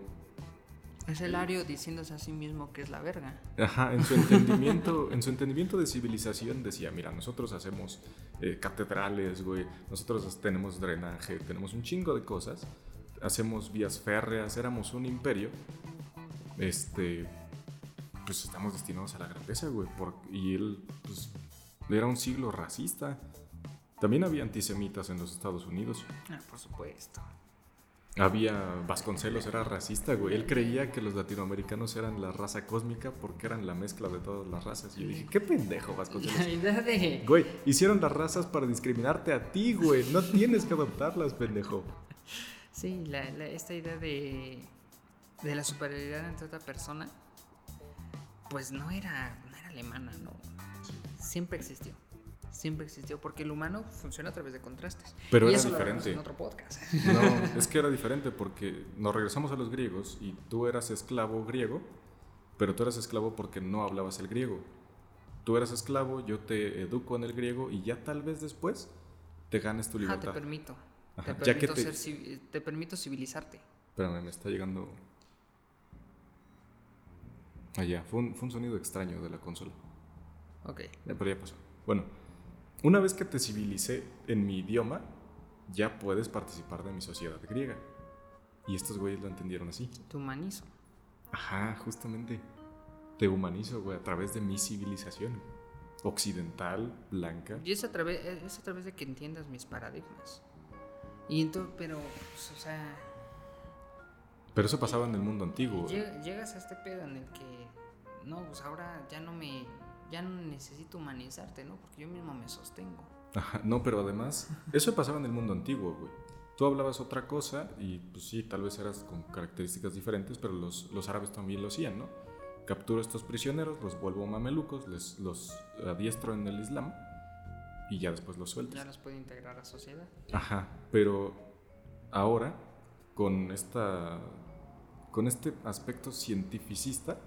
Es el ario diciéndose a sí mismo que es la verga. Ajá, en su entendimiento, en su entendimiento de civilización decía, mira, nosotros hacemos eh, catedrales, güey, nosotros tenemos drenaje, tenemos un chingo de cosas hacemos vías férreas, éramos un imperio, este, pues estamos destinados a la grandeza, güey. y él, pues, era un siglo racista. También había antisemitas en los Estados Unidos. Ah, por supuesto. Había Vasconcelos, era racista, güey. Él creía que los latinoamericanos eran la raza cósmica porque eran la mezcla de todas las razas. Y yo dije, qué pendejo, Vasconcelos. La idea de... Güey, hicieron las razas para discriminarte a ti, güey. No tienes que adoptarlas, pendejo. Sí, la- la- esta idea de, de la superioridad entre otra persona, pues no era, no era alemana, no. Siempre existió. Siempre existió porque el humano funciona a través de contrastes. Pero y era eso lo hablamos diferente. en otro podcast. No, es que era diferente porque nos regresamos a los griegos y tú eras esclavo griego, pero tú eras esclavo porque no hablabas el griego. Tú eras esclavo, yo te educo en el griego y ya tal vez después te ganes tu Ah, te libertad. permito. Ajá, Te ya que permito, te- ser te permito civilizarte. Espérame, me está llegando. Allá, fue un, fue un sonido extraño de la consola. Ok. Eh, Pero ya pasó. Bueno, una vez que te civilicé en mi idioma, ya puedes participar de mi sociedad griega. Y estos güeyes lo entendieron así. Te humanizo. Ajá, justamente. Te humanizo, güey, a través de mi civilización. Occidental, blanca. Y es a través, es a través de que entiendas mis paradigmas. Y entonces, pero, pues, o sea, Pero eso pasaba en el mundo antiguo. güey. Lle- Llegas a este pedo en el que, no, pues ahora ya no me, ya no necesito humanizarte, ¿no? Porque yo mismo me sostengo. Ajá, no, pero además, eso pasaba en el mundo antiguo, güey. Tú hablabas otra cosa y pues sí, tal vez eras con características diferentes, pero los, los árabes también lo hacían, ¿no? Capturo a estos prisioneros, los vuelvo mamelucos, les, los adiestro en el Islam y ya después los sueltas. Ya los puedo integrar a la sociedad. Ajá, pero ahora con esta con este aspecto cientificista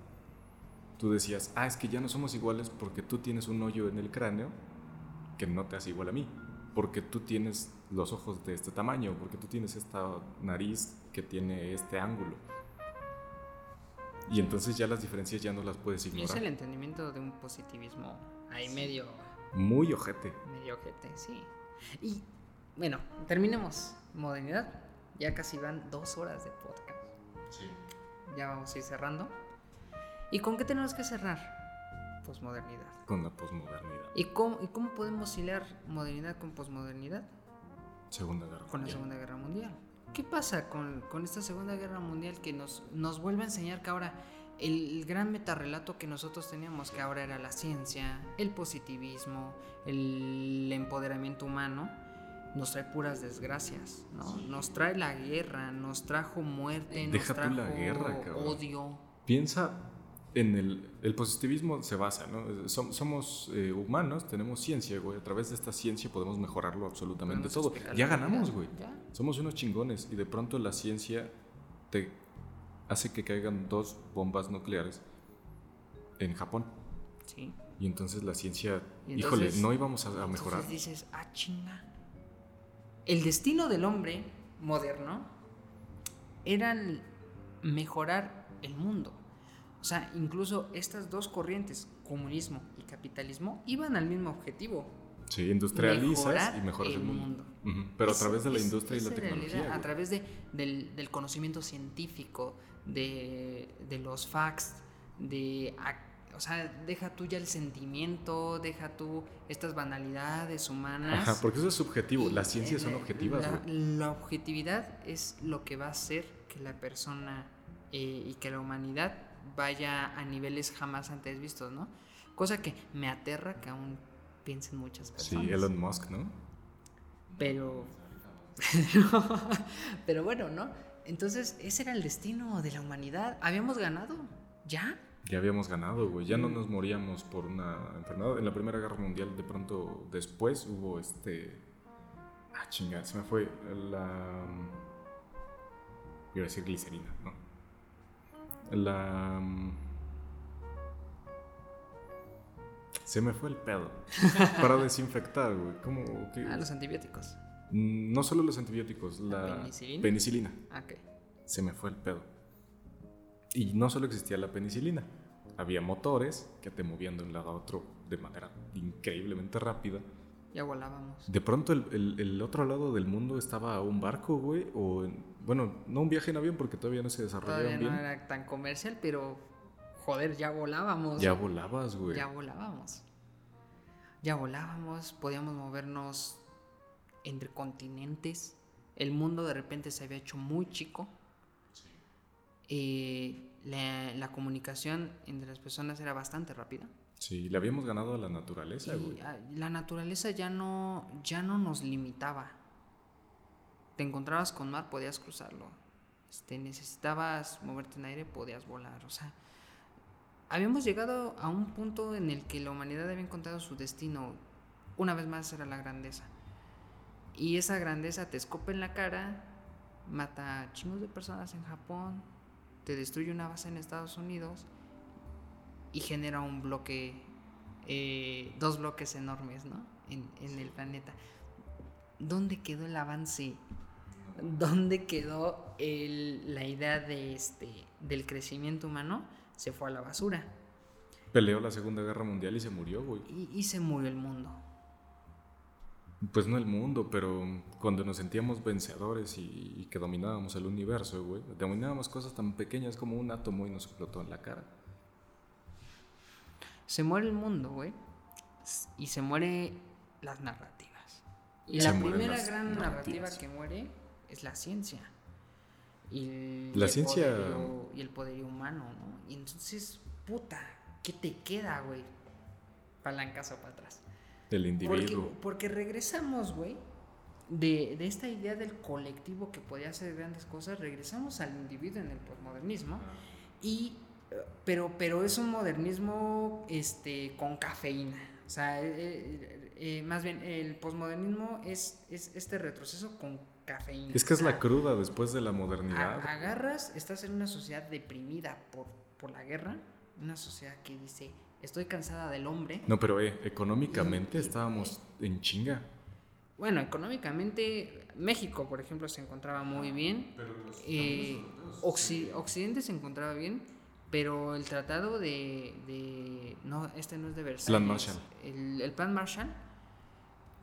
tú decías, "Ah, es que ya no somos iguales porque tú tienes un hoyo en el cráneo que no te hace igual a mí, porque tú tienes los ojos de este tamaño, porque tú tienes esta nariz que tiene este ángulo." Y entonces ya las diferencias ya no las puedes Y es ignorar. el entendimiento de un positivismo ahí medio, Muy ojete. medio ojete, sí. Y, bueno, terminemos. Modernidad. Ya casi van dos horas de podcast. Ya vamos a ir cerrando. ¿Y con qué tenemos que cerrar? Posmodernidad. Con la posmodernidad. ¿Y cómo, ¿Y cómo podemos hilar modernidad con posmodernidad? Segunda guerra. con la mundial. Segunda Guerra Mundial. ¿Qué pasa con, con esta Segunda Guerra Mundial que nos, nos vuelve a enseñar que ahora el, gran metarrelato que nosotros teníamos, que ahora era la ciencia, el positivismo, el empoderamiento humano, nos trae puras desgracias, ¿no? Nos trae la guerra, nos trajo muerte, nos Deja tú trajo la guerra, cabrón. odio. Piensa en el, el positivismo se basa, ¿no? Som- somos eh, humanos, tenemos ciencia, güey. A través de esta ciencia podemos mejorarlo absolutamente Podemos todo. Ya ganamos, güey. ya. Somos unos chingones y de pronto la ciencia te hace que caigan dos bombas nucleares en Japón. Sí. Y entonces la ciencia, Y híjole, entonces- no íbamos a, a mejorar. Entonces dices, ah, chinga. El destino del hombre moderno era el mejorar el mundo. O sea, incluso estas dos corrientes, comunismo y capitalismo, iban al mismo objetivo. Sí, industrializas mejorar y mejoras el el mundo. mundo. Ujú, Pero a Es- través de la es- industria y la tecnología. idea, a través de, del, del conocimiento científico, de, de los facts, de... O sea, deja tú ya el sentimiento, deja tú estas banalidades humanas. Ajá, porque eso es subjetivo. Las ciencias son objetivas, La, la objetividad es lo que va a hacer que la persona eh, y que la humanidad vaya a niveles jamás antes vistos, ¿no? Cosa que me aterra que aún piensen muchas Sí, personas. Elon Musk, ¿no? Pero. pero bueno, ¿no? Entonces, ese era el destino de la humanidad. ¿Habíamos ganado? ¿Ya? Ya habíamos ganado, güey. Ya no nos moríamos por una enfermedad. En la Primera Guerra Mundial, de pronto, después hubo este. Ah, chingada, se me fue. La. Iba a decir glicerina, ¿no? La. Se me fue el pedo. Para desinfectar, güey. ¿Cómo? qué? Ah, los antibióticos. Mm, No solo los antibióticos, ¿La la penicilina? penicilina. Ah, ok. se me fue el pedo. Y no solo existía la penicilina, había motores que te movían de un lado a otro de manera increíblemente rápida. Ya volábamos. De pronto el, el- el otro lado del mundo estaba un barco, güey, o en- bueno, no un viaje en avión porque todavía no se desarrollaron Todavía no bien. era tan comercial, pero. Joder, ya volábamos. Ya volabas, güey. Ya volábamos. Ya volábamos, podíamos movernos entre continentes. El mundo de repente se había hecho muy chico. Eh, la, la comunicación entre las personas era bastante rápida. Sí, le habíamos ganado a la naturaleza, güey. La naturaleza ya no, ya no nos limitaba. Te encontrabas con mar, podías cruzarlo. Este, necesitabas moverte en aire, podías volar. O sea, habíamos llegado a un punto en el que la humanidad había encontrado su destino. Una vez más era la grandeza. Y esa grandeza te escope en la cara, mata a chingos de personas en Japón, te destruye una base en Estados Unidos y genera un bloque, eh, dos bloques enormes, ¿no? En, en, el planeta. ¿Dónde quedó el avance? ¿Dónde quedó el, la idea de este, del crecimiento humano? Se fue a la basura. Peleó la Segunda Guerra Mundial y se murió, güey. Y, y se murió el mundo. Pues no el mundo, pero cuando nos sentíamos vencedores y, y que dominábamos el universo, güey, dominábamos cosas tan pequeñas como un átomo y nos explotó en la cara. Se muere el mundo, güey. Y se muere las narrativas. Y la primera gran narrativa que muere es la ciencia. Y la el ciencia. Poderío, y el poderío humano, ¿no? Y entonces, puta, ¿qué te queda, güey? Palancas o para atrás. El individuo. Porque, porque regresamos, güey, de, de, esta idea del colectivo que podía hacer grandes cosas, regresamos al individuo en el postmodernismo. Y pero, pero es un modernismo este, con cafeína. O sea, eh, eh, más bien el posmodernismo es, es, este retroceso con cafeína. Es que es la cruda después de la modernidad. A, agarras, estás en una sociedad deprimida por, por la guerra, una sociedad que dice, estoy cansada del hombre. No, pero eh, económicamente y, estábamos eh, en chinga. Bueno, económicamente México, por ejemplo, se encontraba muy bien. Eh, Occ Occidente se encontraba bien pero el tratado de, de, no este no es de Versalles plan Marshall el, el, plan Marshall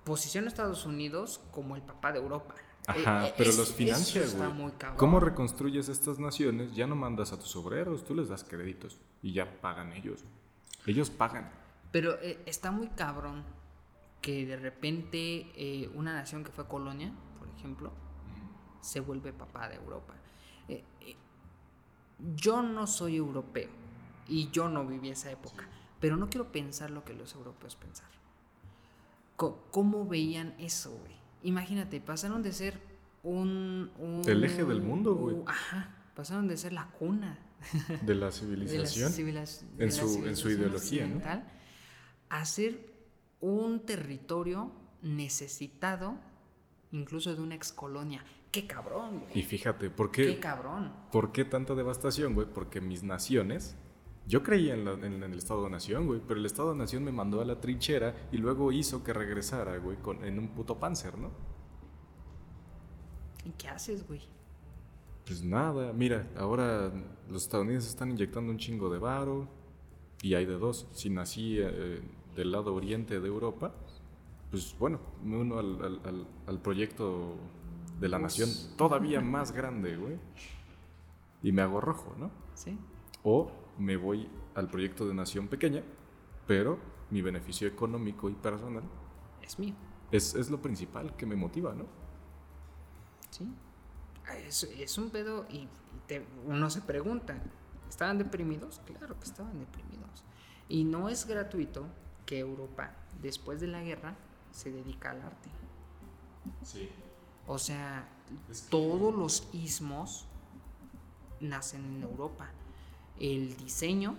posiciona a Estados Unidos como el papá de Europa Ajá, eh, pero es, los financia, güey. ¿Cómo reconstruyes estas naciones? Ya no mandas a tus obreros, tú les das créditos y ya pagan ellos. Ellos pagan. Pero eh, está muy cabrón que de repente eh, una nación que fue colonia, por ejemplo, se vuelve papá de Europa. Eh, yo no soy europeo y yo no viví esa época, pero no quiero pensar lo que los europeos pensaron. ¿Cómo veían eso, güey? Imagínate, pasaron de ser un, un El eje del mundo, güey. Ajá, pasaron de ser la cuna. De la civilización. De la civiliz de en, su, civilización en su ideología, ¿no? A ser un territorio necesitado incluso de una excolonia. Qué cabrón, güey. Y fíjate, ¿por qué? Qué cabrón. ¿Por qué tanta devastación, güey? Porque mis naciones. Yo creía en, la, en, en el Estado-Nación, güey, pero el Estado-Nación me mandó a la trinchera y luego hizo que regresara, güey, con, en un puto panzer, ¿no? ¿Y qué haces, güey? Pues nada, mira, ahora los estadounidenses están inyectando un chingo de varo y hay de dos. Si nací eh, del lado oriente de Europa, pues bueno, me uno al, al, al proyecto de la nación todavía más grande, güey. Y me hago rojo, ¿no? Sí. O me voy al proyecto de nación pequeña, pero mi beneficio económico y personal es mío. Es, es lo principal que me motiva, ¿no? Sí. Es, es un pedo y, y te, uno se pregunta, ¿estaban deprimidos? Claro que estaban deprimidos. Y no es gratuito que Europa, después de la guerra, se dedica al arte. Sí. O sea, es que... todos los ismos nacen en Europa. El diseño,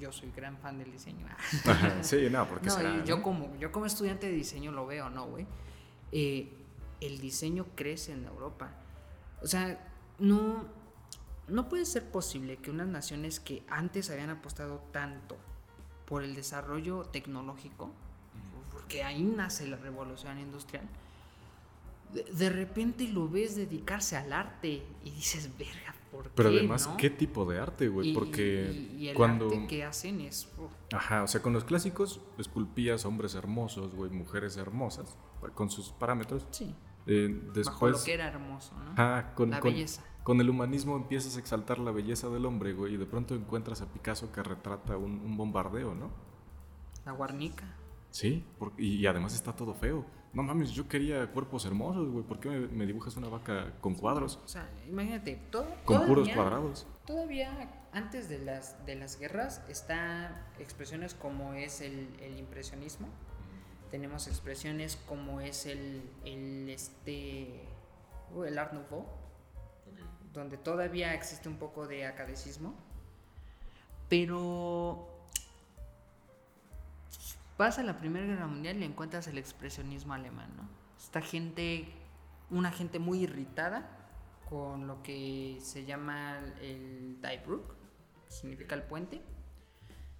yo soy gran fan del diseño. Sí, no, porque no, será, yo, ¿no? como, yo como estudiante de diseño lo veo, ¿no, güey? Eh, el diseño crece en Europa. O sea, no, no puede ser posible que unas naciones que antes habían apostado tanto por el desarrollo tecnológico, porque ahí nace la revolución industrial, de, de, repente lo ves dedicarse al arte y dices, verga, ¿por Pero qué, además, no? ¿qué tipo de arte, güey? Porque y, y el cuando... arte que hacen es... Ajá, o sea, con los clásicos esculpías hombres hermosos, güey, mujeres hermosas, con sus parámetros. Sí. Eh, después... Bajo lo que era hermoso, ¿no? Ah, con, la con, belleza. Con el humanismo empiezas a exaltar la belleza del hombre, güey, y de pronto encuentras a Picasso que retrata un, un bombardeo, ¿no? La Guarnica. Sí, porque, y, y, además está todo feo. no mames, yo quería cuerpos hermosos, güey, ¿por qué me, me dibujas una vaca con cuadros? O sea, imagínate, todo, Con puros todavía- cuadrados. Todavía antes de las, de las guerras está expresiones como es el, el impresionismo. Tenemos expresiones como es el, el, este, uh, el Art Nouveau, donde todavía existe un poco de academicismo. Pero vas a la Primera Guerra Mundial y encuentras el expresionismo alemán, ¿no? Esta gente, una gente muy irritada con lo que se llama el Die que significa el puente.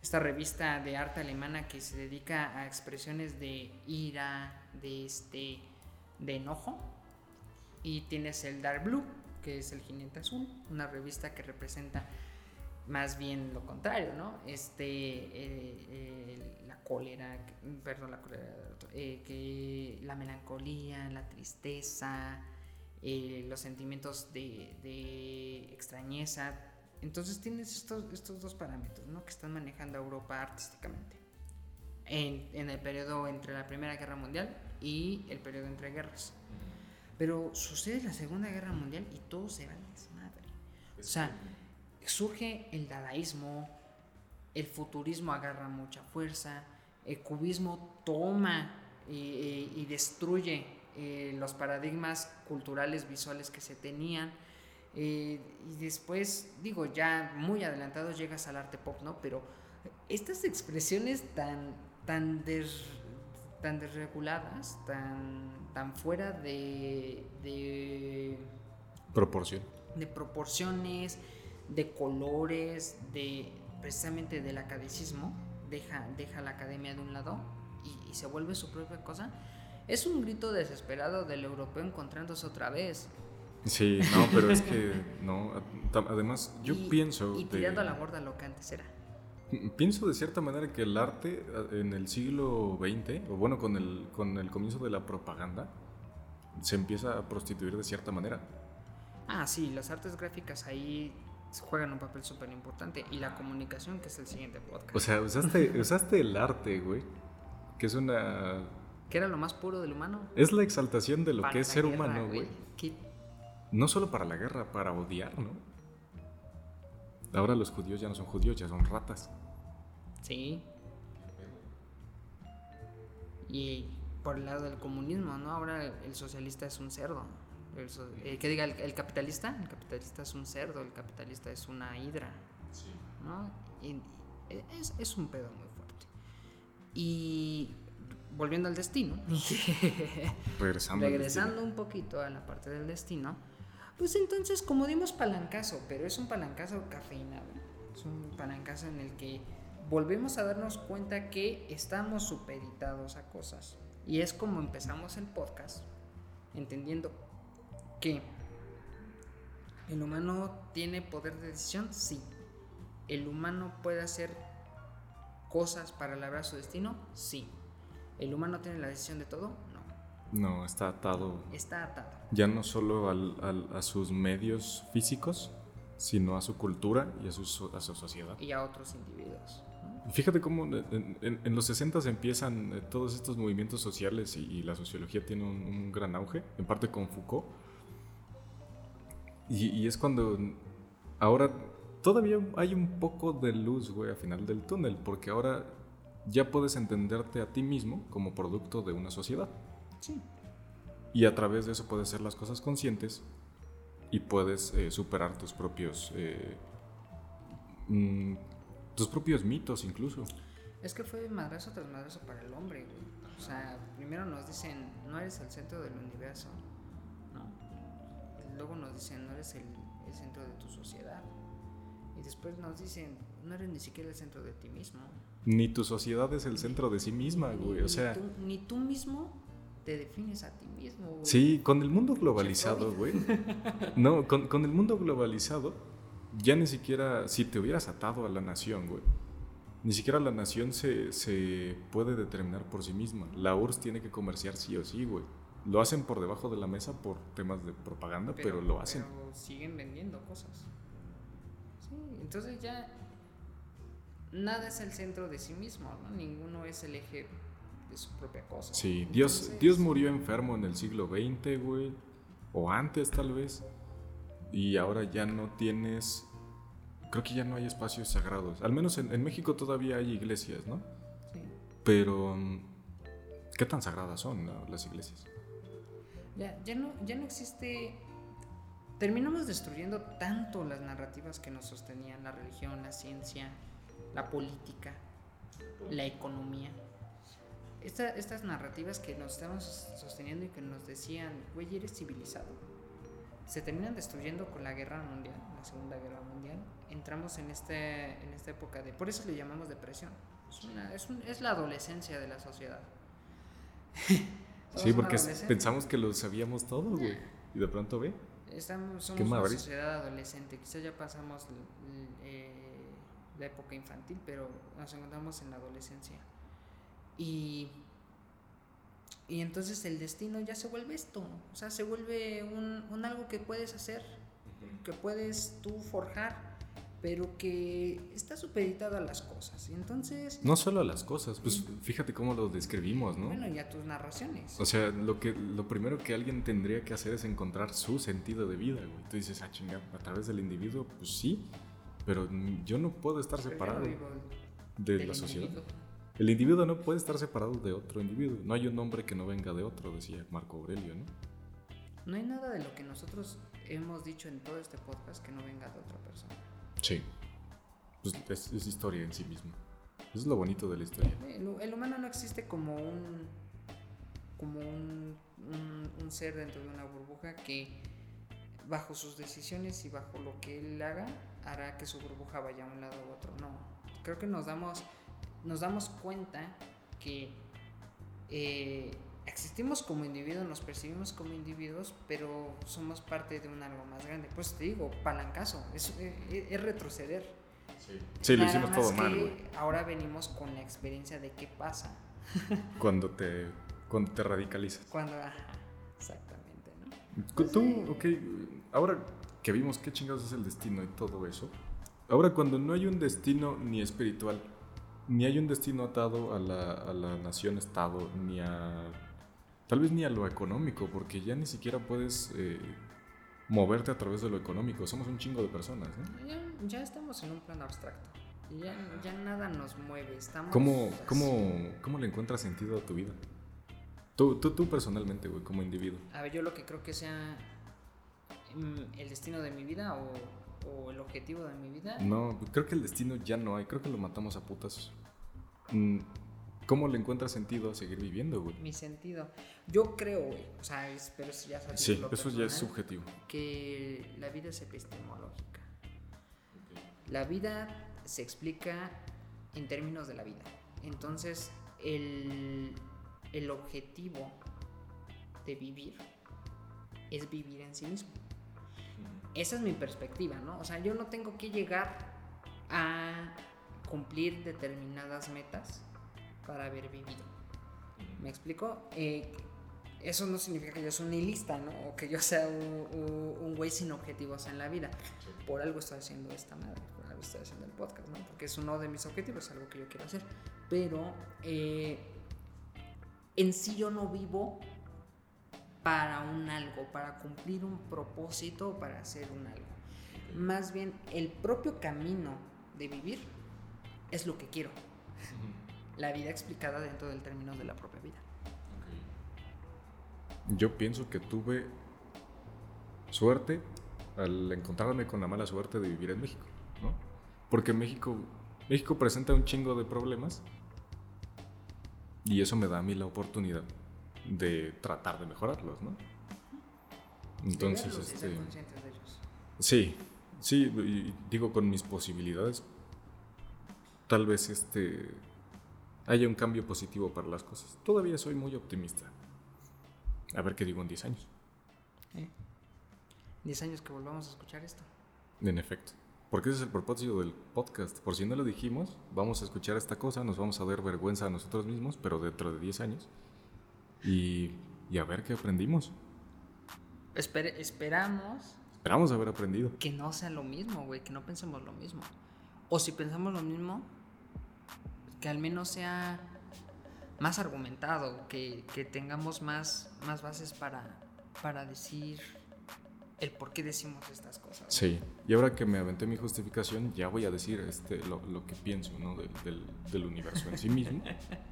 Esta revista de arte alemana que se dedica a expresiones de ira, de este, de enojo. Y tienes el Dark Blue, que es el jinete azul, una revista que representa más bien lo contrario, ¿no? Este, eh, la cólera, perdón, la cólera, eh, que la melancolía, la tristeza, eh, los sentimientos de extrañeza. Entonces tienes estos, estos dos parámetros, ¿no? Que están manejando a Europa artísticamente. En, el periodo entre la Primera Guerra Mundial y el periodo entre guerras. Pero sucede la Segunda Guerra Mundial y todo se va a desmadre. O sea, surge el dadaísmo, el futurismo agarra mucha fuerza, el cubismo toma y destruye eh, los paradigmas culturales visuales que se tenían. Eh, y después, digo, ya muy adelantados llegas al arte pop, ¿no? Pero estas expresiones tan, tan, des- tan desreguladas, tan, tan fuera de, de Proporción. de proporciones, de colores, de precisamente del academicismo, deja, deja la academia de un lado y, y se vuelve su propia cosa. Es un grito desesperado del europeo encontrándose otra vez. Sí, no, pero es que, no, además yo y, pienso... Y de- tirando a la borda lo que antes era. Pienso de cierta manera que el arte en el siglo XX, o bueno, con el, con el comienzo de la propaganda, se empieza a prostituir de cierta manera. Ah, sí, las artes gráficas ahí juegan un papel súper importante. Y la comunicación, que es el siguiente podcast. O sea, usaste, usaste el arte, güey, que es una... que era lo más puro del humano. Es la exaltación de lo Para que es ser guerra, humano, güey. Qué No solo para la guerra, para odiar, ¿no? Ahora los judíos ya no son judíos, ya son ratas. Sí. Y por el lado del comunismo, ¿no? Ahora el socialista es un cerdo. El so- eh, diga el, el capitalista, el capitalista es un cerdo, el capitalista es una hidra, ¿no? Y, es, es un pedo muy fuerte. Y volviendo al destino, Regresando. al regresando un poquito a la parte del destino, pues entonces como dimos palancazo, pero es un palancazo cafeinado, es un palancazo en el que volvemos a darnos cuenta que estamos supeditados a cosas. Y es como empezamos el podcast, entendiendo que el humano tiene poder de decisión, sí. El humano puede hacer cosas para lograr su destino, sí. El humano tiene la decisión de todo, no. Está atado Está atado. ya no solo al- al- a sus medios físicos, sino a su cultura y a su, a su sociedad. Y a otros individuos. ¿no? Fíjate cómo en, en- en los 60 empiezan eh, todos estos movimientos sociales y, y la sociología tiene un, un gran auge, en parte con Foucault. Y, y es cuando ahora todavía hay un poco de luz, güey, al final del túnel, porque ahora ya puedes entenderte a ti mismo como producto de una sociedad. Sí. Y a través de eso puedes hacer las cosas conscientes y puedes eh, superar tus propios eh, mm, tus propios mitos incluso. Es que fue madrazo tras madrazo para el hombre, güey. O sea, primero nos dicen, no eres el centro del universo, ¿no? Luego nos dicen, no eres el, el centro de tu sociedad. Y después nos dicen, no eres ni siquiera el centro de ti mismo. Ni tu sociedad es el centro de sí misma, Ni- güey. O sea, tú, ni tú mismo te defines a ti mismo, güey. sí, con el mundo globalizado, güey. No, con, con el mundo globalizado, ya ni siquiera, si te hubieras atado a la nación, güey. Ni siquiera la nación se, se puede determinar por sí misma. La URSS tiene que comerciar sí o sí, güey. Lo hacen por debajo de la mesa por temas de propaganda, pero, lo hacen. pero siguen vendiendo cosas. Sí, entonces ya nada es el centro de sí mismo, ¿no? Ninguno es el eje de su propia cosa. Sí, Dios, Entonces, Dios murió enfermo en el siglo XX, güey. O antes, tal vez. Y ahora ya no tienes. Creo que ya no hay espacios sagrados. Al menos en, en México todavía hay iglesias, ¿no? sí. Pero. mm, ¿Qué tan sagradas son las iglesias? Ya, ya, no, ya no existe. Terminamos destruyendo tanto las narrativas que nos sostenían: la religión, la ciencia, la política, la economía. Esta- estas narrativas que nos estaban sos- sosteniendo y que nos decían, güey, eres civilizado. Se terminan destruyendo con la guerra mundial, la segunda guerra mundial. Entramos en, este, en esta época de. Por eso le llamamos depresión. Es, una- es, un- es la adolescencia de la sociedad. Sí, porque pensamos que lo sabíamos todo, güey. Y de pronto ve. Estamos, somos una madriz. sociedad adolescente. Quizás ya pasamos eh, la época infantil, pero nos encontramos en la adolescencia. Y, y entonces el destino ya se vuelve esto. O sea, se vuelve un, un algo que puedes hacer, que puedes tú forjar, pero que está supeditado a las cosas. Y entonces, No solo a las cosas, pues fíjate cómo lo describimos, ¿no? bueno, y a tus narraciones. O sea, lo, que, lo primero que alguien tendría que hacer es encontrar su sentido de vida, güey. Tú dices, ah, chinga, a través del individuo, pues sí, pero yo no puedo estar Pero separado de la sociedad. El individuo no puede estar separado de otro individuo. No hay un hombre que no venga de otro, decía Marco Aurelio, ¿no? No hay nada de lo que nosotros hemos dicho en todo este podcast que no venga de otra persona. Sí. Pues es, es historia en sí mismo. Eso es lo bonito de la historia. El, el humano no existe como un como un, un- un ser dentro de una burbuja que bajo sus decisiones y bajo lo que él haga hará que su burbuja vaya a un lado u otro. No, creo que nos damos nos damos cuenta que eh, existimos como individuos, nos percibimos como individuos, pero somos parte de un algo más grande. Pues te digo, palancazo, es, es- es retroceder. Sí, lo Nada hicimos todo mal, güey. Ahora venimos con la experiencia de qué pasa Cuando te, cuando te radicalizas. cuando. Ajá, exactamente, ¿no? Tú, ok, ahora que vimos qué chingados es el destino y todo eso, ahora cuando no hay un destino ni espiritual, ni hay un destino atado a la, a la nación-estado, ni a... tal vez ni a lo económico, porque ya ni siquiera puedes eh, moverte a través de lo económico, somos un chingo de personas, ¿no? Ya, ya estamos en un plano abstracto. Ya, ya nada nos mueve. Estamos. ¿Cómo, cómo, ¿Cómo le encuentras sentido a tu vida? Tú, tú, tú personalmente, güey, como individuo. A ver, yo lo que creo que sea mm, el destino de mi vida o, o el objetivo de mi vida. No, creo que el destino ya no hay, creo que lo matamos a putas. Mm, ¿Cómo le encuentras sentido a seguir viviendo, güey? Mi sentido. Yo creo, güey, o sea, es- pero eso ya es Sí, eso ya es subjetivo. Que la vida es epistemológica. La vida se explica en términos de la vida. Entonces, el, el objetivo de vivir es vivir en sí mismo. Esa es mi perspectiva, ¿no? O sea, yo no tengo que llegar a cumplir determinadas metas para haber vivido. ¿Me explico? Eh, eso no significa que yo sea un nihilista, ¿no? O que yo sea un güey sin objetivos en la vida. Por algo estoy haciendo esta madre, por algo estoy haciendo el podcast, ¿no? Porque es uno de mis objetivos, es algo que yo quiero hacer. Pero eh, en sí yo no vivo para un algo, para cumplir un propósito, para hacer un algo. Más bien, el propio camino de vivir es lo que quiero. La vida explicada dentro del término de la propia vida. Yo pienso que tuve suerte al encontrarme con la mala suerte de vivir en México, ¿no? Porque México, México presenta un chingo de problemas y eso me da a mí la oportunidad de tratar de mejorarlos, ¿no? Entonces, De este, conscientes de ellos. Sí, sí, y digo con mis posibilidades, tal vez este haya un cambio positivo para las cosas. Todavía soy muy optimista. A ver qué digo en 10 años. ¿eh? 10 años que volvamos a escuchar esto. En efecto. Porque ese es el propósito del podcast. Por si no lo dijimos, vamos a escuchar esta cosa, nos vamos a dar vergüenza a nosotros mismos, pero dentro de 10 años. Y, y a ver qué aprendimos. Espere- esperamos Esperamos haber aprendido. que no sea lo mismo, güey, que no pensemos lo mismo. O si pensamos lo mismo, que al menos sea más argumentado, que, que tengamos más, más bases para, para decir el por qué decimos estas cosas. Sí, y ahora que me aventé mi justificación, ya voy a decir este, lo, lo que pienso ¿no? del, del universo en sí mismo.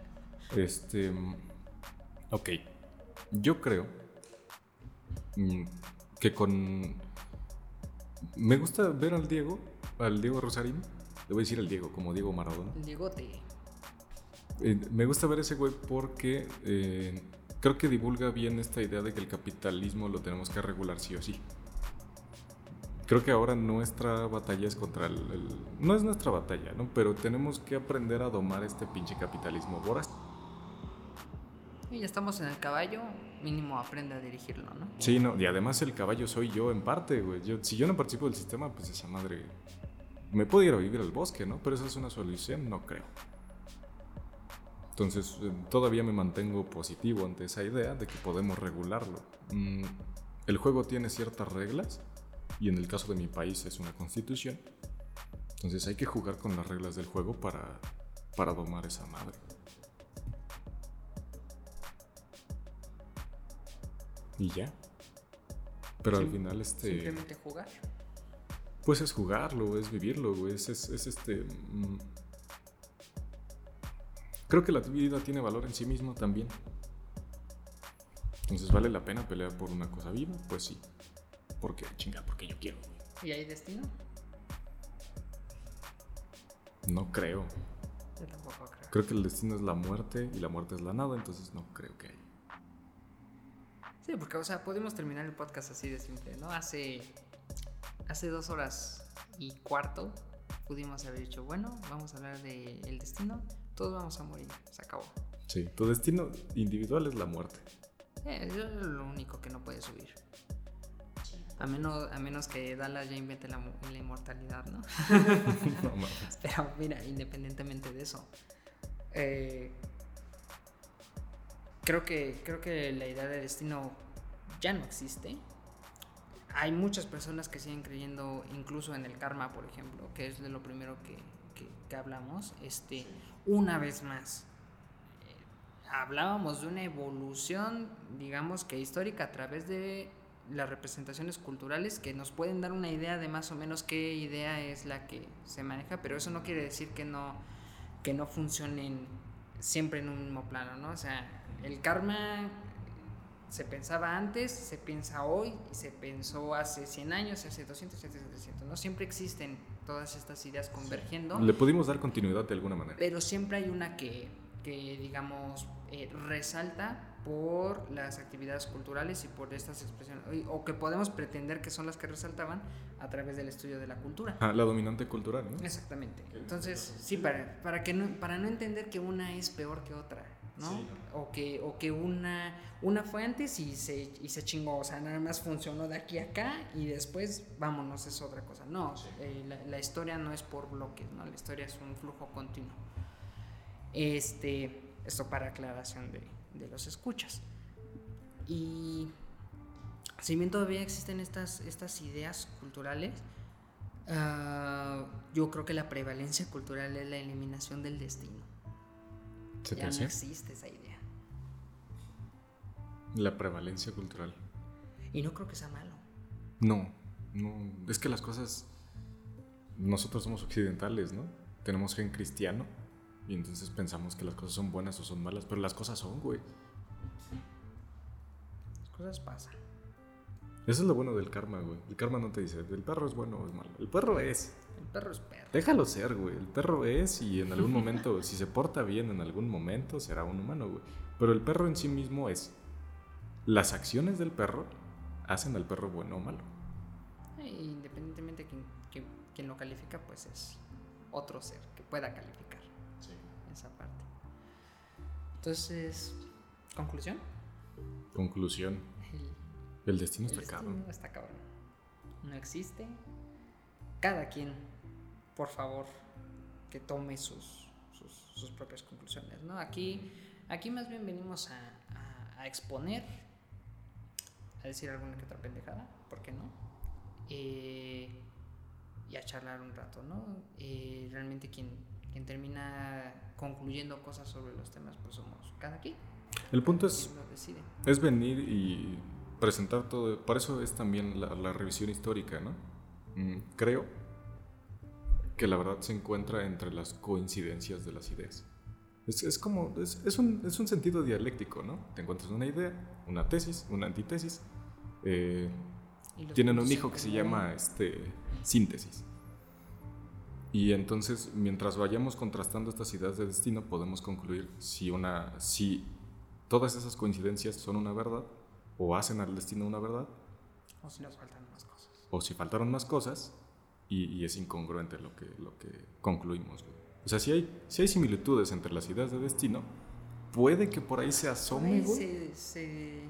este, ok, yo creo mm, que con... Me gusta ver al Diego, al Diego Rosarín, le voy a decir al Diego, como Diego Maradona. El Diegote. Eh, me gusta ver ese güey porque eh, creo que divulga bien esta idea de que el capitalismo lo tenemos que regular sí o sí. Creo que ahora nuestra batalla es contra el, el- No es nuestra batalla, ¿no? Pero tenemos que aprender a domar este pinche capitalismo voraz. Y ya estamos en el caballo, mínimo aprende a dirigirlo, ¿no? Sí, no, y además el caballo soy yo en parte, güey. Yo, si yo no participo del sistema, pues esa madre... Me puedo ir a vivir al bosque, ¿no? Pero esa es una solución, no creo. Entonces, eh, todavía me mantengo positivo ante esa idea de que podemos regularlo. Mm, el juego tiene ciertas reglas, y en el caso de mi país es una constitución. Entonces hay que jugar con las reglas del juego para, para domar esa madre. Y ya. Pero al final, este. Simplemente jugar. Pues es jugarlo, es vivirlo, güey. Es, es, es este. mm, Creo que la vida tiene valor en sí mismo también. Entonces, ¿vale la pena pelear por una cosa viva? Pues sí. Porque, chinga, porque yo quiero, güey. ¿Y hay destino? No creo. Yo tampoco creo. Creo que el destino es la muerte y la muerte es la nada, entonces no creo que hay. Sí, porque, o sea, podemos terminar el podcast así de simple, ¿no? Hace, hace dos horas y cuarto pudimos haber dicho, bueno, vamos a hablar del destino, todos vamos a morir, se acabó. Sí, tu destino individual es la muerte. Eh, eso es lo único que no puede subir. A menos, a menos que Dallas ya invente la, la inmortalidad, ¿no? No. Pero mira, independientemente de eso, eh, creo, que, creo que la idea de destino ya no existe. Hay muchas personas que siguen creyendo incluso en el karma, por ejemplo, que es de lo primero que, que- que hablamos. Este, Una vez más, eh, hablábamos de una evolución, digamos que histórica, a través de las representaciones culturales que nos pueden dar una idea de más o menos qué idea es la que se maneja, pero eso no quiere decir que no, que no funcionen siempre en un mismo plano, ¿no? O sea, el karma se pensaba antes, se piensa hoy y se pensó hace 100 años, hace 200, hace 300, ¿no? Siempre existen todas estas ideas convergiendo. Le pudimos dar continuidad de alguna manera. Pero siempre hay una que, que digamos, eh, resalta por las actividades culturales y por estas expresiones, o- o que podemos pretender que son las que resaltaban a través del estudio de la cultura. Ah, la dominante cultural, ¿no? Exactamente. Entonces, sí, para, para, que no, para no entender que una es peor que otra, ¿no? Sí. O que, o que una, una fue antes y se, y se chingó, o sea, nada más funcionó de aquí a acá y después, vámonos, es otra cosa. No, eh, la, la historia no es por bloques, ¿no? La historia es un flujo continuo. Este, esto para aclaración de, de los escuchas. Y si bien todavía existen estas, estas ideas culturales, ah, yo creo que la prevalencia cultural es la eliminación del destino. ¿Se te ya no hace? existe esa idea. La prevalencia cultural. Y no creo que sea malo. No, no. Es que las cosas. Nosotros somos occidentales, ¿no? Tenemos gen cristiano. Y entonces pensamos que las cosas son buenas o son malas. Pero las cosas son, güey. Las cosas pasan. Eso es lo bueno del karma, güey. El karma no te dice, el perro es bueno o es malo. El perro es. Perro es perro. Déjalo ser, güey. El perro es y en algún momento, si se porta bien en algún momento, será un humano, güey. Pero el perro en sí mismo es. Las acciones del perro hacen al perro bueno o malo. Independientemente de quien, quien- quien lo califica, pues es otro ser que pueda calificar esa parte. Entonces, conclusión. Conclusión. El, El destino está el cabrón. destino está cabrón. No existe. Cada quien, por favor, que tome sus, sus, sus propias conclusiones. ¿no? Aquí, aquí más bien venimos a, a- a exponer, a decir alguna que otra pendejada, ¿por qué no? Eh, y a charlar un rato, ¿no? Eh, realmente quien, quien termina concluyendo cosas sobre los temas, pues somos cada quien. El punto es, es venir y presentar todo. Por eso es también la, la revisión histórica, ¿no? Mm, creo que la verdad se encuentra entre las coincidencias de las ideas. Es, es como, es, es un, es un sentido dialéctico, ¿no? Te encuentras una idea, una tesis, una antítesis. eh, tienen un hijo que se llama este, síntesis. Y entonces, mientras vayamos contrastando estas ideas de destino, podemos concluir si, una, si todas esas coincidencias son una verdad, o hacen al destino una verdad, O si nos faltan más cosas. o si faltaron más cosas, y, y es incongruente lo que, lo que concluimos. güey. O sea, si hay, si hay similitudes entre las ideas de destino, puede que por ahí se asome, güey. se, se,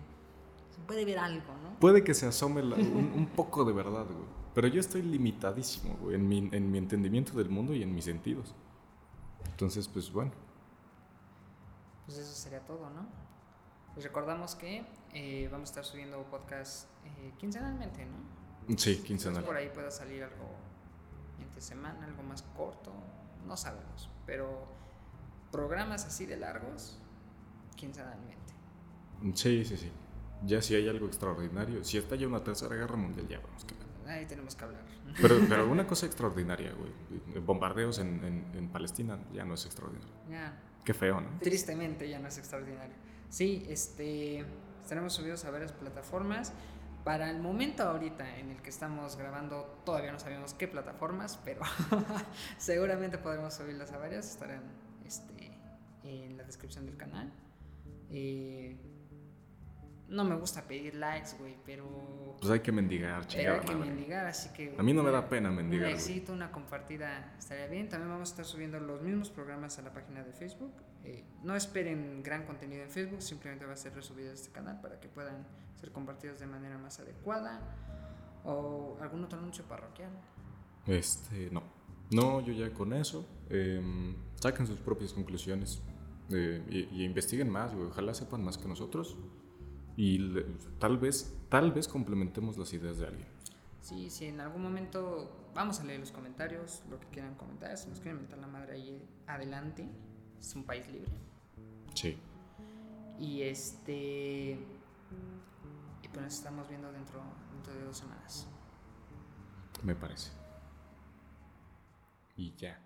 se puede ver algo, ¿no? Puede que se asome la- un, un poco de verdad, güey. Pero yo estoy limitadísimo, güey, en mi, en mi entendimiento del mundo y en mis sentidos. Entonces, pues bueno. Pues eso sería todo, ¿no? Les recordamos que eh, vamos a estar subiendo podcast eh, quincenalmente, ¿no? Sí, quincenal. por ahí pueda salir algo entre semana, algo más corto, no sabemos. Pero programas así de largos, quincenalmente. Sí, sí, sí. Ya si hay algo extraordinario, si está ya una tercera guerra mundial, ya vamos que. Ahí tenemos que hablar. Pero, pero una cosa extraordinaria, güey. Bombardeos en, en, en Palestina ya no es extraordinario. Ya, Qué feo, ¿no? tristemente ya no es extraordinario. Sí, este, estaremos subidos a varias plataformas. Para el momento ahorita en el que estamos grabando, todavía no sabemos qué plataformas, pero seguramente podremos subirlas a varias. Estarán este, en la descripción del canal. Eh, no me gusta pedir likes, güey, pero, Pues hay que mendigar, pero chingada hay que madre. mendigar, así que... A mí no me da pena mendigar, Un éxito, una compartida estaría bien. También vamos a estar subiendo los mismos programas a la página de Facebook. Eh, no esperen gran contenido en Facebook, simplemente va a ser resubido a este canal para que puedan ser compartidos de manera más adecuada. O algún otro anuncio parroquial. Este, no. No, yo ya con eso. em, saquen sus propias conclusiones. eh, y, y investiguen más, güey. Ojalá sepan más que nosotros. Y le- tal vez, tal vez complementemos las ideas de alguien. Sí, si en algún momento vamos a leer los comentarios, lo que quieran comentar, si nos quieren mentar la madre ahí adelante, es un país libre. Sí. Y este. Y pues nos estamos viendo dentro, dentro de dos semanas. Me parece. Y ya.